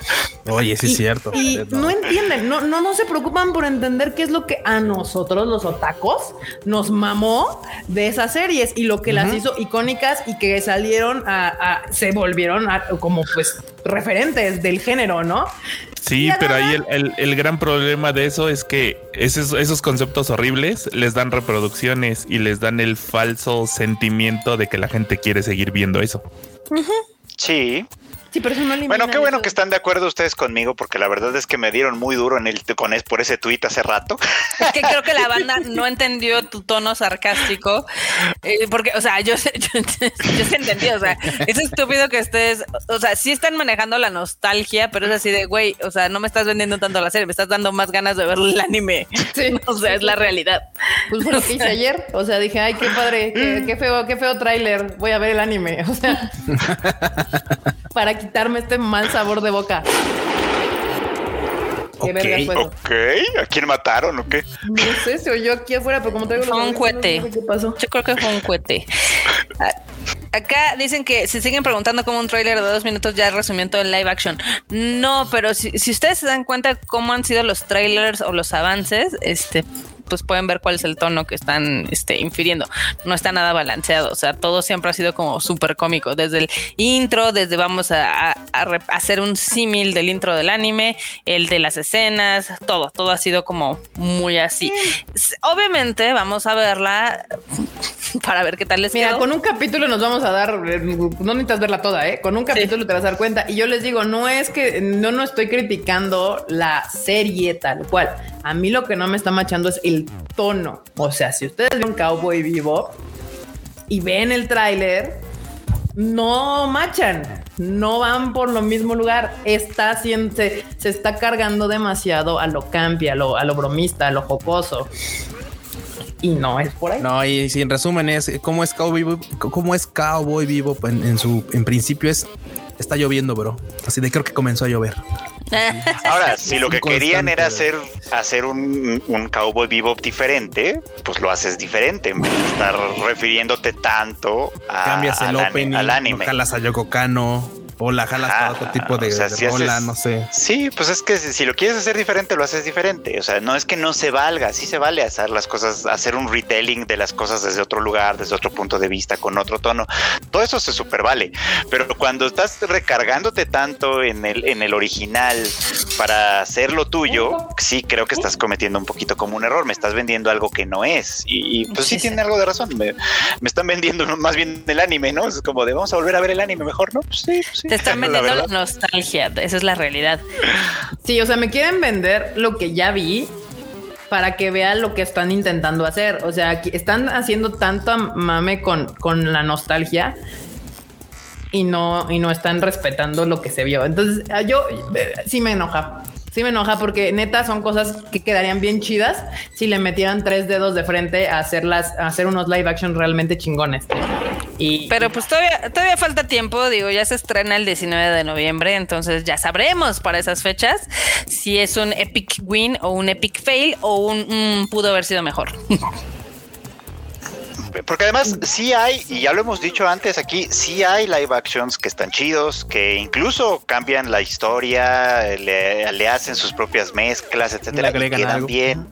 Oye, sí y, es cierto. Y no entienden, no, no, no se preocupan por entender qué es lo que a nosotros, los otacos, nos mamó de esas series y lo que las hizo icónicas y que salieron a, a- se volvieron a- como pues referentes del género, ¿no? Sí, pero ahí el- el gran problema de eso es que esos, esos conceptos horribles les dan reproducciones y les dan el falso sentimiento de que la gente quiere seguir viendo eso. Sí. Sí, pero eso no elimina Bueno, qué bueno eso. que están de acuerdo ustedes conmigo, porque la verdad es que me dieron muy duro en el con es por ese tuit hace rato. Es que creo que la banda no entendió tu tono sarcástico. eh, porque, o sea, yo sé, yo, yo sí entendí. O sea, es estúpido que estés. O sea, sí están manejando la nostalgia, pero es así de, güey, o sea, no me estás vendiendo tanto la serie, me estás dando más ganas de ver el anime. Sí. O sea, es la realidad. Pues fue lo que hice ayer. O sea, dije, ay, qué padre, qué, qué feo, qué feo tráiler. Voy a ver el anime. O sea, para quitarme este mal sabor de boca. Qué Ok, verga fue eso. Ok, ¿a quién mataron o qué? No sé, se oyó aquí afuera, pero como traigo Fue un cohete. no sé ¿Qué pasó? Yo creo que fue un cohete. Acá dicen que se siguen preguntando cómo un tráiler de dos minutos ya resumió en todo en live action. No, pero si, si ustedes se dan cuenta cómo han sido los trailers o los avances, este, pues pueden ver cuál es el tono que están este, infiriendo. No está nada balanceado. O sea, todo siempre ha sido como súper cómico. Desde el intro, desde vamos a, a- a re- hacer un símil del intro del anime, el de las escenas, todo, todo ha sido como muy así. Obviamente vamos a verla para ver qué tal les Mira, quedó. con un capítulo nos vamos a dar, eh, no necesitas verla toda, ¿eh? Con un capítulo te vas a dar cuenta. Y yo les digo, no es que no, no estoy criticando la serie tal cual. A mí lo que no me está machando es el tono. O sea, si ustedes ven Cowboy Vivo y ven el tráiler, no machan. No van por lo mismo lugar. Está se, se está cargando demasiado a lo campi, a lo, a lo bromista, a lo jocoso. Y no es por ahí. No, y si en resumen es cómo es Cowboy Vivo, cómo es Cowboy Vivo en, en su en principio es está lloviendo, bro. Así de creo que comenzó a llover. Ahora, si lo que querían era hacer, hacer un, un cowboy bebop diferente, pues lo haces diferente. En vez de estar refiriéndote tanto a, Cambias el al, opening, al anime. no a Yoko Kano o la jalas Ajá, para otro tipo de, o sea, de si rola, haces- no sé. Sí, pues es que si, si lo quieres hacer diferente, lo haces diferente. O sea, no es que no se valga, sí se vale hacer las cosas, hacer un retelling de las cosas desde otro lugar, desde otro punto de vista, con otro tono. Todo eso se super vale. Pero cuando estás recargándote tanto en el, en el original para hacer lo tuyo, sí creo que estás cometiendo un poquito como un error. Me estás vendiendo algo que no es. Y, y, pues sí, Sí, sí. tiene algo de razón. Me, me están vendiendo más bien el anime, ¿no? Es como de vamos a volver a ver el anime mejor, ¿no? Pues sí, pues sí. Te están vendiendo la nostalgia. Esa es la realidad. Sí, o sea, me quieren vender lo que ya vi para que vean lo que están intentando hacer. O sea, están haciendo tanto mame con, con la nostalgia y no, y no están respetando lo que se vio. Entonces, ah, yo eh, sí me enoja. Sí me enoja porque neta son cosas que quedarían bien chidas si le metieran tres dedos de frente a hacerlas, a hacer unos live action realmente chingones. Pero pues todavía, todavía falta tiempo, digo, ya se estrena el 19 de noviembre, entonces ya sabremos para esas fechas si es un epic win o un epic fail o un mm, pudo haber sido mejor. Porque además sí hay, y ya lo hemos dicho antes aquí, sí hay live actions que están chidos, que incluso cambian la historia, le, le hacen sus propias mezclas, etcétera, Le y quedan algo. bien,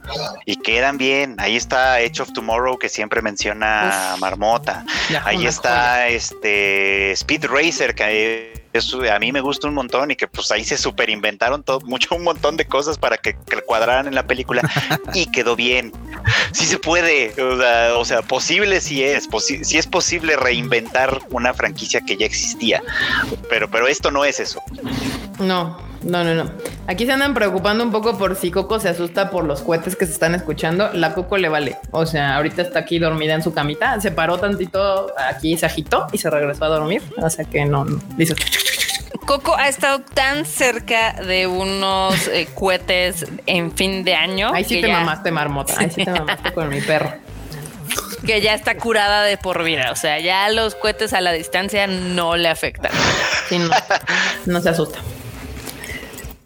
y quedan bien. Ahí está Edge of Tomorrow que siempre menciona Marmota. Ya, Ahí está este Speed Racer que eso a mí me gusta un montón y que pues ahí se super inventaron todo, mucho un montón de cosas para que, que cuadraran en la película y quedó bien. Sí se puede, o sea, o sea, posible sí es, posi- es posible reinventar una franquicia que ya existía, pero, pero esto no es eso. No, no, no, no. Aquí se andan preocupando un poco por si Coco se asusta por los cohetes que se están escuchando. La Coco le vale. O sea, ahorita está aquí dormida en su camita. Se paró tantito aquí, se agitó y se regresó a dormir. O sea que no, no. Dice, Coco ha estado tan cerca de unos eh, cohetes en fin de año ahí sí que, te ya, mamaste, marmota. Ahí sí te mamaste con mi perro. que ya está curada de por vida. O sea, ya los cohetes a la distancia no le afectan. Sí, no, no se asusta.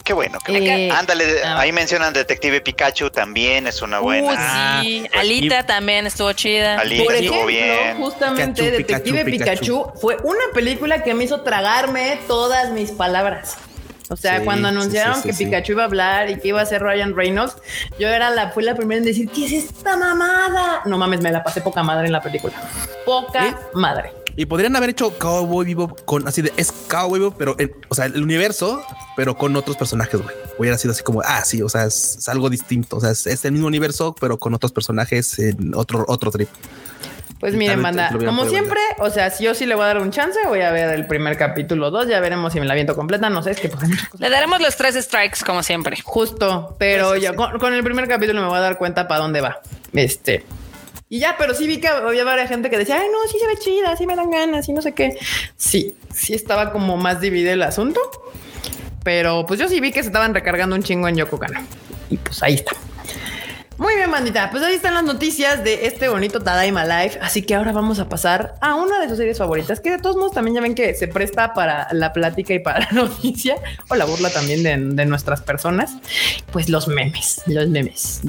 Qué bueno. que- Eh, Ándale, ah. ahí mencionan Detective Pikachu también, es una buena. Uh, sí. Alita también estuvo chida. Alita Por estuvo ejemplo, bien. justamente Pikachu, Detective Pikachu, Pikachu, fue una película que me hizo tragarme todas mis palabras. O sea, Sí, cuando anunciaron sí, sí, que sí. Pikachu iba a hablar y que iba a ser Ryan Reynolds, yo era la, fui la primera en decir, ¿qué es esta mamada? No mames, me la pasé poca madre en la película. Poca ¿Eh? madre. Y podrían haber hecho Cowboy Vivo con así de es Cowboy Vivo, pero en- o sea, el universo, pero con otros personajes, güey. Hubiera sido así como, ah, sí, o sea, es, es algo distinto. O sea, es, es el mismo universo, pero con otros personajes en otro, otro trip. Pues Y miren, hubieran como siempre, o sea, si yo sí le voy a dar un chance, voy a ver el primer capítulo 2, ya veremos si me la viento completa, no sé, es que pues. Le daremos los tres strikes como siempre. Justo, pero ya con, con el primer capítulo me voy a dar cuenta para dónde va. Este. Y ya, pero sí vi que había varias gente que decía, ay, no, sí se ve chida, sí me dan ganas y no sé qué. Sí, sí estaba como más dividido el asunto. Pero pues yo sí vi que se estaban recargando un chingo en Yoko Kano. Y pues ahí está. Muy bien, bandita. Pues ahí están las noticias de este bonito Tadaima Life. Así que ahora vamos a pasar a una de sus series favoritas, que de todos modos también ya ven que se presta para la plática y para la noticia o la burla también de, de nuestras personas. Pues los memes, los memes.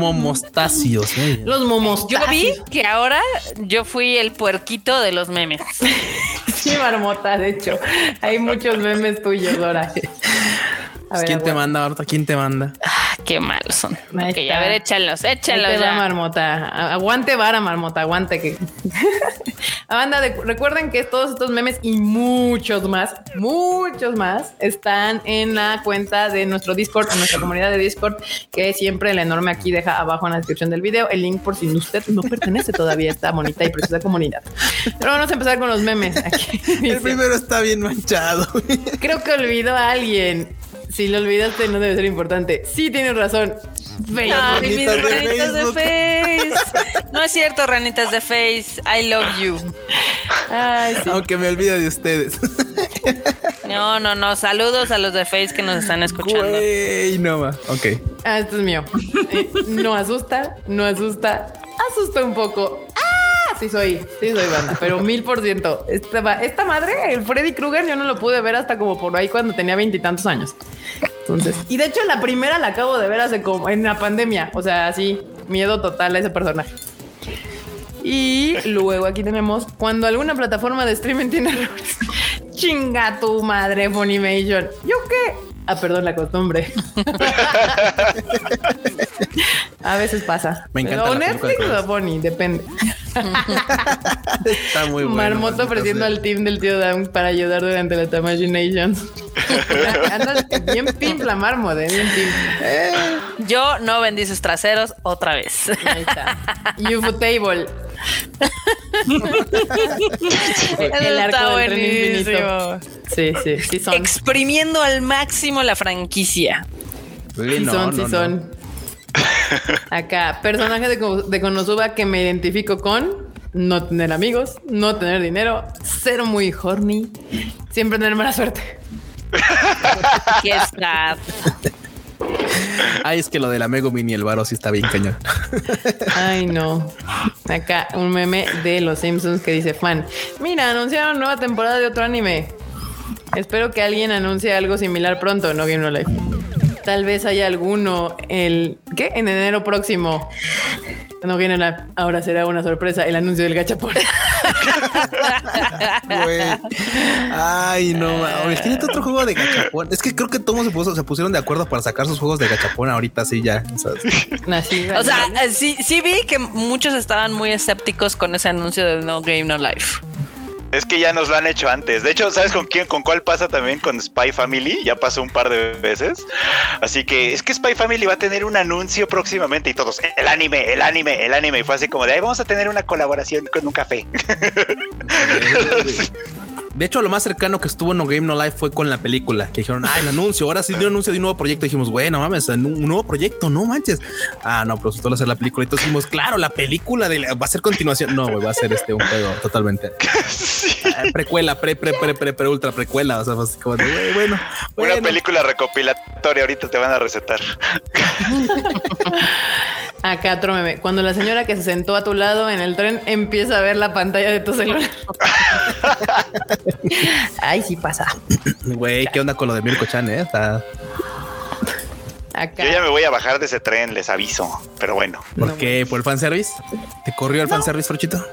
Momostacios. bien. Los momos. Yo vi que ahora yo fui el puerquito de los memes. Sí, marmota, de hecho. Hay muchos memes tuyos ahora. A ver, ¿Quién te manda ahorita? ¿Quién te manda? Ah, qué malos son. Ahí Ok, está. a ver, échalos, Ahí échalos te va, ya. marmota. Aguante vara, marmota, aguante que. A banda, de- recuerden que todos estos memes y muchos más, muchos más, están en la cuenta de nuestro Discord, en nuestra comunidad de Discord, que siempre el enorme aquí deja abajo en la descripción del video el link por si usted no pertenece todavía a esta bonita y preciosa comunidad. Pero vamos a empezar con los memes. Aquí El primero está bien manchado. Creo que olvidó a alguien. Si lo olvidaste, no debe ser importante. Sí, tienes razón. Ay, mis Ranitas de ranitas de Face. No es cierto, ranitas de Face. I love you. Ay, sí. Aunque me olvide de ustedes. No, no, no. Saludos a los de Face que nos están escuchando. Güey, no ma. Ok. Ah, esto es mío. Eh, no asusta, no asusta. Asusta un poco. Ah, sí soy, sí soy banda, pero mil por ciento. Esta, esta madre, el Freddy Krueger, yo no lo pude ver hasta como por ahí cuando tenía veintitantos años. Entonces, y de hecho la primera la acabo de ver hace como en la pandemia. O sea, así, miedo total a ese personaje. Y luego aquí tenemos cuando alguna plataforma de streaming tiene errores. Chinga tu madre, Funimation. ¿Yo qué? Ah, perdón, la costumbre. A veces pasa. Me encanta O Netflix o Bonnie, depende. Está muy bueno. Marmoto ofreciendo al team del tío Dan para ayudar durante la Imagination. Anda bien pimp la Marmot, eh, bien pimp. Yo no vendí sus traseros otra vez. Ahí está. UFO Table. El arco Está del tren infinito. buenísimo. Sí, sí, sí son. Exprimiendo al máximo la franquicia. Sí, Sí no, son, sí no. son. Acá, personaje de, de Konosuba que me identifico con no tener amigos, no tener dinero, ser muy horny, siempre tener mala suerte. Qué sad. Ay, es que lo del Amigo Mini el varo sí está bien cañón. Ay, no. Acá un meme de los Simpsons que dice fan. Mira, anunciaron nueva temporada de otro anime. Espero que alguien anuncie algo similar pronto, no Game No Life. Tal vez haya alguno el ¿qué? En enero próximo. No viene la ahora será una sorpresa el anuncio del gachapón. Ay, no mames. Tiene otro juego de gachapón. Es que creo que todos se, puso- se pusieron de acuerdo para sacar sus juegos de gachapón ahorita, sí, ya. O sea, Así, O sea, eh, sí, sí vi que muchos estaban muy escépticos con ese anuncio de No Game No Life. Es que ya nos lo han hecho antes. De hecho, ¿sabes con quién? ¿Con cuál pasa también? Con Spy Family. Ya pasó un par de veces. Así que es que Spy Family va a tener un anuncio próximamente y todos, el anime, el anime, el anime. Y fue así como de ahí vamos a tener una colaboración con un café. de hecho, lo más cercano que estuvo en No Game No Life fue con la película. Que dijeron, ah, el anuncio. Ahora sí dio anuncio de un nuevo proyecto. dijimos, bueno, mames, un nuevo proyecto, no manches. Ah, no, pero resultó ser la película. Y entonces dijimos, claro, la película de la- va a ser continuación. No, güey, va a ser este un juego totalmente. Ah, Precuela, pre, pre, pre, pre, pre, ultra precuela. O sea, fue así como de, güey, bueno. Una bueno. película recopilatoria. Ahorita te van a recetar. Acá otro meme. Cuando la señora que se sentó a tu lado en el tren empieza a ver la pantalla de tu celular. Ay, sí pasa. Güey, ¿qué onda con lo de Mirko Chan? Eh? Está... Acá. Yo ya me voy a bajar de ese tren, les aviso. Pero bueno. ¿Por No qué? ¿Por el fanservice? ¿Te corrió el fanservice, Frochito?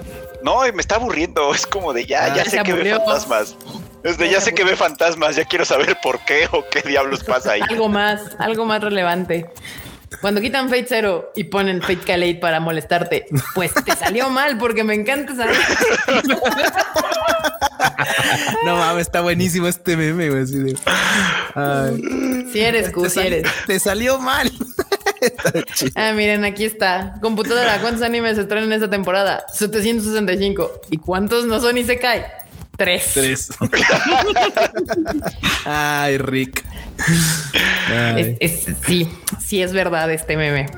No, y me está aburriendo. Es como de ya, Ah, ya sé que ve fantasmas. Es de Ya sé que ve fantasmas. Ya quiero saber por qué o qué diablos pasa ahí. Algo más, algo más relevante. Cuando quitan Fate Zero y ponen Fate Calade para molestarte, pues te salió mal porque me encanta saber. No mames, está buenísimo este meme, güey. así de- Ay. Si eres Q, si eres. te salió mal. Ah, miren, aquí está. Computadora, ¿cuántos animes se estrenan esta temporada? 765. ¿Y cuántos no son y se cae? Tres. Tres. Ay, Rick. Ay. Es- es- sí, sí es verdad este meme.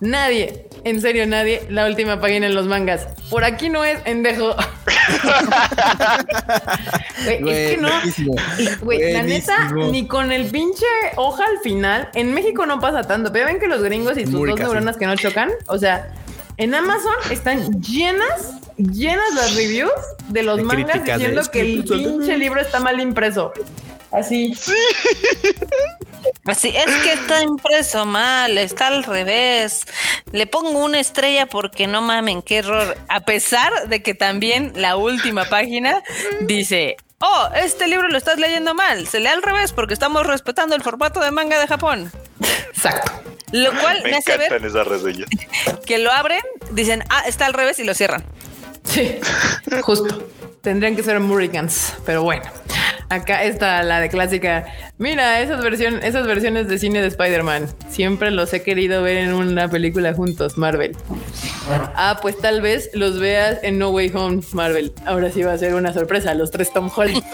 nadie, en serio, nadie, la última página en los mangas. Por aquí no es, endejo. Es que no. Güey, la neta, ni con el pinche hoja al final. En México no pasa tanto, pero ven que los gringos y sus Muy dos casi. neuronas que no chocan. O sea, en Amazon están llenas, llenas las reviews de los De mangas críticas diciendo "Es que el pinche libro está mal impreso. Así. Así es que está impreso mal, está al revés. Le pongo una estrella porque no mamen, qué error. A pesar de que también la última página dice, oh, este libro lo estás leyendo mal, se lee al revés porque estamos respetando el formato de manga de Japón. Exacto. Lo cual me, Me hace ver encantan esas reseñas. que lo abren, dicen, ah, está al revés y lo cierran. Sí, justo. Tendrían que ser Murricans, pero bueno. Acá está la de clásica. Mira, esas, versiones esas versiones de cine de Spider-Man. Siempre los he querido ver en una película juntos, Marvel. Ah, pues tal vez los veas en No Way Home, Marvel. Ahora sí va a ser una sorpresa, los tres Tom Holland.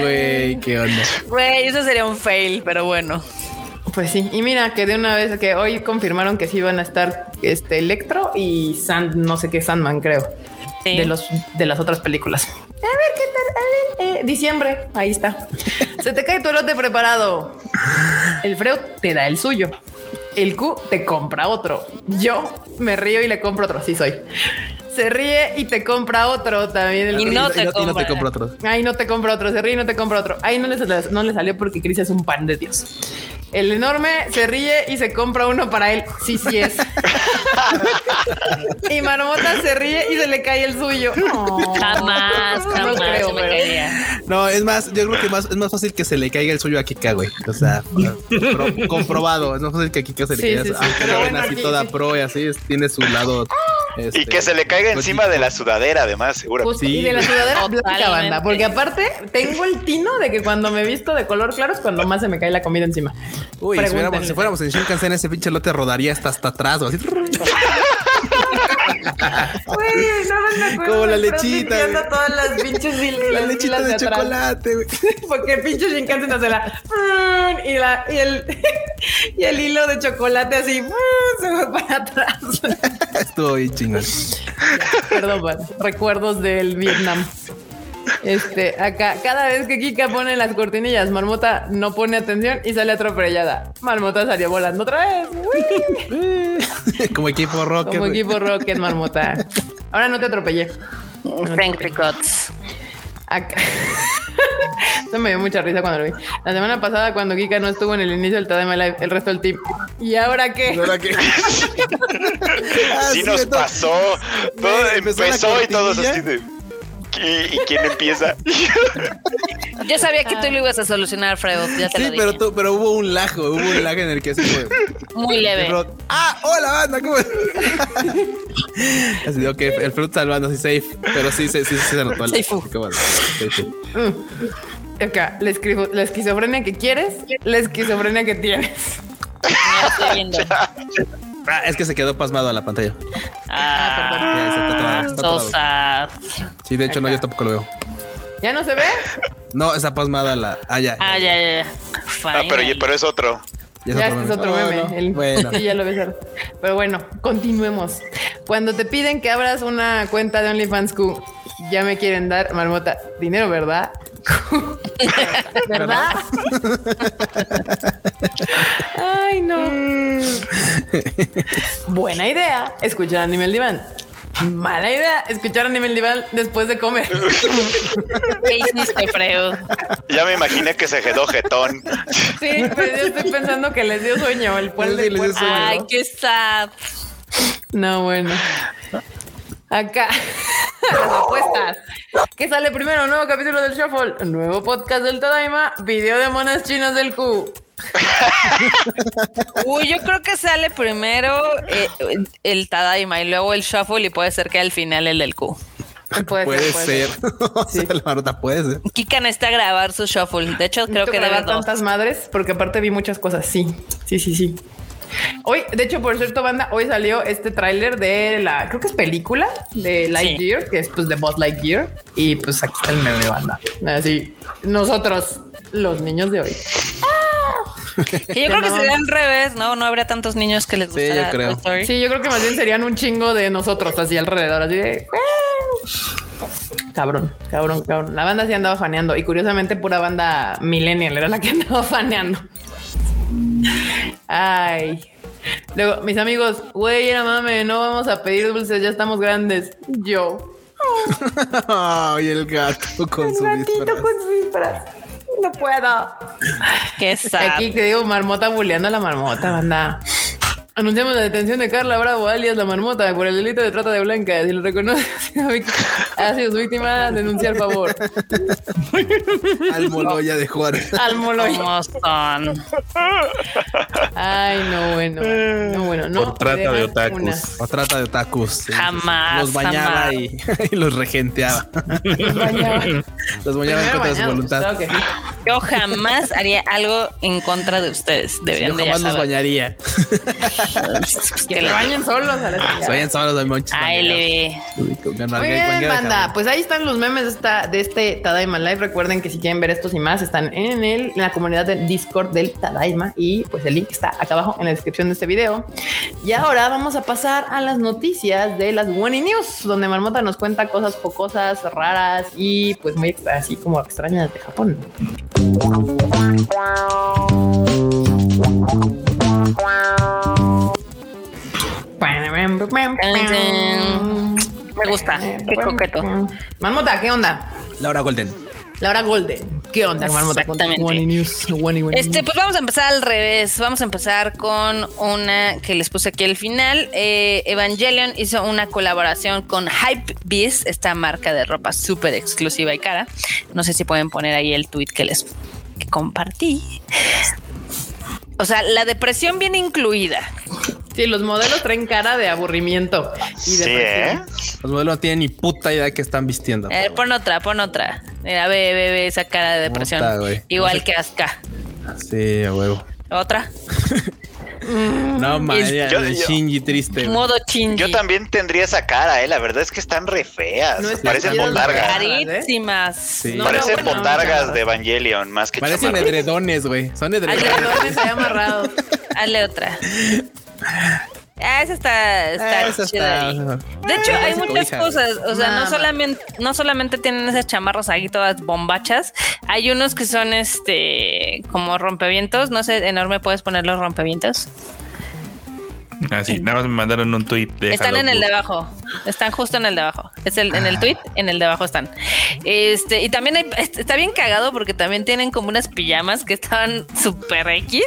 Güey, qué onda. Güey, eso sería un fail, pero bueno. Pues sí, y mira que de una vez que hoy confirmaron que sí van a estar este Electro y Sand, no sé qué Sandman, creo. Sí. De los de las otras películas. A ver qué tal. A ver, eh, diciembre, ahí está. Se te cae tu elote preparado. El Freud te da el suyo. El Q te compra otro. Yo me río y le compro otro. Sí soy. Se ríe y te compra otro también. El Y no Y te y no te compra. compro otro. Ay, no te compra otro, se ríe y no te compra otro. Ay, no le, no le salió porque Chris es un pan de Dios. El enorme se ríe y se compra uno para él. Sí, sí es. y Marmota se ríe y se le cae el suyo. No. Jamás, No jamás creo, se me caería. No, es más, yo creo que más, es más fácil que se le caiga el suyo a Kika, güey. O sea, pro- comprobado. Es más fácil que a Kika se le Sí, caiga. sí, sí. Aunque la ven así toda sí. pro y así, tiene su lado. Y este, que se le caiga encima gotito. de la sudadera, además, seguro. Justo, Sí, y de la sudadera blanca banda, porque aparte tengo el tino de que cuando me visto de color claro es cuando más se me cae la comida encima. Uy, si fuéramos, si fuéramos en Shinkansen, ese pinche lote rodaría hasta, hasta atrás, o así. Güey, no me acuerdo Como la lechita, todas las pinches hil- La lechita de chocolate, güey. Porque el pinche Shinkansen hace la y, la y el y el hilo de chocolate así se fue para atrás. Estuvo bien chingón. Perdón, man. recuerdos del Vietnam. Este, acá, cada vez que Kika pone las cortinillas, Marmota no pone atención y sale atropellada. Marmota salió volando otra vez. Uy, Como equipo rocker. Como equipo Rocket, Marmota. Ahora no te atropellé. Frank Ricots. Acá. Eso me dio mucha risa cuando lo vi. La semana pasada, cuando Kika no estuvo en el inicio del Tadema Live, el resto del team. ¿Y ahora qué? ¿Verdad que? Ah, sí nos pasó. Todo empezó y todos así de. ¿Y, y quién empieza? Yo sabía que tú lo ibas a solucionar, Fredo. Ya te Sí, lo dije. pero, tú- pero hubo un güey, hubo un lag en el que así fue. Muy leve. Ah, hola banda, ¿cómo? así, ok, el fruit salvando así safe, pero sí, sí, sí, sí se notó el Safe. Qué bueno. Sí. Acá, la, escribo- la esquizofrenia que quieres, la esquizofrenia que tienes. Estoy viendo. Ah, es que se quedó pasmado a la pantalla. Ah, Ya, atorado. sad. Sí, de hecho, no, yo tampoco lo veo. ¿Ya no se ve? No, está pasmada la. Ah, ya. Ah, ya, ya, ya. Ah, pero, es otro. Ya este es otro meme. no. El- Bueno. Sí, ya lo ves. ahora. Pero bueno, continuemos. Cuando te piden que abras una cuenta de OnlyFans Q, ya me quieren dar, marmota, dinero, ¿verdad? ¿Verdad? Ay, no. Buena idea, escuchar Anime el Diván. Mala idea, escuchar Anime el Diván después de comer. ¿Qué hiciste, Fredo? Ya me imaginé que se quedó jetón. Sí, pero yo estoy pensando que les dio sueño el pueblo Sí, sueño. Ay, qué sad. No, bueno. Acá. Las apuestas. ¿Qué sale primero? Nuevo capítulo del Shuffle. Nuevo podcast del Tadaima. Video de monas chinas del Q. Uy, yo creo que sale primero eh, el Tadaima y luego el Shuffle y puede ser que al final el del Q. Puede, Puede ser. ser. o sea, la marota puede ser. Kika necesita grabar su Shuffle. De hecho, creo que debe tantas madres porque aparte vi muchas cosas. Sí, sí, sí, sí. Hoy, de hecho, por cierto, banda, hoy salió este tráiler de la, creo que es película de Lightyear, que es pues de Buzz Lightyear. Y pues aquí está el meme de banda. Así, nosotros, los niños de hoy. Que yo creo que No. sería al revés, ¿no? No habría tantos niños que les Sí, gustara yo creo. Story. Sí, yo creo que más bien serían un chingo de nosotros así alrededor, así de. Cabrón, cabrón, cabrón. La banda sí andaba faneando y curiosamente pura banda millennial era la que andaba faneando. Ay. Luego, mis amigos, güey, era mame, no vamos a pedir dulces, ya estamos grandes. Yo, Ay, el gato con el su gatito disfraz. con su disfraz. No puedo. Qué sad. Aquí te digo, marmota bulleando a la marmota, banda. Anunciamos la detención de Carla Bravo, alias la marmota, por el delito de trata de blancas. Si lo reconoce, ha sido su víctima, denunciar favor. Al Moloya de Juárez. Al Moloya. ¿Cómo son? Ay, no, bueno. No, bueno, no. Por trata de otakus. una. O trata de otakus. sí. Jamás, Los bañaba jamás. y, y los regenteaba. Los bañaba. Los bañaba en contra de su voluntad. claro que sí. Yo jamás haría algo en contra de ustedes. Yo Deberían de ya jamás los saber. bañaría. Que la- bañen solos a la chingada. Se vayan solos de monchis. ALB. Muy bien, banda. Pues ahí están los memes de, esta, de este Tadaima Live. Recuerden que si quieren ver estos y más, están en, el, en la comunidad del Discord del Tadaima. Y pues el link está acá abajo en la descripción de este video. Y ahora vamos a pasar a las noticias de las One News, donde Marmota nos cuenta cosas pocosas, raras y pues muy así como extrañas de Japón. Me gusta. Qué coqueto. Marmota, ¿qué onda? Laura Golden. Laura Golden. ¿Qué onda, Marmota? Este, pues vamos a empezar al revés. Vamos a empezar con una que les puse aquí al final. Eh, Evangelion hizo una colaboración con Hypebeast, esta marca de ropa súper exclusiva y cara. No sé si pueden poner ahí el tweet que les que compartí. O sea, la depresión viene incluida. Sí, los modelos traen cara de aburrimiento. Y Sí, depresión. ¿eh? Los modelos no tienen ni puta idea que están vistiendo. A ver, pon otra, pon otra. Mira, ve, ve, ve esa cara de depresión. Puta. Igual No sé- que Asuka. Sí, a huevo. Otra. No, ya, Yo- de Shinji triste. Modo chingy. Yo también tendría esa cara, eh. La verdad es que están re feas. No Parecen botargas. ¿verdad? Carísimas. Sí. No, Parecen no, bueno, botargas no, de Evangelion más que Parecen chamarras. edredones, güey. Son edredones. Alrededor se amarrado. Hazle otra. Ah, esa está, está Ah, esa chida está- ahí. De hecho, hay muchas cosas. O sea, no solamente, no solamente tienen esas chamarras ahí todas bombachas. Hay unos que son este como rompevientos. No sé, enorme puedes poner los rompevientos. Así, nada más me mandaron un tweet de Están en el de abajo. Están justo en el de abajo. Es el, en el tweet, en el de abajo están. Este, y también hay, está bien cagado porque también tienen como unas pijamas que estaban super X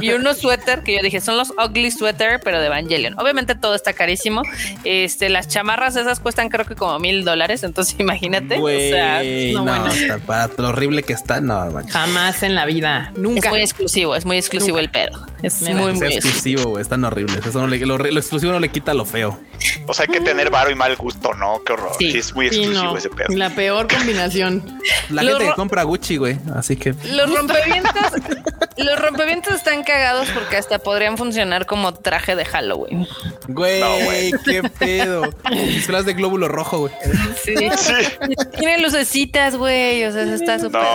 y unos suéter que yo dije son los ugly sweater, pero de Evangelion. Obviamente todo está carísimo. Este, las chamarras esas cuestan creo que como mil dólares. Entonces imagínate. Güey, o sea, no, no, está- para lo horrible que está, no, man. Jamás en la vida. es Nunca. muy exclusivo, es muy exclusivo el pedo. Es muy, Es muy exclusivo. Están horribles. Eso no le- lo, lo exclusivo no le quita lo feo. O sea, hay que tener varo y mal gusto, ¿no? Qué horror. Sí. Sí, es muy Sí, exclusivo no. ese pedo. La peor combinación. La Lo gente que compra Gucci, güey. Así que Los rompevientos, los rompevientos están cagados porque hasta podrían funcionar como traje de Halloween. Güey, No, güey. qué pedo. Disfraz de glóbulo rojo, güey. Sí. Tiene lucecitas, güey. O sea, eso está súper cool.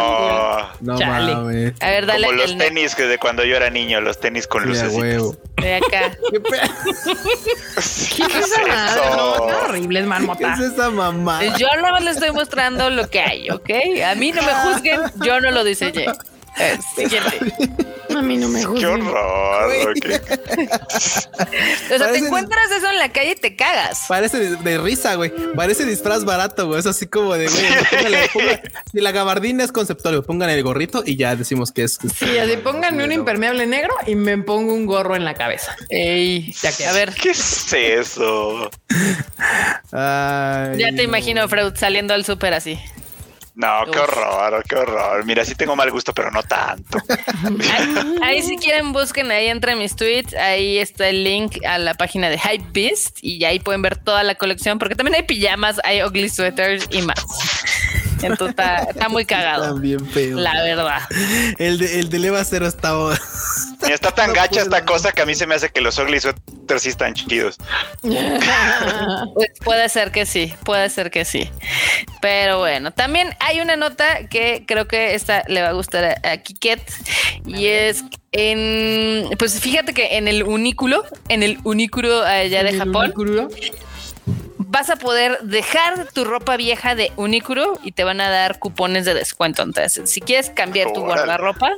No. No Chale. mames. A ver, dale Como los el tenis que de cuando yo era niño, los tenis con Sí, huevo. de acá. ¿Qué, pe- ¿Qué es esa madre? No, qué horrible es qué es esa mamá? Yo no les estoy mostrando lo que hay, ¿ok? A mí no me juzguen, yo no lo diseñé. Eh, siguiente. A mí no me Qué gusta. horror. ok. O sea, te encuentras eso en la calle y te cagas. Parece de, de risa, güey. Parece disfraz barato, güey. Es así como de, güey, póngale- si la gabardina es conceptual, pongan el gorrito y ya decimos que es. Sí, así pónganme un impermeable negro y me pongo un gorro en la cabeza. Ey, Ya que- a ver, ¿Qué es eso? Ay, ya te no. imagino Freud saliendo al súper así. No, qué horror, qué horror. Mira, sí tengo mal gusto, pero no tanto. Ahí, ahí si quieren busquen ahí entre mis tweets, ahí está el link a la página de Hypebeast y ahí pueden ver toda la colección porque también hay pijamas, hay ugly sweaters y más. Entonces está, está muy cagado, También feo. la verdad. El de, el de Leva Cero está. Y está tan No gacha esta cosa que a mí se me hace que los ugly sweaters sí están chidos. Pues puede ser que sí, puede ser que sí. Pero bueno, también hay una nota que creo que esta le va a gustar a, a Kiket y es en, pues fíjate que en el unículo, en el unículo allá de Japón, vas a poder dejar tu ropa vieja de Unicuro y te van a dar cupones de descuento. Entonces, si quieres cambiar tu guardarropa,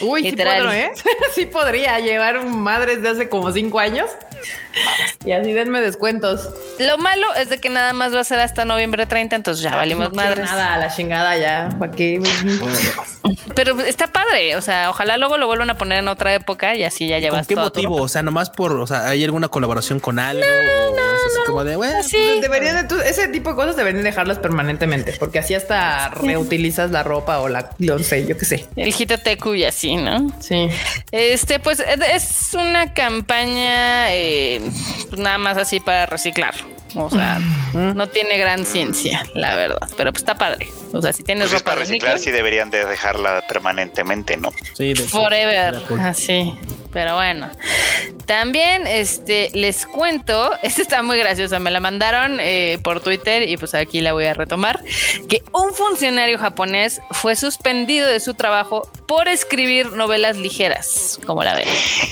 Uy, sí Literal. puedo, ¿eh? sí podría llevar un madres de hace como cinco años. Y así denme descuentos. lo malo es de que nada más va a ser hasta noviembre 30, entonces ya valimos No madres. Nada, a la chingada ya. ¿Para qué? Pero está padre, o sea, ojalá luego lo vuelvan a poner en otra época y así ya ¿Con llevas qué toda tu motivo? ropa. O sea, nomás por. O sea, ¿hay alguna colaboración con algo? o es como de, bueno, Sí. Pues Deberían de tú- ese tipo de cosas deberían dejarlas permanentemente, porque así hasta reutilizas la ropa o la, no sé, yo qué sé. El Hitoteku y así, ¿no? Sí. Este, pues es una campaña eh, pues, nada más así para reciclar. O sea, no tiene gran ciencia, la verdad, pero pues está padre. O sea, si tienes Pues es ropa para de reciclar, níquel, sí deberían de dejarla permanentemente, ¿no? sí, de- Forever, de- así. Pero bueno, también este les cuento, esta está muy graciosa, me la mandaron eh, por Twitter y pues aquí la voy a retomar, que un funcionario japonés fue suspendido de su trabajo por escribir novelas ligeras, como la ven.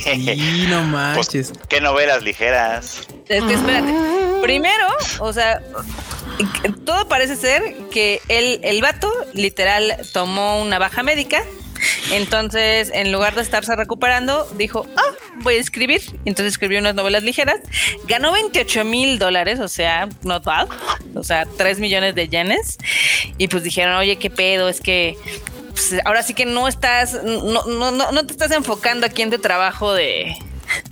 Y no Pues, manches. ¿Qué novelas ligeras? Es que espérate. Primero, o sea, todo parece ser que el, el vato literal tomó una baja médica. Entonces, en lugar de estarse recuperando, dijo, ah, voy a escribir. Entonces escribió unas novelas ligeras. Ganó 28 mil dólares, o sea, not bad. O sea, 3 millones de yenes. Y pues dijeron, oye, qué pedo, es que pues, ahora sí que no estás, no, no, no, no te estás enfocando aquí en tu trabajo de,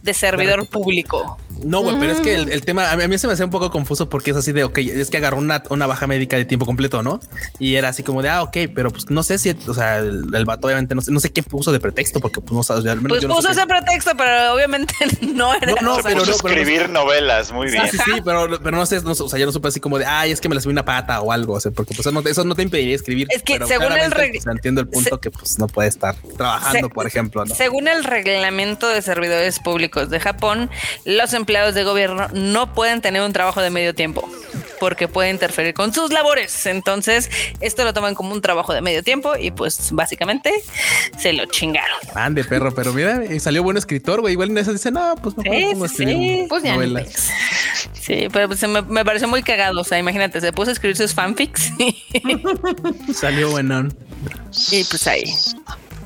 de servidor público. No, güey, pero es que el, el tema a mí, a mí se me hacía un poco confuso porque es así de, ok, es que agarró una, una baja médica de tiempo completo, ¿no? Y era así como de, ah, ok, pero pues no sé si, o sea, el, el vato obviamente no sé, no sé qué puso de pretexto porque pues no sabes, al menos Pues yo no puso sé ese pretexto, pero obviamente no era. No, no, pero Puso no, pero no- escribir novelas, muy bien. Sí, sí, pero, pero no sé, no o sea, yo no supe así como de, ay, es que me la subí una pata o algo, o sea, porque pues eso no, eso no te impediría escribir. Es que pero según el pues, entiendo el punto que pues no puede estar trabajando, Se- por ejemplo, ¿no? Según el reglamento de servidores públicos de Japón, los empleados de gobierno no pueden tener un trabajo de medio tiempo porque puede interferir con sus labores. Entonces, esto lo toman como un trabajo de medio tiempo y pues básicamente se lo chingaron. Ande, perro, pero mira, y salió buen escritor, güey. Igual en eso dice, no, pues mejor Sí, sí, escribir sí. Pues ya ni novelas. Sí, pero pues, se me, me pareció muy cagado. O sea, imagínate, se puso a escribir sus fanfics Salió buenón. y pues ahí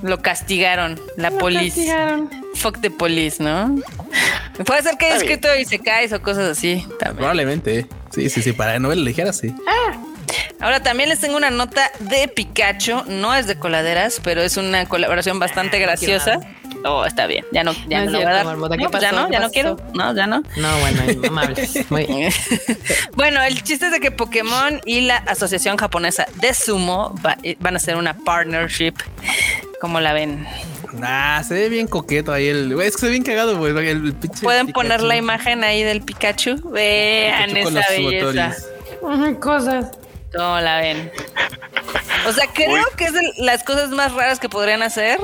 lo castigaron la policía. Fuck the police, ¿no? Puede ser que haya escrito y se cae o cosas así también. Probablemente. Sí, sí, sí. Para novelas ligeras, sí. Ahora también les tengo una nota de Pikachu. No es de coladeras, pero es una colaboración bastante graciosa. Oh, está bien. Ya no, ya No no, es lo voy a cierto, dar. Marmota, ¿qué No, ya no, ¿Qué ya no quiero. No, ya no. No, bueno, amables. Muy bien. Bueno, el chiste es de que Pokémon y la Asociación Japonesa de Sumo va- eh, van a hacer una partnership. ¿Cómo la ven? Ah, se ve bien coqueto ahí el. Es que se ve bien cagado, güey. El, pinche ¿Pueden poner Pikachu. la imagen ahí del Pikachu? Vean Pikachu esa belleza. subotoris. Cosas. ¿Cómo la ven? O sea, creo Uy. que es de las cosas más raras que podrían hacer.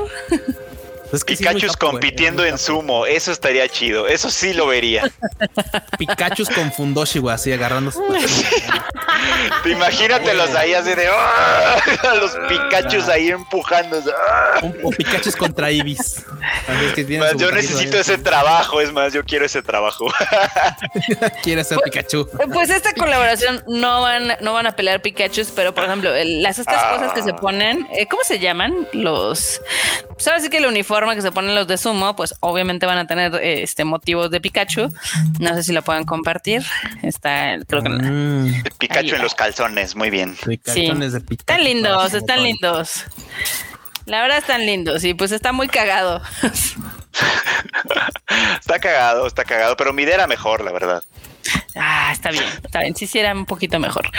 Es que Pikachu compitiendo en sumo, eso estaría chido, eso sí lo vería. Pikachu con Fundoshi, güey, así agarrando. Imagínatelos ahí así de ¡ah! los Pikachus ahí empujando. ¡ah! Un- o Pikachu contra Ibis. Es que Más, yo necesito ese trabajo, es más, yo quiero ese trabajo. Quiere ser Pikachu. Pues esta colaboración no van, no van a pelear Pikachu, pero por ejemplo, el- las estas Ah. cosas que se ponen, eh, ¿cómo se llaman? Los, sabes que el uniforme que se ponen los de sumo, pues obviamente van a tener eh, este motivos de Pikachu. No sé si lo pueden compartir. Está, creo que. Mm, Pikachu en los calzones, muy bien. Pikachones de Pikachu. Están lindos, están lindos. La verdad están lindos y pues está muy cagado. Está cagado, está cagado, pero mi idea era mejor, la verdad. Ah, está bien, está bien. Sí, sí era un poquito mejor.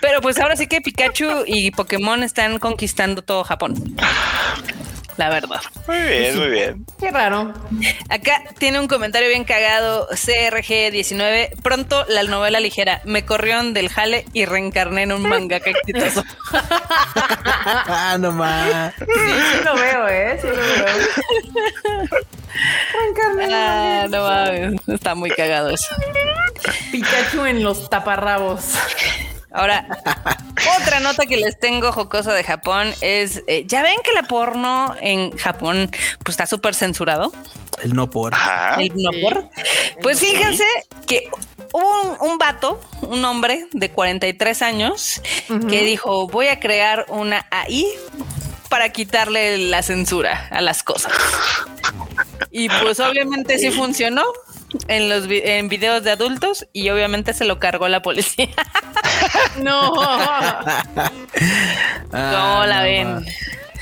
Pero pues ahora sí que Pikachu y Pokémon están conquistando todo Japón. La verdad. Muy bien, muy bien. Qué raro. Acá tiene un comentario bien cagado, CRG19. Pronto la novela ligera. Me corrieron del jale y reencarné en un mangaka exitoso. Ah, no más. Sí, sí lo veo, ¿eh? Sí lo veo. Reencarné. Ah, no mames. Está muy cagado eso. Pikachu en los taparrabos. Ahora, otra nota que les tengo jocosa de Japón es, eh, ya ven que la porno en Japón pues está súper censurado. El no por. Ajá. El no por. Pues fíjense que hubo un, un vato, un hombre de 43 años, que dijo, voy a crear una AI para quitarle la censura a las cosas. Y pues obviamente sí funcionó en los vi- en videos de adultos y obviamente se lo cargó la policía. No. Ah, ¿Cómo la no ven? más.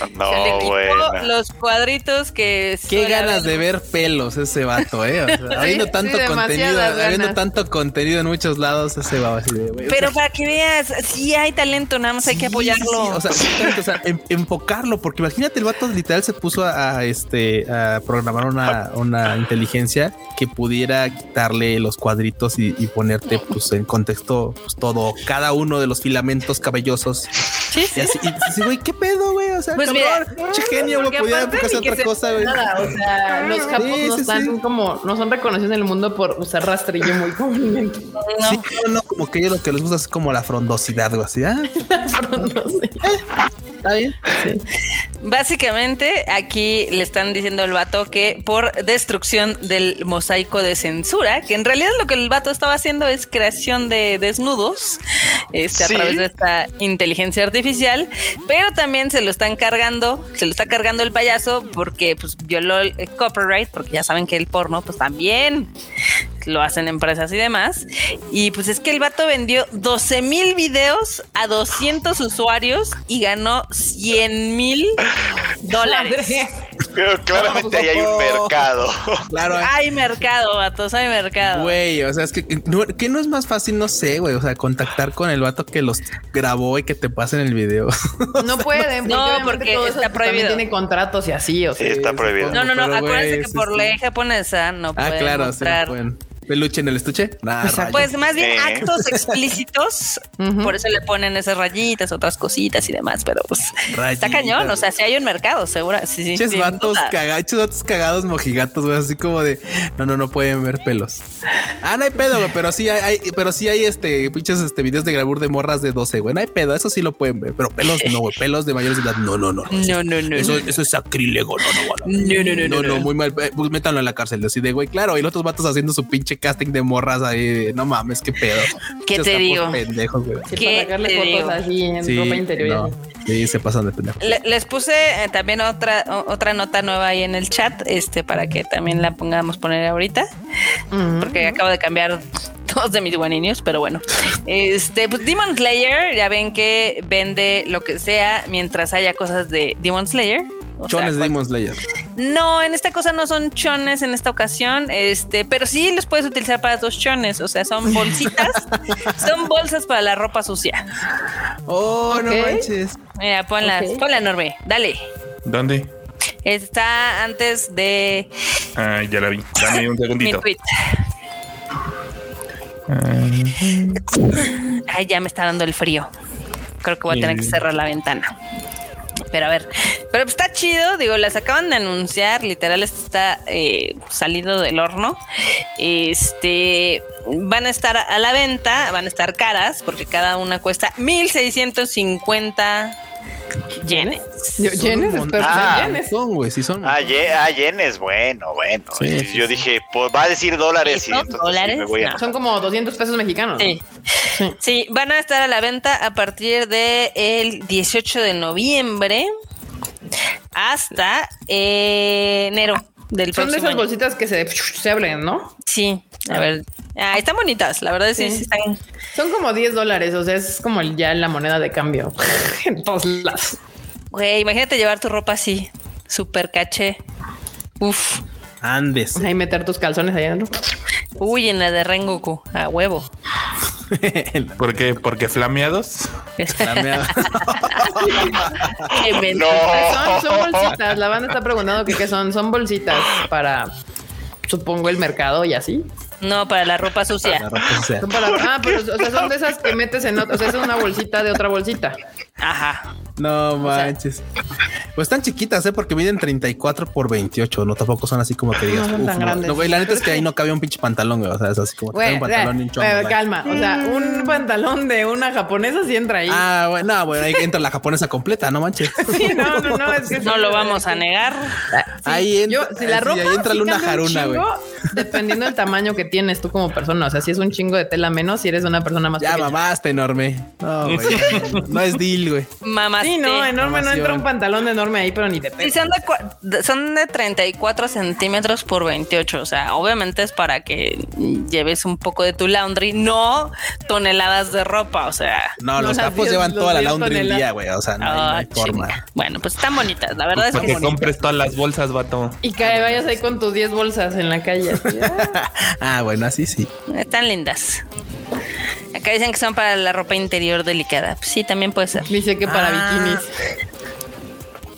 No, Se le quitó bueno. los cuadritos que Qué ganas haber. de ver pelos ese vato, eh. O sea, habiendo tanto sí, contenido, habiendo tanto contenido en muchos lados, ese va así de güey, o Pero sea, para que veas, sí hay talento, nada más hay que sí, apoyarlo. sí, sí, o sea, o sea, en- enfocarlo, porque imagínate, el vato literal se puso a, a, este a programar una, una inteligencia que pudiera quitarle los cuadritos y, y ponerte pues en contexto pues, todo, cada uno de los filamentos cabellosos. Sí, Y sí. así, y dices, güey, ¿qué pedo, güey? O sea, Pues cabrón, mira, che genio, güey, que otra se- cosa, güey. Nada, o sea, los japos Sí, no sí, están sí. como, no son reconocidos en el mundo por usar rastrillo muy comúnmente. No. Sí, no, no, como que ellos lo que les gusta es como la frondosidad, o así. Ah, No sé. está bien. Básicamente, aquí le están diciendo al vato que por destrucción del mosaico de censura, que en realidad lo que el vato estaba haciendo es creación de desnudos este, Sí. a través de esta inteligencia artificial, pero también se lo están cargando, se lo está cargando el payaso porque pues violó el copyright, porque ya saben que el porno pues también lo hacen empresas y demás. Y pues es que el vato vendió 12 mil videos a 200 usuarios y ganó 100 mil dólares. Pero claramente ahí hay un mercado. Claro, eh. Hay mercado, vatos, hay mercado. Güey, o sea, es que no, que no es más fácil, no sé, güey. O sea, contactar con el vato que los grabó y que te pasen el video. No pueden, porque, No, porque todo eso está también prohibido. tiene contratos y así, o sea. Sí, está prohibido. No, no, no, Pero, acuérdense que sí, por sí. ley japonesa no Ah, pueden claro, sí, mostrar. pueden. Peluche en el estuche. Nah, rayos. Pues más bien Sí. actos explícitos, por eso le ponen esas rayitas, otras cositas y demás, pero pues está cañón, o sea, si hay un mercado, seguro. Sí, sí, vatos vatos cagados mojigatos, güey, así como de no, no, no pueden ver pelos. Ah, no hay pedo, güey, pero sí hay, hay- pero sí hay este pinches este videos de grabur de morras de 12, güey. No hay pedo, eso sí lo pueden ver, pero pelos no, güey, pelos de mayores de edad. No, no, no. No, no, no. Eso, no. eso es sacrílego, no, no, no. No, no, no, No, no, no, no. muy mal. eh, Pues métanlo en la cárcel. Así de güey, claro. Y los otros vatos haciendo su pinche casting de morras ahí. No mames, qué pedo. ¿Qué te digo? Pendejos, güey. Sí, ¿Qué para sacarle te fotos digo? así en Sí, ropa interior. no, sí, se pasan de pendejos. Le- les puse eh, también otra otra nota nueva ahí en el chat, este, para que también la pongamos poner ahorita, porque acabo de cambiar dos de mis guaninios, pero bueno. Este, pues Demon Slayer, ya ven que vende lo que sea mientras haya cosas de Demon Slayer. O sea, Chones de Demon Slayer. No, en esta cosa no son chones en esta ocasión, este, pero sí los puedes utilizar para tus chones, o sea, son bolsitas, son bolsas para la ropa sucia. Oh, no Ok. manches. Mira, ponla, Ok. ponla enorme, dale. ¿Dónde? Está antes de Ah, ya la vi. Dame un mi segundito. tweet. Ah, Ay, ya me está dando el frío. Creo que voy a tener que cerrar la ventana. Pero a ver, pero está chido, digo, las acaban de anunciar, literal está eh, salido del horno. Este van a estar a la venta, van a estar caras, porque cada una cuesta 1650 yenes. ¿Yenes? Ah. son yenes. Son, güey, sí son. Ah, ye- ah, yenes, bueno, bueno. Sí, sí, yo sí. dije, pues va a decir dólares y entonces sí ¿Dólares? me voy a... No. Son como 200 pesos mexicanos. ¿no? Sí. Sí, van a estar a la venta a partir del el 18 de noviembre hasta eh, enero del Son de esas año. bolsitas que se, se abren, ¿no? Sí, a ver. Ah, están bonitas, la verdad sí, Sí. sí están. Son como 10 dólares, o sea, es como ya la moneda de cambio en todos lados. Güey, imagínate llevar tu ropa así, super caché. Uf. Andes. Ahí meter tus calzones allá adentro. Uy, en la de Rengoku, a huevo. ¿Por qué? ¿Porque flameados? Flameado. Qué men- No. Son, son bolsitas. La banda está preguntando que qué son. Son bolsitas para, supongo, el mercado y así. No, para la ropa La sucia. ropa sucia. Son para, ah, pero o sea, son de esas que metes en otra. O sea, es una bolsita de otra bolsita. Ajá. No manches. Pues están chiquitas, ¿eh? Porque miden 34 por 28. No, tampoco son así como que digas. No son "Uf, tan no". grandes. No, güey, la neta es que ahí no cabía un pinche pantalón, güey. O sea, es así como Güey, un pantalón y un chongo, eh, güey. calma. O sea, un pantalón de una japonesa sí entra ahí. Ah, bueno, no, bueno, ahí entra la japonesa completa, no manches. Sí, no, no, no. Es que No sí, lo vamos a negar. Ahí entra, Yo, si la sí, ropa ahí entra sí Luna cambia un Haruna, güey. chingo, Dependiendo del tamaño que tienes tú como persona. O sea, si es un chingo de tela menos, si eres una persona más Ya pequeña. mamaste enorme. No, güey. No es deal, güey. Mamá. Sí, no, enorme no entra un pantalón de enorme ahí, pero ni de Sí, peso. son de, cua- de- son de 34 centímetros por 28. O sea, obviamente es para que lleves un poco de tu laundry, no toneladas de ropa. O sea, No, No, los capos llevan los toda la laundry un toneladas. día, güey. O sea, no, hay- no ah, hay forma. Bueno, pues están bonitas. La verdad es Para que que sí. compres todas las bolsas, vato. Y que vayas ahí con tus 10 bolsas en la calle. ah. Ah, bueno, así sí. están lindas. Acá dicen que son para la ropa interior delicada. Pues sí, también puede ser. Dice que para Ah. bikinis.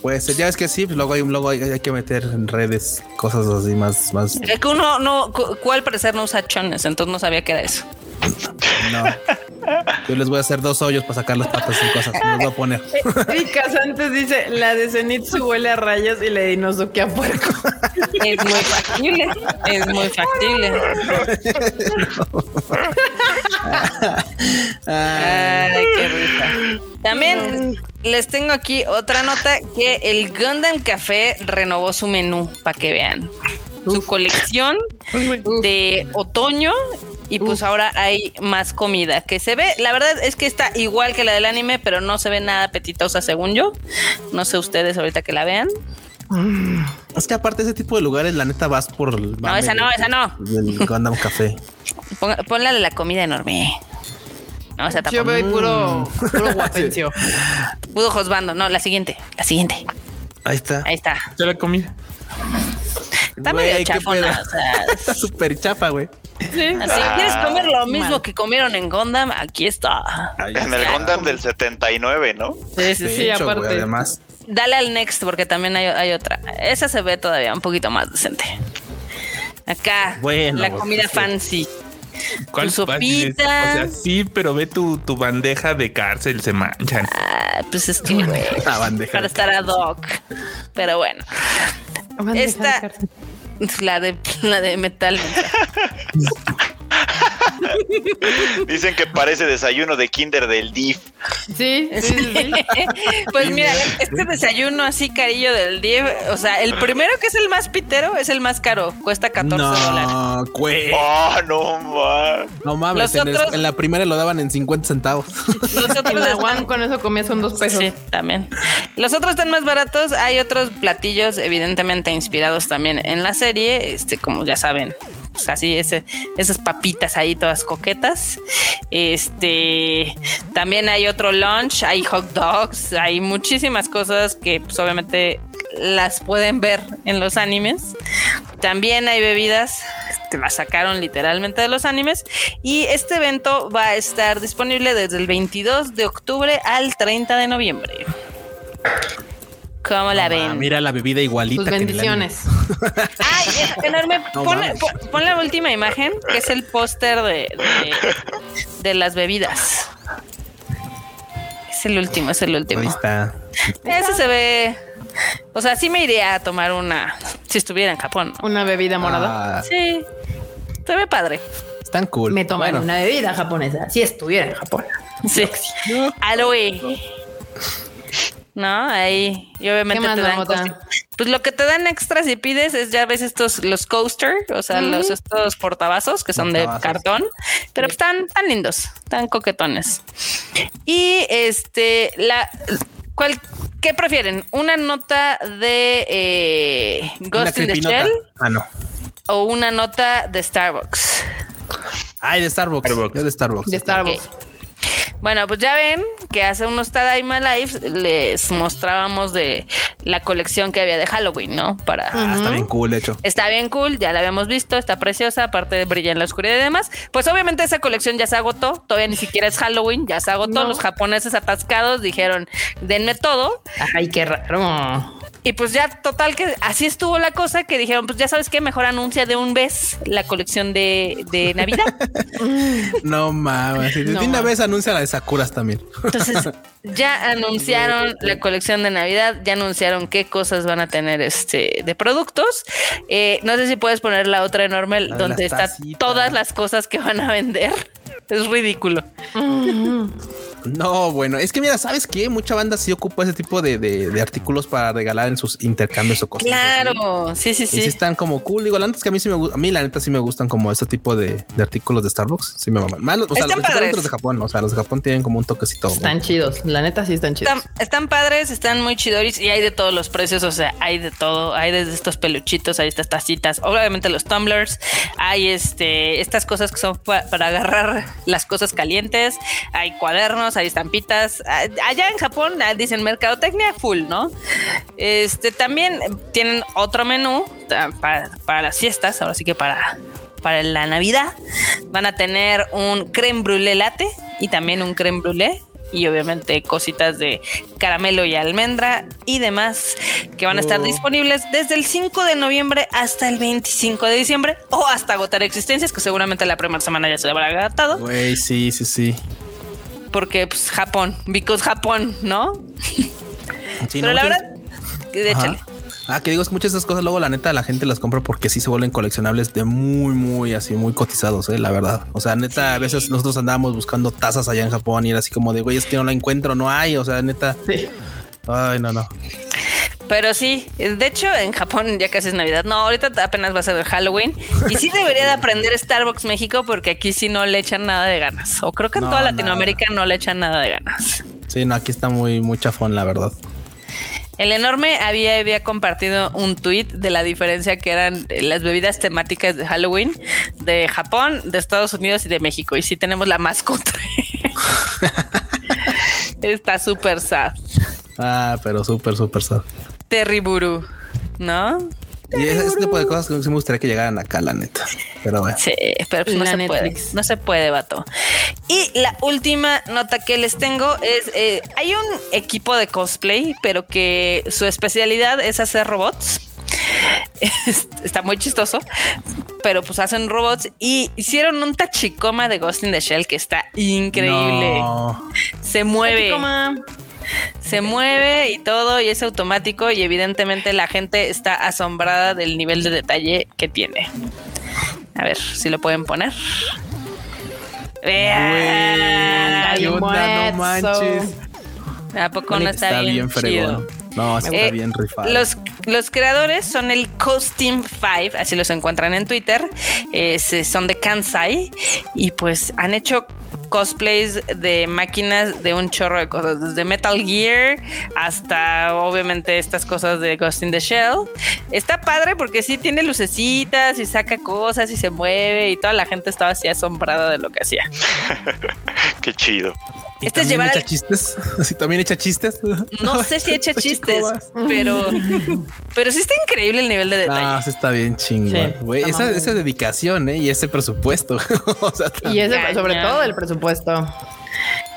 Pues ya ves que sí, pues luego hay, luego hay, hay que meter en redes cosas así más, más. Es que uno no, cu- cuál parecer no usa chones, entonces no sabía que era eso. No. Yo les voy a hacer dos hoyos para sacar las patas y cosas. Me los voy a poner. Erika antes dice, la de Zenitsu huele a rayas y la de Inosuke a puerco. Es muy factible, es muy factible. Ay, qué risa. También les tengo aquí otra nota que el Gundam Café renovó su menú para que vean su colección de otoño y pues ahora hay más comida que se ve. La verdad es que está igual que la del anime, pero no se ve nada apetitosa según yo. No sé ustedes ahorita que la vean. es que aparte de ese tipo de lugares, la neta vas por el. No, esa no, esa no. Del Gundam Café. Ponla de la comida enorme. No, o sea, Yo veo ahí puro, puro guapencio. Pudo Josbando. No, la siguiente. La siguiente. Ahí está. Ahí está. Ya la comí. Está Güey, medio chafona. O sea, Está súper chafa, güey. Sí. así, ¿quieres comer lo mismo Mal. que comieron en Gundam? Aquí está. En el Gundam del 79, ¿no? Sí, sí, De sí. sí, hecho, güey, aparte. además. Dale al next porque también hay, hay otra. Esa se ve todavía un poquito más decente. Acá, Bueno, la pues, comida sí. fancy. ¿Cuál Tu sopita. O sea, sí, pero ve tu, tu bandeja de cárcel, se manchan. Ah, pues es que, güey, para estar ad hoc. Pero bueno, esta, la de, la de metal. Dicen que parece desayuno de Kinder del DIF. Sí, sí, sí. Pues mira, este desayuno así carillo del 10, o sea, el primero que es el más pitero es el más caro, cuesta 14 dólares. No, güey. Oh, no, man. No mames, Los en, el- otros- en la primera lo daban en 50 centavos. Los otros En la están- One con eso comías son dos pesos. Sí, también. Los otros están más baratos. Hay otros platillos, evidentemente inspirados también en la serie. Este, como ya saben, pues así, ese, esas papitas ahí todas coquetas. Este, también hay otro lunch, hay hot dogs, hay muchísimas cosas que, pues, obviamente las pueden ver en los animes. También hay bebidas que las sacaron literalmente de los animes. Y este evento va a estar disponible desde el 22 de octubre al 30 de noviembre. ¿Cómo la Ah, ven? mira la bebida igualita. Tus que en el bendiciones. Ay, es enorme. No pon, mames. pon- pon la última imagen, que es el póster de, de, de las bebidas. Es el último, es el anime. Ahí último. está. Ese se ve. O sea, sí me iría a tomar una si estuviera en Japón. ¿no? Una bebida morada. Ah, Sí, se ve padre. están cool. Me toman Bueno, una bebida japonesa. Si estuviera en Japón. Sí. Aloe. No, ahí. Y obviamente ¿Qué más, te dan Pues lo que te dan extra si pides es ya ves estos los coaster, o sea, los estos portavasos que son de cartón, pero pues, están tan lindos, tan coquetones. Y este la ¿cuál qué prefieren? ¿Una nota de eh, Ghost in the. Shell Ah, no. o una nota de Starbucks? Ay, de Starbucks. Starbucks. Yo de Starbucks. De Starbucks. Bueno, pues ya ven que hace unos Tadaima Lives les mostrábamos de la colección que había de Halloween, ¿no? Para Ah, está bien cool, de hecho. Está bien cool, ya la habíamos visto, está preciosa, aparte de brilla en la oscuridad y demás. Pues obviamente esa colección ya se agotó, todavía ni siquiera es Halloween, ya se agotó. No. Los japoneses atascados dijeron, denme todo. Ay, qué raro. Y pues ya total que así estuvo la cosa que dijeron, pues ya sabes qué, mejor anuncia de un vez la colección de, de Navidad. No mames. De una mames. vez anuncia la de Sakuras también. Entonces ya anunciaron la colección de Navidad, ya anunciaron qué cosas van a tener este de productos. Eh, no sé si puedes poner la otra enorme de donde están todas las cosas que van a vender. Es ridículo. No, bueno, es que mira, ¿sabes qué? Mucha banda sí ocupa ese tipo de, de- de artículos para regalar en sus intercambios o cosas. así. Claro, sí, sí, Y sí sí. están como cool. Digo, la neta es que a mí sí me gusta, a mí la neta sí me gustan como este tipo de, de artículos de Starbucks. Sí me maman. Los- o sea, Están los, padres. los de Japón, o sea, los de Japón tienen como un toquecito. Están chidos. La neta sí están chidos. Están, están padres, están muy chidoris y hay de todos los precios, o sea, hay de todo, hay desde estos peluchitos, hay estas tacitas, obviamente los tumblers, hay este estas cosas que son pa- para agarrar las cosas calientes, hay cuadernos, hay estampitas. Ah, Allá en Japón ah, dicen mercadotecnia full, ¿no? Este también tienen otro menú ah, para, para las fiestas, ahora sí que para para la Navidad van a tener un creme brûlée latte y también un creme brûlée y obviamente cositas de caramelo y almendra y demás que van a estar Oh. disponibles desde el 5 de noviembre hasta el 25 de diciembre o hasta agotar existencias que seguramente la primera semana ya se habrá agotado Güey, sí, sí, sí. Porque pues Japón, because Japón, ¿no? Sí, Pero no, la muchas- verdad, échale. Ah, que digo, es muchas de esas cosas luego la neta la gente las compra porque sí se vuelven coleccionables de muy, muy así, muy cotizados, eh, la verdad. O sea, neta, a veces nosotros andábamos buscando tazas allá en Japón y era así como de, güey, es que no la encuentro, no hay, o sea, neta. Sí. Ay, no, no. Pero sí, de hecho en Japón ya casi es Navidad. No, ahorita apenas va a ser Halloween. Y sí debería de aprender Starbucks México porque aquí sí no le echan nada de ganas. O creo que en No, toda nada. Latinoamérica no le echan nada de ganas. Sí, no, aquí está muy, muy chafón, la verdad. El enorme había, había compartido un tweet de la diferencia que eran las bebidas temáticas de Halloween de Japón, de Estados Unidos y de México. Y sí tenemos la mascota. Está súper sad. Ah, pero súper, súper sad. Terriburu, ¿no? Y ese, ese tipo de cosas que sí me gustaría que llegaran acá, la neta. Pero bueno. Sí, pero pues no La se Netflix. puede. No se puede, vato. Y la última nota que les tengo es: eh, hay un equipo de cosplay, pero que su especialidad es hacer robots. Es- Está muy chistoso, pero pues hacen robots y hicieron un tachicoma de Ghost in the Shell que está increíble. No. Se mueve, Coma. Se mueve y todo, y es automático. Y evidentemente la gente está asombrada del nivel de detalle que tiene. A ver si lo pueden poner. Vean. ¿Qué bien onda? No manches. ¿A poco no está, bien, fregón. chido? No, está Eh, bien rifado. Los, los creadores son el Costume 5, así los encuentran en Twitter. Es, eh, son de Kansai y pues han hecho cosplays de máquinas de un chorro de cosas, desde Metal Gear hasta obviamente estas cosas de Ghost in the Shell. Está padre porque sí tiene lucecitas y saca cosas y se mueve y toda la gente estaba así asombrada de lo que hacía. Qué chido. ¿Y este es también llevar echa al- chistes? ¿Sí, ¿También echa chistes? No sé si echa chistes, pero, pero sí está increíble el nivel de detalle. Ah, sí está bien chingón. Sí, güey. está esa, esa dedicación, ¿eh? Y ese presupuesto. o sea, Y ese, Cañón. sobre todo el presupuesto.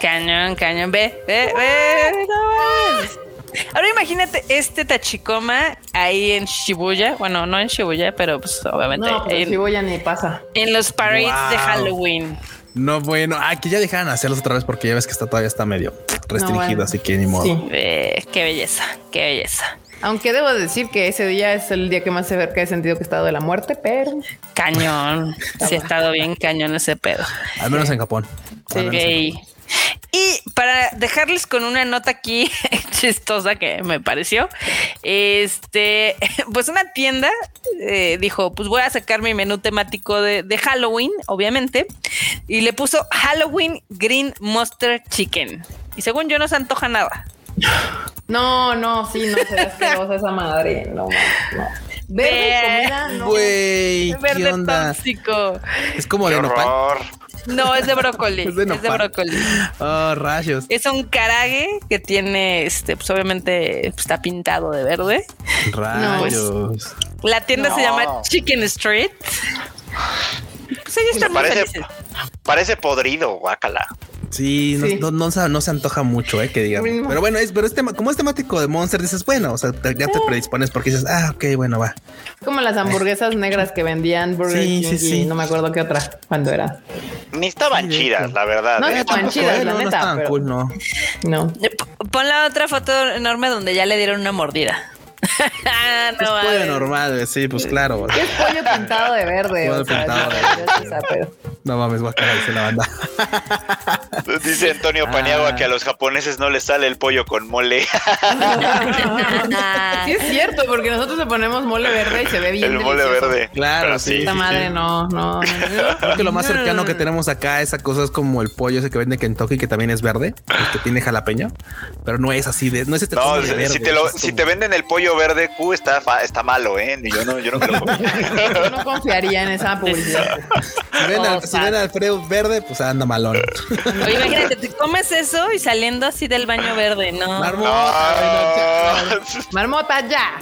Cañón, cañón, ve, ve, ve. no. Ahora imagínate este Tachikoma ahí en Shibuya. Bueno, no en Shibuya, pero pues obviamente No, pues en, Shibuya ni pasa. en los parades de. Halloween. No, bueno, ah, que ya dejaran hacerlos otra vez porque ya ves que está todavía está medio restringido, bueno. así que ni modo. Sí. Ve, qué belleza, qué belleza. Aunque debo decir que ese día es el día que más cerca he sentido que he estado de la muerte, pero Cañón. Sí ha estado bien cañón ese pedo. Al menos en Japón. Sí. Al menos en Ok. Y para dejarles con una nota aquí chistosa que me pareció, este, pues una tienda eh, dijo, pues voy a sacar mi menú temático de, de Halloween, obviamente, y le puso Halloween Green Monster Chicken. Y según yo no se antoja nada. no, no, sí, no se esa madre. No, no. Verde comida, no. ¿qué Verde onda? tóxico. Es como Qué de nopal. horror. No, es de brócoli. Es es de brócoli. Oh, rayos. Es un karage que tiene, este, pues obviamente pues, está pintado de verde. Rayos. La tienda se llama Chicken Street. Pues ellos están muy Parece, felices. parece podrido, guácala. Sí, no, Sí. No, no se, no se antoja mucho, eh, que digamos. Pero bueno, es, pero es tema- como es temático de Monster, dices, bueno, o sea, te- ya te predispones porque dices, ah, ok, bueno, va. Como las hamburguesas negras que vendían Burger Sí, King sí, y sí. no me acuerdo qué otra cuando era. Ni estaban chidas, la verdad. No, ¿eh? estaban chidas, eh, la no, no neta, estaban pero- cool, no. No. Eh, Pon la otra foto enorme donde ya le dieron una mordida. Es pollo normal, sí, pues claro. Es pollo pintado de verde. Pollo o pintado no, de sabe. No mames, guacala, dice la banda. Dice Antonio Paniagua que a los japoneses no les sale el pollo con mole. Sí es cierto, porque nosotros le ponemos mole verde y se ve bien el mole verde. Claro, sí, Esta sí, madre sí. no, no. Creo que lo más cercano que tenemos acá a esa cosa es como el pollo ese que vende Kentucky, que también es verde, el que tiene jalapeño, pero no es así de, no es este No, tono de si, verde, te lo- es si como- te venden el pollo verde, Q está, fa- está malo, ¿eh? Yo no, yo no creo. Yo no confiaría en esa publicidad. si ven, al, si ven a Alfredo verde, pues anda malón. Oye, imagínate, te comes eso y saliendo así del baño verde, ¿no? Marmota, No. Marmota, ya.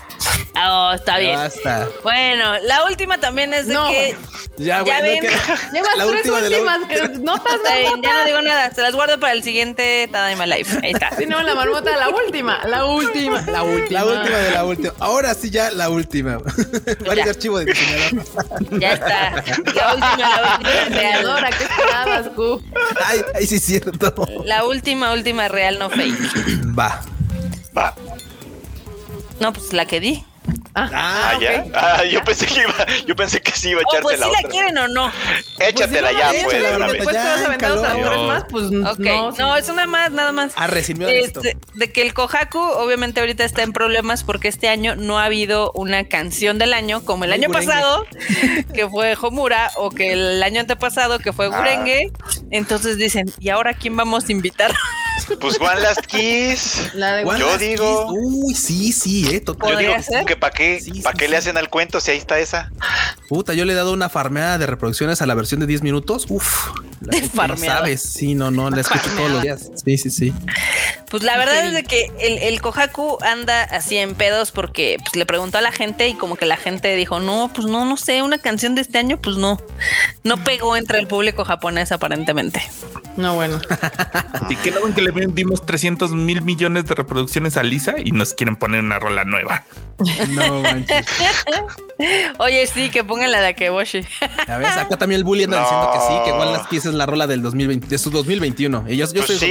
Ah, oh, está ya bien. basta. Bueno, la última también es de No. que Ya, Ya güey, no ven. queda- Llevas La tres última últimas notas, marmota. ya no digo nada, se las guardo para el siguiente Tadaima Life. Ahí está. Sí, no, la marmota, la última, la última, la última. La última de la última. Ahora sí, ya la última. Varios Ya. archivos de diseñador. Ya está. La última, la última real. Diseñadora, ¿qué esperabas, Q? Ay, ay, sí es cierto. La última, última real, no fake. Va. Va. No, pues la que di. Ah, Ah, ya. Ah, yo pensé que iba, yo pensé que sí iba a Oh, echarte pues la si otra. la quieren o no. Échatela Pues, ya, si no, pues. échala, de una porque vez. Después te vas a aventar calor. otras tres más, pues Ok, no. no, es una más, nada más. Arre, sin miedo a esto. Este, de que el Kohaku obviamente ahorita está en problemas porque este año no ha habido una canción del año como el Muy año gurengue. pasado que fue Homura o que el año antepasado que fue Ah. Gurenge. Entonces dicen, ¿y ahora quién vamos a invitar? Pues One Last Kiss. La de One Yo Last digo- Kiss. Uy, sí, sí, eh. total. Yo ¿Podría digo ser? que para qué, Sí, sí, para qué sí. le hacen al cuento si ahí está esa. Puta, yo le he dado una farmeada de reproducciones a la versión de 10 minutos. Uf. La Farmeada. sabes. Sí, no, no, la escucho todos los días. Sí, sí, sí. Pues la verdad es de que el, el Kohaku anda así en pedos porque pues, le preguntó a la gente y como que la gente dijo, no, pues no, no sé, una canción de este año, pues no, no pegó entre el público japonés aparentemente. No, bueno. Y que ven que le dimos 300 mil millones de reproducciones a Lisa y nos quieren poner una rola nueva. No manches. Oye, sí, que pongan la de Akeboshi. Ya ves, acá también el bully anda No. diciendo que sí, que One Last Kiss es la rola del 2020, de su 2021. Y yo, yo Pues soy sí.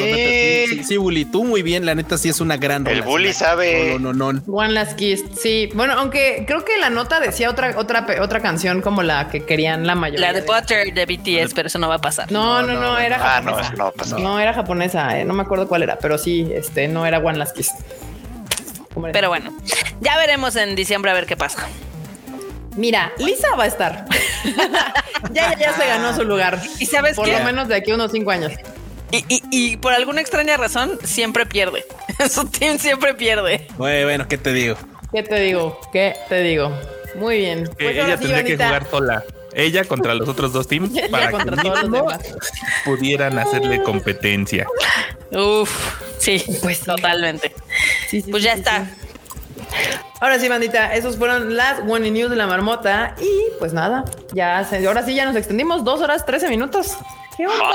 sí, sí, sí, bully, tú muy bien, la neta sí es una gran rola. El bully Sí, sabe. No, no, no. One Last Kiss, sí. Bueno, aunque creo que la nota decía otra, otra, pe- otra canción como la que querían la mayoría. La de Butter de BTS, pero eso no va a pasar. No, no, no, era Ah, no, japonesa. eso no pasa. No, era japonesa, eh, no me acuerdo cuál era, pero sí, este, no era One Last. Pero bueno, ya veremos en diciembre a ver qué pasa. Mira, Lisa va a estar. ya, ya, ya se ganó su lugar. ¿Y sabes Por qué? lo menos de aquí a unos cinco años. Y, y- y por alguna extraña razón, siempre pierde. Su team siempre pierde. Bueno, bueno, ¿qué te digo? ¿Qué te digo? ¿Qué te digo? Muy bien. Que Pues ella sí, tendría que jugar sola. Ella contra los otros dos teams para que todos los demás. pudieran hacerle competencia. Uf, sí, Pues sí. totalmente. Sí, sí, Pues sí, ya sí, está. sí. Ahora sí, bandita, esos fueron las One News de la marmota. Y pues nada, ya se, ahora sí ya nos extendimos dos horas, 13 minutos. ¿Qué onda?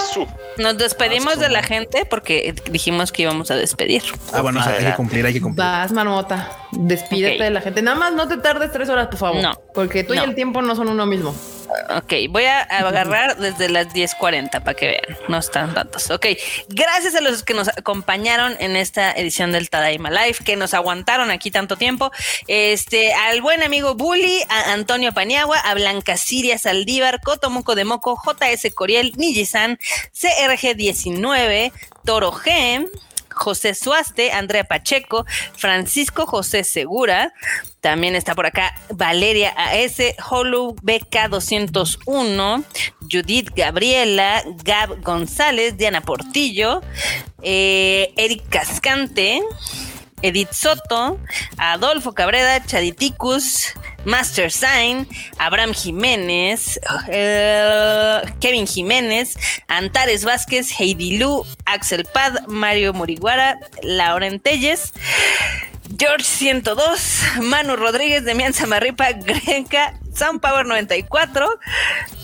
Nos despedimos de la gente porque dijimos que íbamos a despedir. Ah, bueno, o sea, hay que cumplir, hay que cumplir. Vas, marmota. Despídete de la gente. Nada más no te tardes tres horas, por favor. No. Porque tú No. y el tiempo no son uno mismo. Ok, voy a agarrar desde las 10:40 para que vean. No están tantos. Ok, gracias a los que nos acompañaron en esta edición del Tadaima Live, que nos aguantaron aquí tanto tiempo. Este, al buen amigo Bully, a Antonio Paniagua, a Blanca Siria Saldívar, Cotomoco de Moco, JS Coriel, Nijisan, CRG19, Toro G. José Suaste, Andrea Pacheco, Francisco José Segura, también está por acá Valeria AS, Holu BK201, Judith Gabriela, Gab González, Diana Portillo, eh, Eric Cascante, Edith Soto, Adolfo Cabrera, Chaditicus, Master Sign, Abraham Jiménez, eh, Kevin Jiménez, Antares Vázquez, Heidi Lu, Axel Pad, Mario Moriguara, Lauren Telles, George 102, Manu Rodríguez, Demian Samarripa, Grenka, Sound Power 94.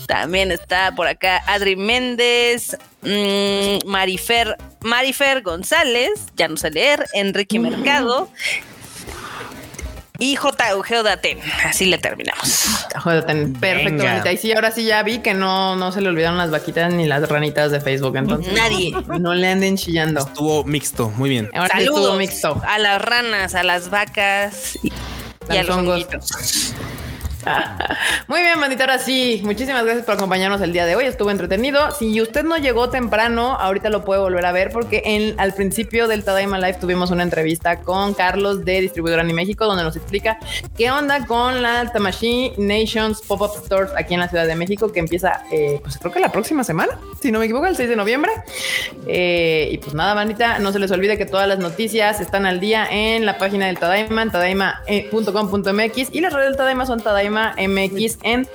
También está por acá Adri Méndez, mm, Marifer, Marifer González, ya no sé leer, Enrique Mercado y J. Eugeo Date. Así le terminamos. Joder, ten- perfecto, Venga. bonita. Y sí, ahora sí ya vi que no, no se le olvidaron las vaquitas ni las ranitas de Facebook. Entonces, Nadie. no le anden chillando. Estuvo mixto, muy bien. Ahora sí estuvo Saludos mixto. a las ranas, a las vacas y, y a Los los hongos. honguitos. Muy bien, bandita. Ahora sí, muchísimas gracias por acompañarnos el día de hoy. Estuvo entretenido. Si usted no llegó temprano, ahorita lo puede volver a ver porque en, al principio del Tadaima Live tuvimos una entrevista con Carlos de Distribuidora Ani México, donde nos explica qué onda con la Tamashi Nations Pop-Up Stores aquí en la Ciudad de México, que empieza, eh, pues creo que la próxima semana, si no me equivoco, el 6 de noviembre. Eh, y pues nada, bandita, no se les olvide que todas las noticias están al día en la página del Tadaima, tadaima.com.mx y las redes del Tadaima son Tadaima MX en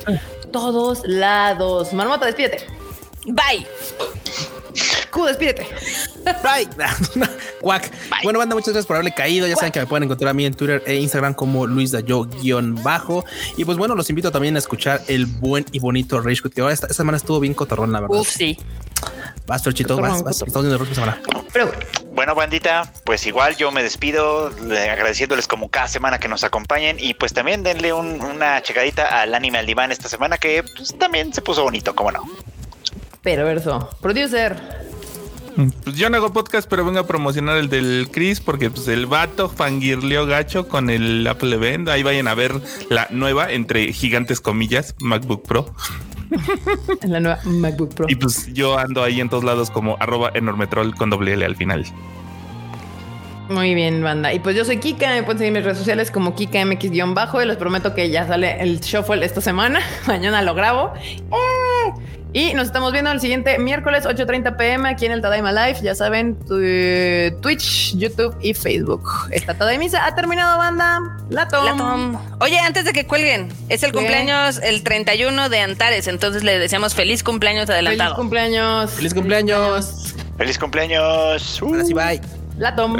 todos lados. Marmota, despídete. Bye. Q, despídete. Bye. Guac. Bueno, banda, muchas gracias por haberle caído. Ya saben que me pueden encontrar a mí en Twitter e Instagram como Luis Dayo-bajo. Y pues bueno, los invito también a escuchar el buen y bonito Rage Quit, que ahora esta, esta semana estuvo bien cotorrón, la verdad. Uf, sí. Vas, Torchito, vas, vas. Estamos viendo el próxima semana. Pero Bueno, bandita, pues igual yo me despido le- agradeciéndoles como cada semana que nos acompañen y pues también denle un- una checadita al anime al diván esta semana que pues, también se puso bonito, como no. Perverso. Producer. Pues yo no hago podcast, pero vengo a promocionar el del Chris porque pues el vato fangirleó gacho con el Apple Event. Ahí vayan a ver la nueva, entre gigantes comillas, MacBook Pro. La nueva MacBook Pro. Y pues yo ando ahí en todos lados como arroba enormetrol con doble L al final. Muy bien, banda. Y pues yo soy Kika, me pueden seguir en mis redes sociales como KikaMX-bajo y les prometo que ya sale el shuffle esta semana. Mañana lo grabo. ¡Eh! Y nos estamos viendo el siguiente miércoles 8.30 pm aquí en el Tadaima Live. Ya saben, tu- Twitch, YouTube y Facebook. Esta Tadaimisa ha terminado, banda. La tom. La Tom. Oye, antes de que cuelguen, es el ¿Qué? cumpleaños el 31 de Antares, entonces le deseamos feliz cumpleaños Feliz adelantado. cumpleaños. Feliz cumpleaños. ¡Feliz cumpleaños! Uh. Ahora sí, bye. La tom.